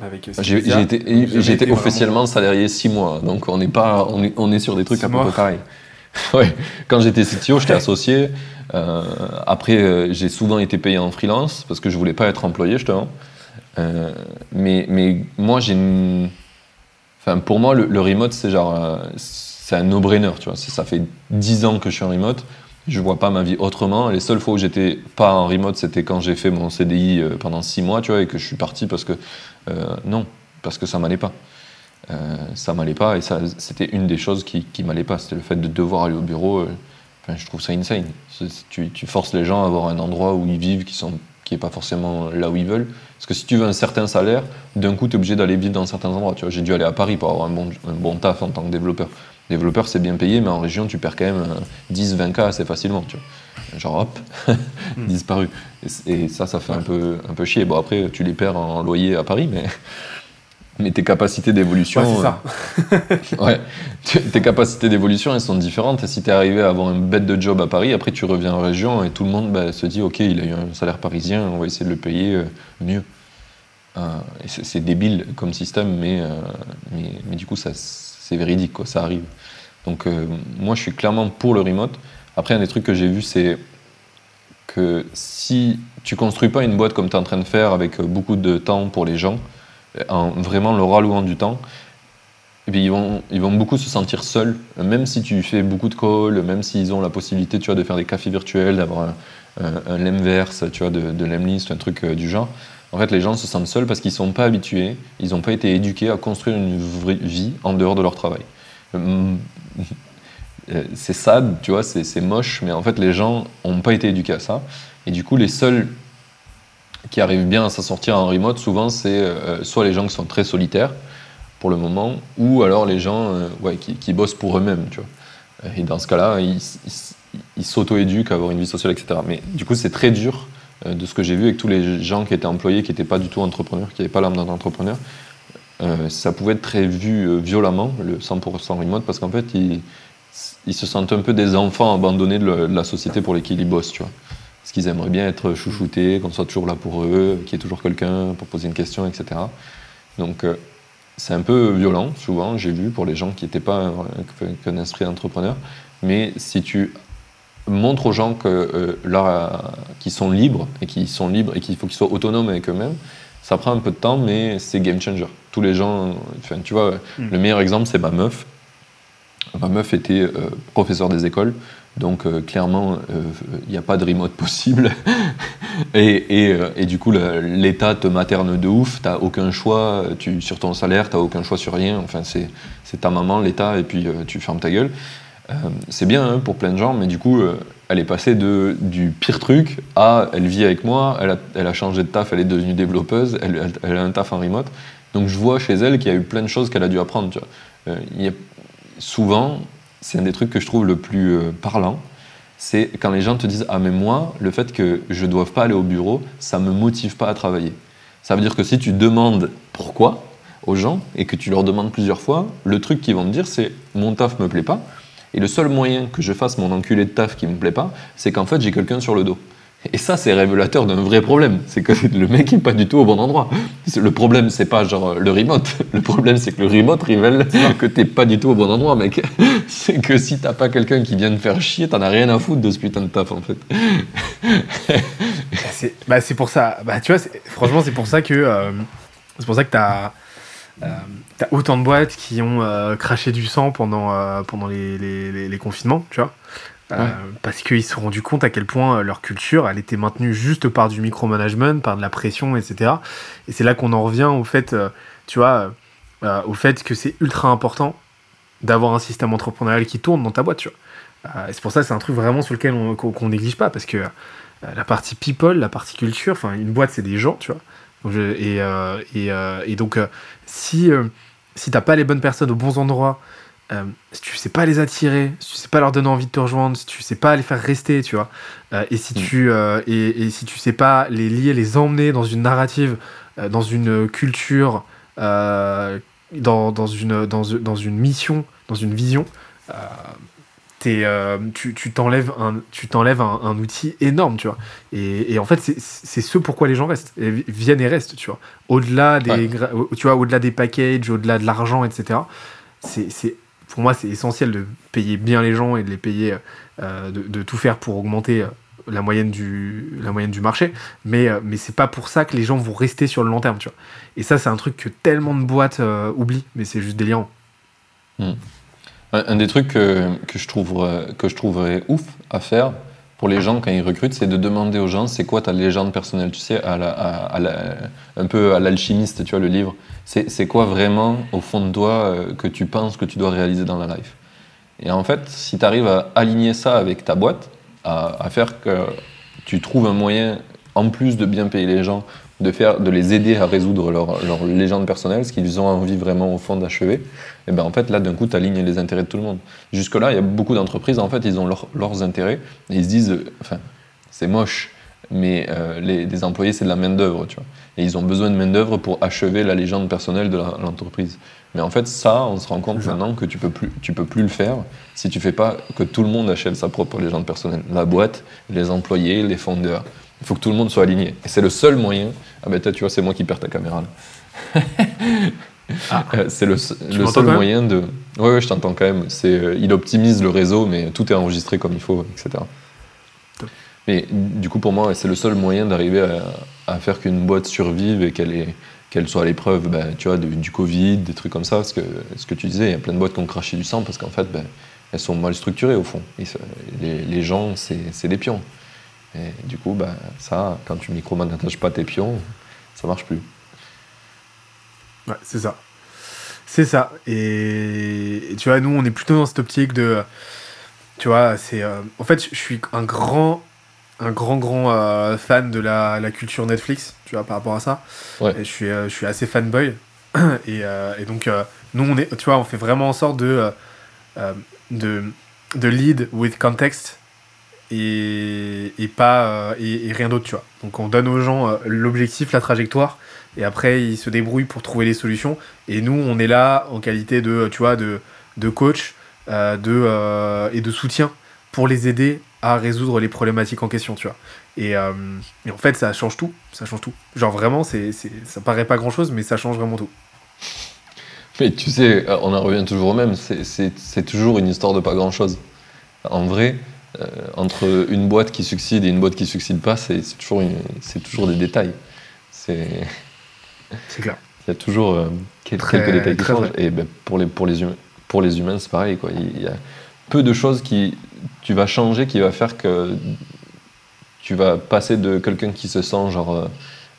Euh,
J'ai été,
vraiment-
officiellement salarié 6 mois, donc on est, pas, on est, on est sur des trucs
Six
à peu près pareils. ouais. Quand j'étais CTO, j'étais associé. Euh, après, euh, j'ai souvent été payé en freelance parce que je voulais pas être employé, justement. Euh, mais, mais moi, j'ai une. Enfin, pour moi, le, le remote, c'est genre. c'est un no-brainer, tu vois. Ça fait 10 ans que je suis en remote. Je vois pas ma vie autrement. Les seules fois où j'étais pas en remote, c'était quand j'ai fait mon CDI pendant 6 mois, tu vois, et que je suis parti parce que. Euh, non, parce que ça m'allait pas. Euh, ça m'allait pas, et ça, c'était une des choses qui, qui m'allait pas. C'était le fait de devoir aller au bureau. euh, Enfin, je trouve ça insane. Tu, tu forces les gens à avoir un endroit où ils vivent qui sont qui est pas forcément là où ils veulent. Parce que si tu veux un certain salaire, d'un coup, tu es obligé d'aller vivre dans certains endroits. Tu vois, j'ai dû aller à Paris pour avoir un bon, un bon taf en tant que développeur. Développeur, c'est bien payé, mais en région, tu perds quand même 10-20 k assez facilement. Tu vois. Genre, hop, disparu. Et, ça, ça fait un peu, un peu chier. Bon, après, tu les perds en loyer à Paris, mais, mais tes capacités d'évolution.
Ouais, c'est ça.
euh, ouais, tes capacités d'évolution, elles sont différentes. Et si tu es arrivé à avoir un bête de job à Paris, après, tu reviens en région et tout le monde bah, se dit Ok, il a eu un salaire parisien, on va essayer de le payer euh, mieux. Euh, c'est débile comme système, mais, euh, mais, mais du coup, ça, c'est véridique, quoi, ça arrive. Donc, euh, moi, je suis clairement pour le remote. Après, un des trucs que j'ai vu, c'est que si tu construis pas une boîte comme tu es en train de faire avec euh, beaucoup de temps pour les gens, euh, en vraiment leur allouant du temps, et puis ils vont, ils vont beaucoup se sentir seuls, même si tu fais beaucoup de calls, même s'ils ont la possibilité tu vois, de faire des cafés virtuels, d'avoir un, un, un Lemverse, tu vois, de, de Lemlist, un truc euh, du genre. En fait, les gens se sentent seuls parce qu'ils ne sont pas habitués, ils n'ont pas été éduqués à construire une vie en dehors de leur travail. Euh, C'est sad, tu vois, c'est moche, mais en fait, les gens n'ont pas été éduqués à ça. Et du coup, les seuls qui arrivent bien à s'en sortir en remote, souvent, c'est euh, soit les gens qui sont très solitaires, pour le moment, ou alors les gens euh, qui, qui bossent pour eux-mêmes, tu vois. Et dans ce cas-là, ils s'auto-éduquent à avoir une vie sociale, etc. Mais du coup, c'est très dur euh, de ce que j'ai vu avec tous les gens qui étaient employés, qui n'étaient pas du tout entrepreneurs, qui n'avaient pas l'âme d'un entrepreneur. Euh, ça pouvait être très vu euh, violemment, le 100% remote, parce qu'en fait, ils, ils se sentent un peu des enfants abandonnés de, le- de la société pour lesquels ils bossent, tu vois. Parce qu'ils aimeraient bien être chouchoutés, qu'on soit toujours là pour eux, qu'il y ait toujours quelqu'un pour poser une question, etc. Donc, euh, c'est un peu violent, souvent, j'ai vu, pour les gens qui n'étaient pas euh, qu'un esprit d'entrepreneur. Mais si tu montre aux gens que euh, leur- qu'ils sont libres et qu'ils sont libres et qu'il faut qu'ils soient autonomes avec eux-mêmes. Ça prend un peu de temps, mais c'est game changer. Tous les gens, enfin, tu vois,
Mm.
le meilleur exemple, c'est ma meuf. Ma meuf était euh, professeur des écoles, donc euh, clairement, euh, il n'y a pas de remote possible. et, et, du coup, l'État te materne de ouf, tu n'as aucun choix tu, sur ton salaire, tu n'as aucun choix sur rien. Enfin, c'est ta maman, l'État, et puis tu fermes ta gueule. C'est bien hein, pour plein de gens, mais du coup, elle est passée de, du pire truc à elle vit avec moi, elle a, elle a changé de taf, elle est devenue développeuse, elle, a un taf en remote. Donc je vois chez elle qu'il y a eu plein de choses qu'elle a dû apprendre. Souvent, c'est un des trucs que je trouve le plus euh, parlant, c'est quand les gens te disent Ah, mais moi, le fait que je ne doive pas aller au bureau, ça ne me motive pas à travailler. Ça veut dire que si tu demandes pourquoi aux gens et que tu leur demandes plusieurs fois, le truc qu'ils vont te dire, c'est Mon taf me plaît pas. Et le seul moyen que je fasse mon enculé de taf qui me plaît pas, c'est qu'en fait j'ai quelqu'un sur le dos. Et ça, c'est révélateur d'un vrai problème. C'est que le mec est pas du tout au bon endroit. Le problème, c'est pas genre le remote. Le problème, c'est que le remote révèle que t'es pas du tout au bon endroit, mec. C'est que si t'as pas quelqu'un qui vient te faire chier, t'en as rien à foutre de ce putain de taf, en fait.
Bah, c'est bah, c'est pour ça. Bah, tu vois, franchement, c'est pour ça que euh, c'est pour ça que t'as euh, t'as autant de boîtes qui ont euh, craché du sang pendant euh, pendant les, les, les- les confinements, tu vois. Euh. Parce qu'ils se sont rendus compte à quel point euh, leur culture, elle était maintenue juste par du micromanagement, par de la pression, etc. Et c'est là qu'on en revient au fait, euh, tu vois, euh, au fait que c'est ultra important d'avoir un système entrepreneurial qui tourne dans ta boîte, tu vois. Et c'est pour ça que c'est un truc vraiment sur lequel on qu'on néglige pas, parce que la partie people, la partie culture, enfin une boîte c'est des gens, tu vois. Donc, et, et, et donc si si t'as pas les bonnes personnes aux bons endroits, euh, si tu sais pas les attirer, si tu sais pas leur donner envie de te rejoindre, si tu sais pas les faire rester, tu vois, euh, et si
Mm.
tu euh, et, et si tu sais pas les lier, les emmener dans une narrative, euh, dans une culture, dans, dans une dans, dans une mission, dans une vision. euh, tu tu t'enlèves un, tu t'enlèves un, un outil énorme, tu vois. Et, et en fait, c'est- ce pourquoi les gens restent, et viennent et restent, tu vois. Au-delà des,
Ouais.
au- tu vois, au-delà des packages, au-delà de l'argent, etc. C'est, c'est, pour moi, c'est essentiel de payer bien les gens et de les payer, euh, de, de tout faire pour augmenter euh, la moyenne du, la moyenne du marché. Mais, euh, mais c'est pas pour ça que les gens vont rester sur le long terme, tu vois. Et ça, c'est un truc que tellement de boîtes euh, oublient, mais c'est juste délirant.
Un, un des trucs que, que je trouverais, que je trouverais ouf à faire pour les gens quand ils recrutent, c'est de demander aux gens c'est quoi ta légende personnelle, tu sais, un peu à l'alchimiste, tu vois, le livre. C'est quoi vraiment, au fond de toi, euh, que tu penses que tu dois réaliser dans la life? Et en fait, si tu arrives à aligner ça avec ta boîte, à faire que tu trouves un moyen, en plus de bien payer les gens, de, faire, de les aider à résoudre leur, leur légende personnelle, ce qu'ils ont envie vraiment au fond d'achever, et ben en fait là d'un coup tu alignes les intérêts de tout le monde. Jusque là il y a beaucoup d'entreprises en fait ils ont leur- leurs intérêts et ils se disent enfin c'est moche mais euh, les, les employés c'est de la main d'œuvre tu vois et ils ont besoin de main d'œuvre pour achever la légende personnelle de l'entreprise. Mais en fait ça on se rend compte maintenant que tu peux plus tu peux plus le faire si tu fais pas que tout le monde achète sa propre légende personnelle. La boîte, les employés, les fondeurs. Il faut que tout le monde soit aligné. Et c'est le seul moyen. Ah ben toi, tu vois, c'est moi qui perds ta caméra là.
Ah.
Euh, c'est le, le seul moyen de. Ouais, ouais, je t'entends quand même. C'est, euh, il optimise le réseau, mais tout est enregistré comme il faut, etc.
Top.
Mais du coup, pour moi, c'est le seul moyen d'arriver à, à faire qu'une boîte survive et qu'elle est qu'elle soit à l'épreuve ben, tu vois, de- du Covid, des trucs comme ça. Parce que ce que tu disais, il y a plein de boîtes qui ont craché du sang parce qu'en fait, ben, elles sont mal structurées au fond. Et ça- les, les gens, c'est, c'est des pions. Et du coup, ben, ça, quand tu micromanages pas tes pions, ça marche plus.
Ouais, c'est ça. C'est ça. Et, et tu vois, nous, on est plutôt dans cette optique de. Tu vois, c'est. euh, en fait, je suis un grand. Un grand, grand euh, fan de la, la culture Netflix, tu vois, par rapport à ça.
Ouais.
Et je suis, euh, je suis assez fanboy. et, et donc, nous, on est, tu vois, on fait vraiment en sorte de, de, de lead with context et, pas euh, et, rien d'autre, tu vois. Donc, on donne aux gens euh, l'objectif, la trajectoire, et après, ils se débrouillent pour trouver les solutions. Et nous, on est là en qualité de, tu vois, de, de coach euh, de, et de soutien pour les aider à résoudre les problématiques en question, tu vois. Et, en fait, ça change tout. Ça change tout. Genre vraiment, c'est, c'est, ça paraît pas grand chose, mais ça change vraiment tout.
Mais tu sais, on en revient toujours au même, c'est- c'est c'est toujours une histoire de pas grand-chose. En vrai, entre une boîte qui succède et une boîte qui succède pas, c'est toujours, toujours des détails. C'est
clair.
Il y a toujours euh, quelques, détails qui changent. Et ben, pour, les, pour, les humains, pour les humains, c'est pareil. Quoi. Il y a peu de choses qui tu vas changer qui va faire que tu vas passer de quelqu'un qui se sent genre euh,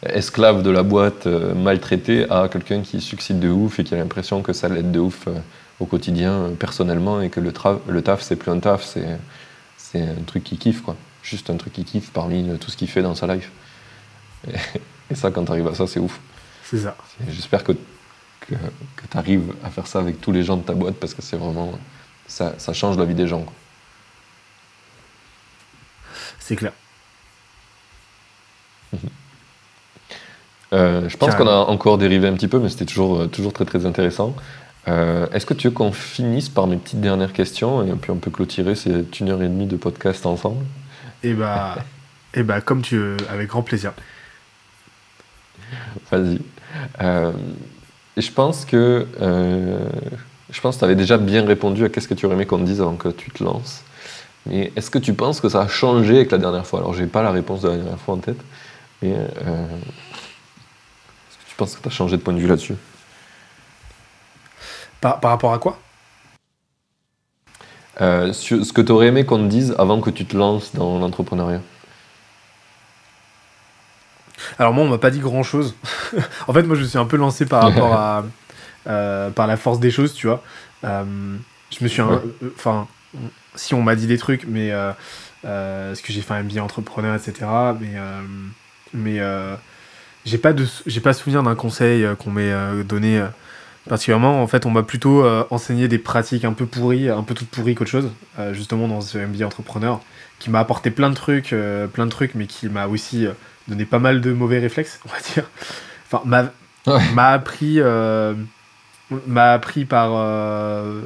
esclave de la boîte, euh, maltraité, à quelqu'un qui succède de ouf et qui a l'impression que ça l'aide de ouf au quotidien, personnellement, et que le, le taf, c'est plus un taf, c'est, c'est un truc qui kiffe, quoi. Juste un truc qui kiffe parmi tout ce qu'il fait dans sa life. Et, et ça, quand tu arrives à ça, c'est ouf.
C'est ça.
J'espère que, que, tu arrives à faire ça avec tous les gens de ta boîte parce que c'est vraiment. Ça, ça, change la vie des gens.
C'est clair.
Euh, je pense qu'on a encore dérivé un petit peu, mais c'était toujours, euh, toujours très très intéressant. Euh, est-ce que tu veux qu'on finisse par mes petites dernières questions et puis on peut clôturer cette une heure et demie de podcast ensemble?
Eh bah, et bah comme tu veux, avec grand plaisir.
Vas-y. Euh, je pense que euh, je pense que tu avais déjà bien répondu à qu'est-ce que tu aurais aimé qu'on te dise avant que tu te lances. Mais est-ce que tu penses que ça a changé avec la dernière fois? Alors, j'ai pas la réponse de la dernière fois en tête, mais est-ce que tu penses que tu as changé de point de vue là-dessus?
Par, par, rapport à quoi?
Ce que tu aurais aimé qu'on te dise avant que tu te lances dans l'entrepreneuriat?
Alors moi, on m'a pas dit grand chose. en fait, moi, je suis un peu lancé par rapport à euh, par la force des choses, tu vois. Euh, je me suis, enfin, si on m'a dit des trucs, mais euh, parce que j'ai fait un billet entrepreneur, etc. Mais mais j'ai pas de j'ai pas souvenir d'un conseil qu'on m'ait donné particulièrement. En fait, on m'a plutôt enseigné des pratiques un peu pourries, un peu toutes pourries qu'autre chose, justement dans ce MBA entrepreneur, qui m'a apporté plein de trucs, plein de trucs, mais qui m'a aussi donné pas mal de mauvais réflexes, on va dire. Enfin, m'a appris, euh, m'a appris par, euh,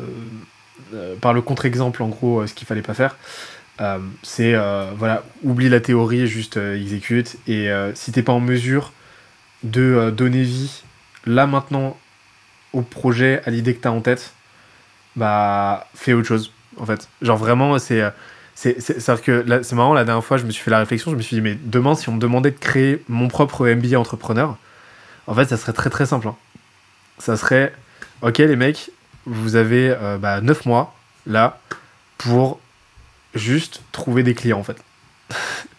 euh, par le contre-exemple, en gros, ce qu'il fallait pas faire. c'est, voilà, oublie la théorie, juste exécute. Et si t'es pas en mesure de donner vie, là, maintenant, au projet, à l'idée que t'as en tête, bah, fais autre chose, en fait. Genre, vraiment, c'est c'est que c'est marrant, la dernière fois, je me suis fait la réflexion, je me suis dit, mais demain, si on me demandait de créer mon propre MBA entrepreneur, en fait, ça serait très très simple. Hein. Ça serait, ok les mecs, vous avez euh, bah, 9 mois là pour juste trouver des clients en fait.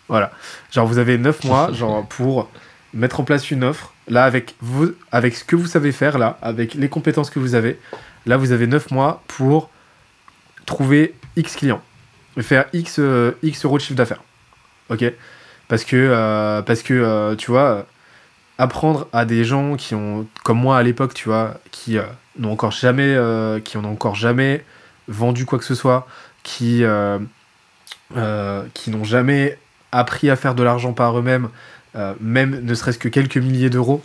voilà. Genre vous avez 9 mois genre pour mettre en place une offre. Là avec vous avec ce que vous savez faire là, avec les compétences que vous avez, là vous avez 9 mois pour trouver X clients faire X, euh, X euros de chiffre d'affaires. Ok? Parce que, euh, parce que euh, tu vois, apprendre à des gens qui ont, comme moi à l'époque, tu vois, qui n'ont encore jamais, qui encore jamais vendu quoi que ce soit, qui, qui n'ont jamais appris à faire de l'argent par eux-mêmes, même ne serait-ce que quelques milliers d'euros,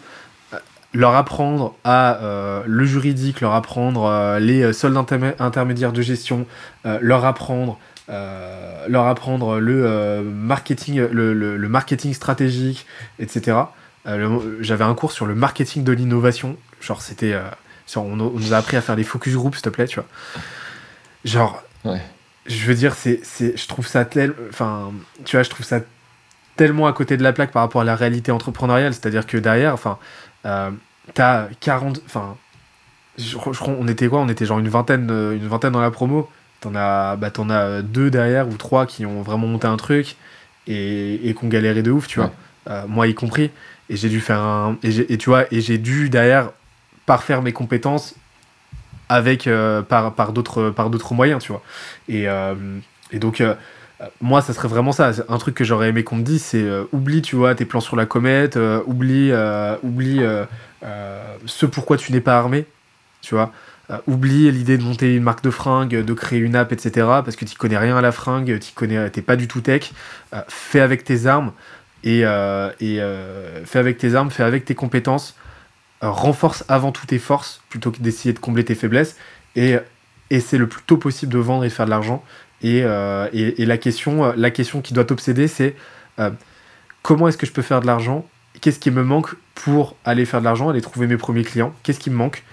leur apprendre à le juridique, leur apprendre les soldes intermédiaires de gestion, leur apprendre euh, leur apprendre le euh, marketing, le, le, marketing stratégique, etc. Euh, j'avais un cours sur le marketing de l'innovation. Genre, c'était. on, nous a appris à faire des focus group, s'il te plaît, tu vois. Genre, je veux dire, c'est, je trouve ça tel. Enfin, tu vois, je trouve ça tellement à côté de la plaque par rapport à la réalité entrepreneuriale. C'est-à-dire que derrière, enfin, t'as 40. Enfin, on était quoi? On était genre une vingtaine, une vingtaine dans la promo. T'en as, bah, en as deux derrière ou trois qui ont vraiment monté un truc et, et qui ont galéré de ouf, tu vois. Euh, moi y compris. Et j'ai dû faire un. Et, tu vois, et j'ai dû derrière parfaire mes compétences avec euh, par, par d'autres par d'autres moyens, tu vois. Et, euh, et donc moi ça serait vraiment ça un truc que j'aurais aimé qu'on me dise c'est oublie tu vois tes plans sur la comète oublie oublie ce pourquoi tu n'es pas armé tu vois euh, oublie l'idée de monter une marque de fringues, de créer une app, etc. Parce que tu connais rien à la fringue, tu connais, t'es pas du tout tech. Euh, fais avec tes armes et, euh, et fais avec tes armes, fais avec tes compétences. renforce avant tout tes forces plutôt que d'essayer de combler tes faiblesses et essaie le plus tôt possible de vendre et de faire de l'argent. Et, et, la, question, la question qui doit t'obséder, c'est comment est-ce que je peux faire de l'argent? Qu'est-ce qui me manque pour aller faire de l'argent, aller trouver mes premiers clients? Qu'est-ce qui me manque?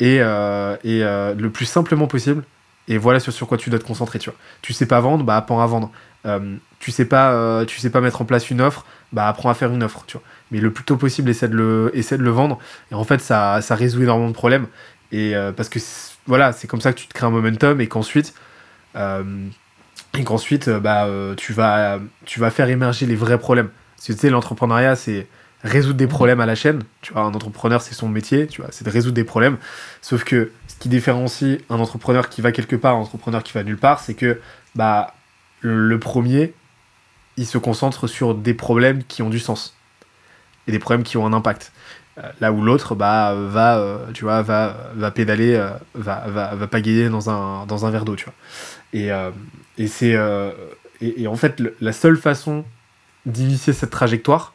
Et, euh, euh, le plus simplement possible, et voilà sur, quoi tu dois te concentrer, tu vois. Tu sais pas vendre, bah apprends à vendre. Euh, tu sais pas euh, tu sais pas mettre en place une offre, bah apprends à faire une offre. Mais le plus tôt possible, essaie de le, essaie de le vendre. Et en fait, ça, ça résout énormément de problèmes. Et euh, parce que voilà, c'est comme ça que tu te crées un momentum et qu'ensuite, et qu'ensuite, bah, tu, vas, tu vas faire émerger les vrais problèmes. Parce que tu sais, l'entrepreneuriat, c'est résoudre des problèmes à la chaîne. Tu vois, un entrepreneur, c'est son métier, tu vois, c'est de résoudre des problèmes. Sauf que ce qui différencie un entrepreneur qui va quelque part, un entrepreneur qui va nulle part, c'est que bah, le premier, il se concentre sur des problèmes qui ont du sens et des problèmes qui ont un impact. Euh, là où l'autre bah, va, euh, tu vois, va, va pédaler, euh, va, va, va pagayer dans un, dans un verre d'eau. Tu vois. Et, et c'est, et, et, en fait, la seule façon d'initier cette trajectoire,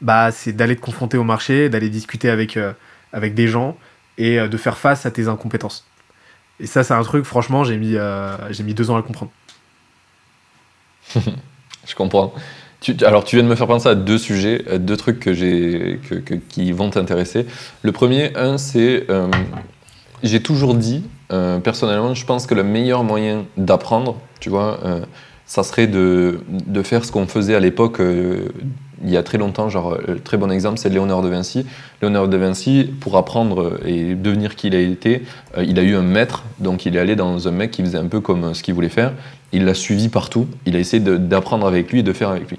bah, c'est d'aller te confronter au marché, d'aller discuter avec, avec des gens et de faire face à tes incompétences. Et ça, c'est un truc, franchement, j'ai mis, mis deux ans à le comprendre.
je comprends. Tu, alors, tu viens de me faire penser à deux sujets, euh, deux trucs que que, qui vont t'intéresser. Le premier, un, c'est. Euh, j'ai toujours dit, euh, personnellement, je pense que le meilleur moyen d'apprendre, tu vois, euh, ça serait de, de, faire ce qu'on faisait à l'époque euh, il y a très longtemps, genre, très bon exemple, c'est Léonard de Vinci. Léonard de Vinci, pour apprendre et devenir qui il a été, il a eu un maître, donc il est allé dans un mec qui faisait un peu comme ce qu'il voulait faire. Il l'a suivi partout, il a essayé d'apprendre avec lui et de faire avec lui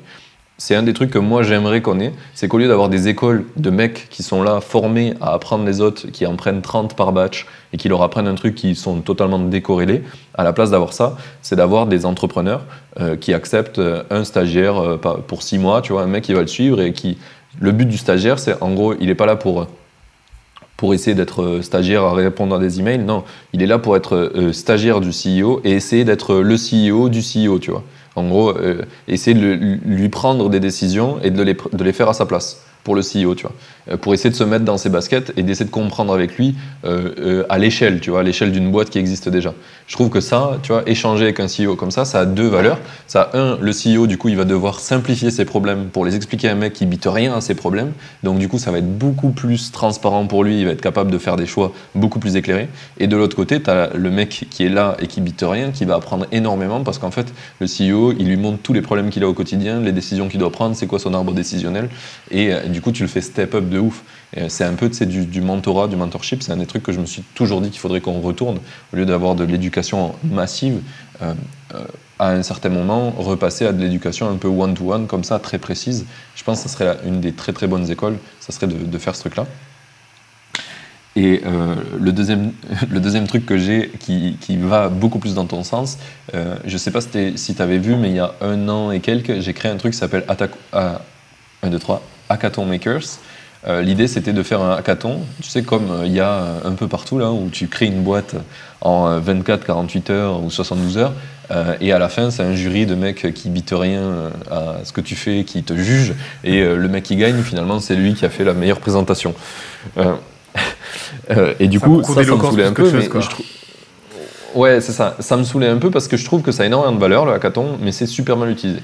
c'est un des trucs que moi j'aimerais qu'on ait, c'est qu'au lieu d'avoir des écoles de mecs qui sont là formés à apprendre les autres, qui en prennent 30 par batch et qui leur apprennent un truc qui sont totalement décorrélés, à la place d'avoir ça, c'est d'avoir des entrepreneurs euh, qui acceptent euh, un stagiaire euh, pour 6 mois, tu vois, un mec qui va le suivre et qui... Le but du stagiaire, c'est en gros, il n'est pas là pour pour essayer d'être stagiaire à répondre à des emails. Non, il est là pour être stagiaire du CEO et essayer d'être le CEO du CEO, tu vois. En gros, euh, essayer de lui prendre des décisions et de les, de les faire à sa place pour le CEO, tu vois, pour essayer de se mettre dans ses baskets et d'essayer de comprendre avec lui euh, euh, à l'échelle, tu vois, à l'échelle d'une boîte qui existe déjà. Je trouve que ça, tu vois, échanger avec un CEO comme ça, ça a deux valeurs. Ça, a un, le CEO, du coup, il va devoir simplifier ses problèmes pour les expliquer à un mec qui bite rien à ses problèmes. Donc, du coup, ça va être beaucoup plus transparent pour lui. Il va être capable de faire des choix beaucoup plus éclairés. Et de l'autre côté, tu as le mec qui est là et qui bite rien, qui va apprendre énormément parce qu'en fait, le CEO, il lui montre tous les problèmes qu'il a au quotidien, les décisions qu'il doit prendre, c'est quoi son arbre décisionnel. Et du coup, tu le fais step up ouf. C'est un peu du, du mentorat, du mentorship. C'est un des trucs que je me suis toujours dit qu'il faudrait qu'on retourne. Au lieu d'avoir de l'éducation massive, euh, euh, à un certain moment, repasser à de l'éducation un peu one-to-one, comme ça, très précise. Je pense que ce serait une des très très bonnes écoles, ça serait de, faire ce truc-là. Et euh, le, deuxième, le deuxième truc que j'ai qui, qui, va beaucoup plus dans ton sens, euh, je sais pas si tu avais vu, mais il y a un an et quelques, j'ai créé un truc qui s'appelle Attack. 1, 2, 3, Hackathon Makers. Euh, L'idée, c'était de faire un hackathon, tu sais, comme il euh, y a un peu partout, là, où tu crées une boîte en 24, 48 heures ou 72 heures, euh, et à la fin, c'est un jury de mecs qui bitent rien euh, à ce que tu fais, qui te juge, et euh, le mec qui gagne, finalement, c'est lui qui a fait la meilleure présentation. et du
ça
coup, ça, ça me saoulait un peu,
chose, mais je
trouve... Ouais, c'est ça. Ça me saoulait un peu parce que je trouve que ça a énormément de valeur, le hackathon, mais c'est super mal utilisé.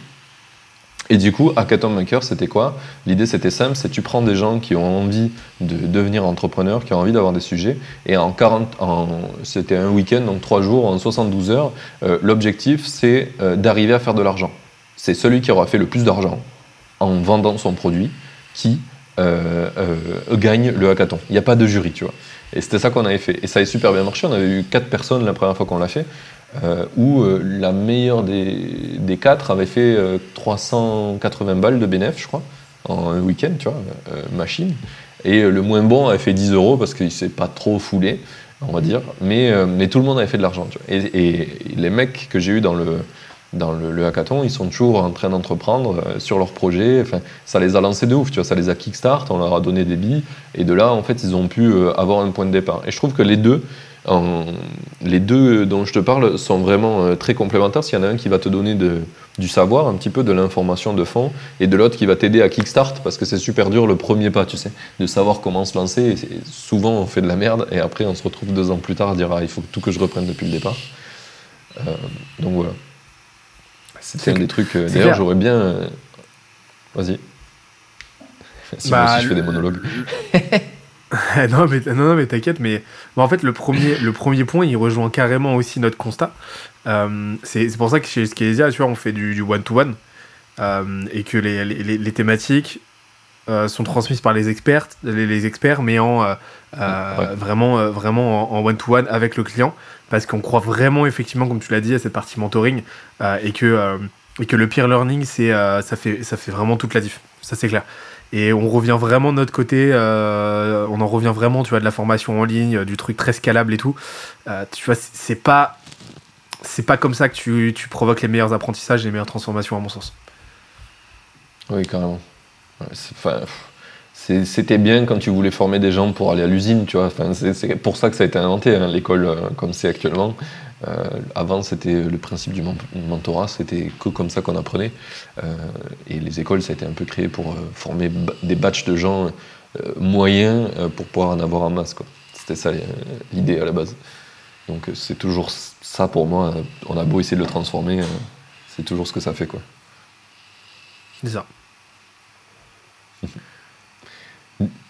Et du coup, Hackathon Maker, c'était quoi? L'idée, c'était simple, c'est tu prends des gens qui ont envie de devenir entrepreneurs, qui ont envie d'avoir des sujets, et en 40, en, c'était un week-end, donc 3 jours, en 72 heures, euh, l'objectif, c'est euh, d'arriver à faire de l'argent. C'est celui qui aura fait le plus d'argent en vendant son produit qui euh, gagne le hackathon. Il n'y a pas de jury, tu vois. Et c'était ça qu'on avait fait. Et ça a super bien marché. On avait eu 4 personnes la première fois qu'on l'a fait euh, où euh, la meilleure des, des, quatre avait fait euh, 380 balles de bénéf, je crois, en un week-end, tu vois, euh, machine. Et le moins bon avait fait 10 euros parce qu'il s'est pas trop foulé, on va dire. Mais, mais tout le monde avait fait de l'argent. Et, et, les mecs que j'ai eu dans le, dans le, le, hackathon, ils sont toujours en train d'entreprendre sur leur projet. Enfin, ça les a lancés de ouf, tu vois, ça les a kickstart, on leur a donné des billes. Et de là, en fait, ils ont pu avoir un point de départ. Et je trouve que les deux, en, les deux dont je te parle sont vraiment euh, très complémentaires. S'il y en a un qui va te donner de, du savoir, un petit peu de l'information de fond, et de l'autre qui va t'aider à kickstart, parce que c'est super dur le premier pas, tu sais, de savoir comment se lancer. Et souvent, on fait de la merde, et après, on se retrouve deux ans plus tard à dire ah, il faut tout que je reprenne depuis le départ. Euh, donc voilà. C'est un des trucs. Euh, D'ailleurs, j'aurais bien. Vas-y. Si
bah,
moi aussi je fais des monologues.
non, mais, non, non, mais t'inquiète, mais bon, en fait, le premier, le premier point, il rejoint carrément aussi notre constat. Euh, c'est c'est pour ça que chez Skelésia, tu vois, on fait du one-to-one euh, et que les, les, les thématiques euh, sont transmises par les experts, les, les experts, mais en euh,
Ouais.
vraiment, vraiment en one-to-one avec le client, parce qu'on croit vraiment, effectivement, comme tu l'as dit, à cette partie mentoring et, que, et que le peer learning, c'est, ça, fait, ça fait vraiment toute la diff. Ça, c'est clair. Et on revient vraiment de notre côté, euh, on en revient vraiment, tu vois, de la formation en ligne, euh, du truc très scalable et tout. Euh, tu vois, c'est- pas, c'est pas comme ça que tu, tu provoques les meilleurs apprentissages et les meilleures transformations, à mon sens.
Oui, carrément. Ouais, C'était bien quand tu voulais former des gens pour aller à l'usine, tu vois. Enfin, c'est pour ça que ça a été inventé, hein, l'école euh, comme c'est actuellement. Euh, avant, c'était le principe du men- mentorat, c'était que comme ça qu'on apprenait. Euh, et les écoles, ça a été un peu créé pour former des batchs de gens moyens pour pouvoir en avoir en masse. C'était ça l'idée à la base. Donc c'est toujours ça pour moi. euh, On a beau essayer de le transformer, c'est toujours ce que ça fait.
C'est ça.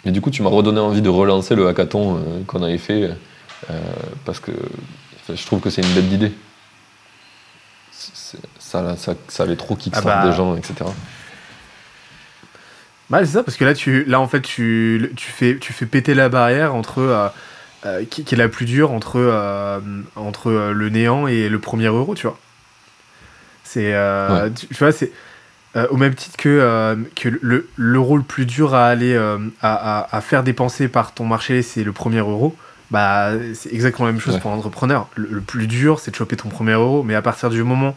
Et du coup, tu m'as redonné envie de relancer le hackathon euh, qu'on avait fait, euh, parce que je trouve que c'est une bête d'idée. Ça, ça, ça allait trop kickstart
Ah bah.
des gens, etc.
Bah, c'est ça, parce que là, tu, là en fait, tu, tu, fais, tu fais péter la barrière entre. euh, qui, qui est la plus dure entre, entre le néant et le premier euro, tu vois. C'est.
Ouais.
tu, tu vois, c'est. Euh, au même titre que, euh, que le, le plus dur à aller euh, à, à, à faire dépenser par ton marché, c'est le premier euro. Bah, c'est exactement la même chose
Ouais.
pour un entrepreneur. Le, le plus dur, c'est de choper ton premier euro, mais à partir du moment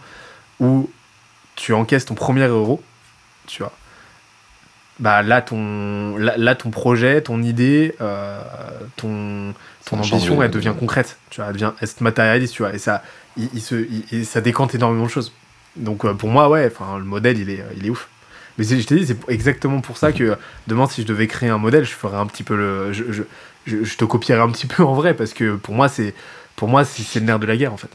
où tu encaisses ton premier euro, tu vois, bah là ton, là, là, ton projet, ton idée, euh, ton, ton ambition, elle devient concrète, tu vois, elle, devient, elle se matérialise, tu vois, et ça, il, il se, il- et ça décante énormément de choses. Donc euh, pour moi, ouais, enfin le modèle, il est, euh, il est ouf. Mais je t'ai dit, c'est exactement pour ça que demain, si je devais créer un modèle, je ferais un petit peu le, je, je, je, te copierais un petit peu en vrai, parce que pour moi, c'est, pour moi, c'est le nerf de la guerre en fait.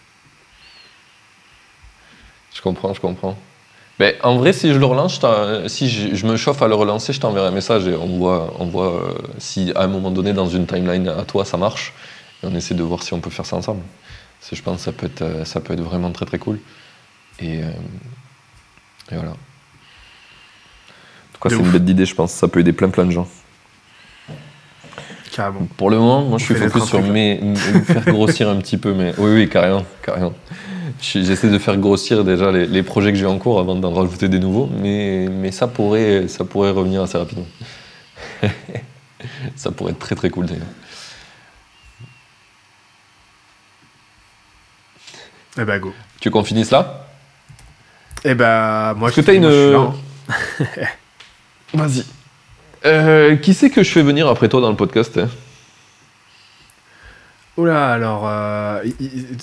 Je comprends, je comprends. Mais en vrai, si je le relance, si je, me chauffe à le relancer, je t'enverrai un message et on voit, on voit euh, si à un moment donné, dans une timeline à toi, ça marche. Et on essaie de voir si on peut faire ça ensemble. Je pense que ça peut être, ça peut être vraiment très très cool. Et, euh, et voilà. En tout cas, c'est une bête d'idée, je pense. Ça peut aider plein plein de gens.
Carrément.
Pour le moment, moi je suis focus sur mes, me faire grossir un petit peu, mais oui, oui, carrément, carrément. J'essaie de faire grossir déjà les, les projets que j'ai en cours avant d'en rajouter des nouveaux, mais, mais ça, pourrait, ça pourrait revenir assez rapidement. ça pourrait être très très cool d'ailleurs.
Eh bah go.
Tu veux qu'on finisse là?
Eh bah moi,
Est-ce que t'as une.
hein.
Vas-y. Euh, qui c'est que je fais venir après toi dans le podcast hein
Oula, alors euh,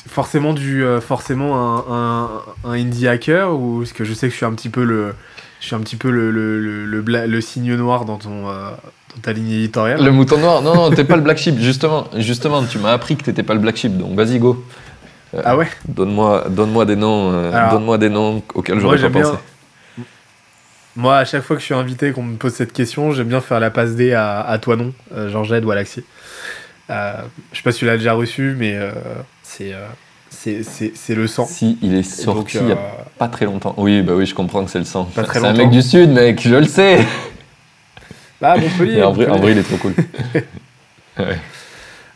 forcément du euh, forcément un, un, un indie hacker ou parce que je sais que je suis un petit peu le je suis un petit peu le le, le, le, bla- le signe noir dans ton euh, dans ta ligne éditoriale.
Le mouton noir Non, non, t'es pas le black sheep, justement. Justement, tu m'as appris que t'étais pas le black sheep, donc vas-y, go. Euh,
Ah ouais.
Donne-moi donne des noms, euh, donne-moi des noms auxquels j'aurais pas pensé.
bien. Moi à chaque fois que je suis invité qu'on me pose cette question, j'aime bien faire la passe D à, à toi non, euh, Jean-Jed ou Alexis. Euh, je sais pas si tu l'as déjà reçu, mais euh, c'est euh, c'est le sang.
Si, il est sorti
donc,
il y a
euh,
pas très longtemps. Oui, bah oui, je comprends que c'est le sang. C'est un mec du sud, mec, je le sais.
Ah Montpellier.
En, vrai, en vrai, il est trop cool. Ouais,
Euh,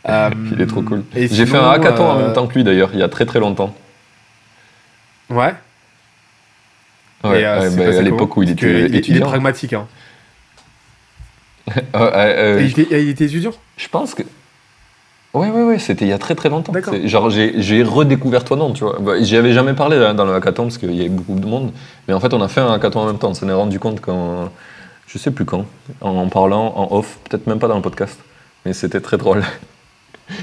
il est trop cool. J'ai fait un hackathon en
euh,
même temps que lui d'ailleurs, il y a très très longtemps.
Ouais.
Ouais,
euh,
ouais, bah, à l'époque où il était
il est
étudiant.
pragmatique. Hein.
Euh,
Et il, était, et il était étudiant
Je pense que. Ouais, ouais, ouais, c'était il y a très très longtemps. Genre, j'ai redécouvert toi, non, tu vois. Bah, J'y avais jamais parlé hein, dans le hackathon parce qu'il y avait beaucoup de monde. Mais en fait, on a fait un hackathon en même temps. On s'en est rendu compte quand. Je sais plus quand. En, en parlant en off, peut-être même pas dans le podcast. Mais c'était très drôle.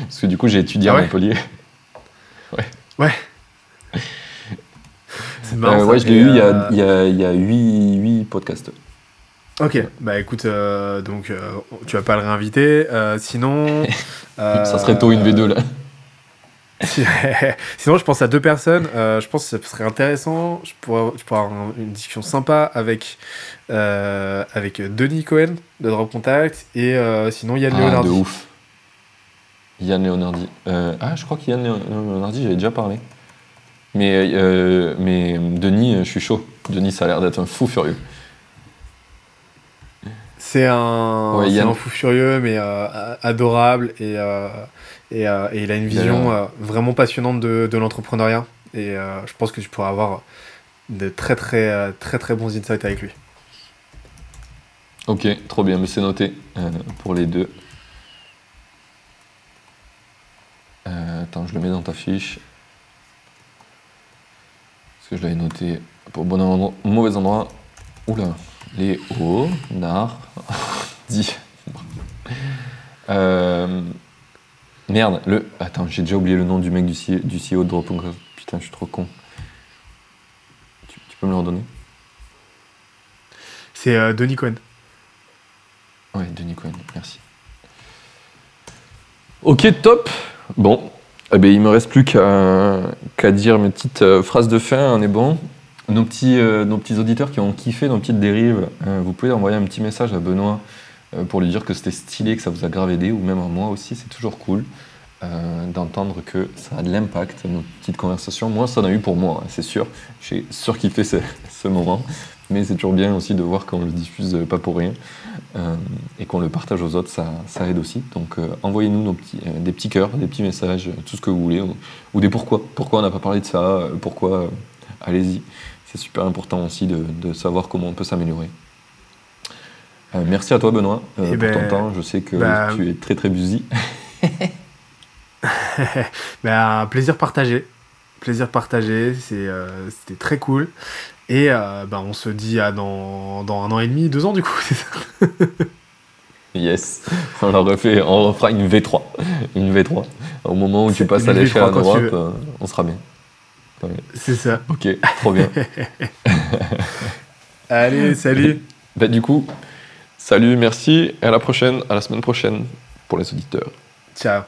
parce que du coup, j'ai étudié
Ah
à
ouais
Montpellier.
Ouais. C'est
Euh,
marrant. ça.
ouais, je l'ai eu il y
euh,
a, il y a, il y a 8, 8 podcasts.
Ok, bah écoute, euh, donc euh, tu vas pas le réinviter. euh, sinon.
Ça serait tôt une V2 là.
Sinon, je pense à deux personnes. Euh, je pense que ça serait intéressant. Je pourrais, je pourrais avoir un- une discussion sympa avec, euh, avec Denis Cohen de Drop Contact et euh, sinon Yann
Ah,
Leonardi.
de ouf. Yann Leonardi. Euh, ah, je crois qu'Yann Leonardi, j'avais déjà parlé. Mais, euh, mais Denis, euh, je suis chaud. Denis, ça a l'air d'être un fou furieux.
C'est un,
Ouais,
c'est
Yann.
un fou furieux, mais euh, adorable et, et, et il a une vision vraiment passionnante de, de l'entrepreneuriat. Et je pense que tu pourras avoir de très très très très bons insights avec lui.
Ok, trop bien, mais c'est noté pour les deux. Euh, attends, je le mets dans ta fiche. Parce que je l'avais noté pour bon endroit, mauvais endroit. Oula, les hauts, nar, dit. Euh, merde, le. Attends, j'ai déjà oublié le nom du mec du, CEO de Drop Putain, je suis trop con. Tu, tu peux me le redonner?
C'est euh, Denis Cohen.
Ouais, Denis Cohen, merci. Ok, top. Bon, eh ben, il me reste plus qu'à dire mes petites euh, phrases de fin, on est bon. Nos petits, euh, nos petits auditeurs qui ont kiffé nos petites dérives, euh, vous pouvez envoyer un petit message à Benoît pour lui dire que c'était stylé, que ça vous a grave aidé, ou même à moi aussi, c'est toujours cool d'entendre que ça a de l'impact, nos petites conversations. Moi, ça en a eu pour moi, hein, c'est sûr. J'ai surkiffé ce, ce moment, mais c'est toujours bien aussi de voir qu'on le diffuse euh, pas pour rien. Euh, et qu'on le partage aux autres, ça, ça aide aussi. Donc euh, envoyez-nous petits, euh, des petits cœurs, des petits messages, tout ce que vous voulez, ou, ou des pourquoi. Pourquoi on n'a pas parlé de ça, pourquoi, allez-y. C'est super important aussi de, de savoir comment on peut s'améliorer. Merci à toi Benoît
Eh
pour ton
ben,
temps, je sais que
bah,
tu es très très busy.
Ben, plaisir partagé. Plaisir partagé, c'était très cool. Et euh, ben, on se dit à dans, dans un an et demi, deux ans du coup. c'est ça
Yes, on leur refait, on refera une V3. Une V3. Au moment où tu passes à l'échelle
V3
en
quand tu
Europe,
veux.
euh, on sera bien.
C'est ça.
Ok, trop bien.
Allez, salut.
Bah, du coup, salut, merci, et à la prochaine, à la semaine prochaine pour les auditeurs.
Ciao.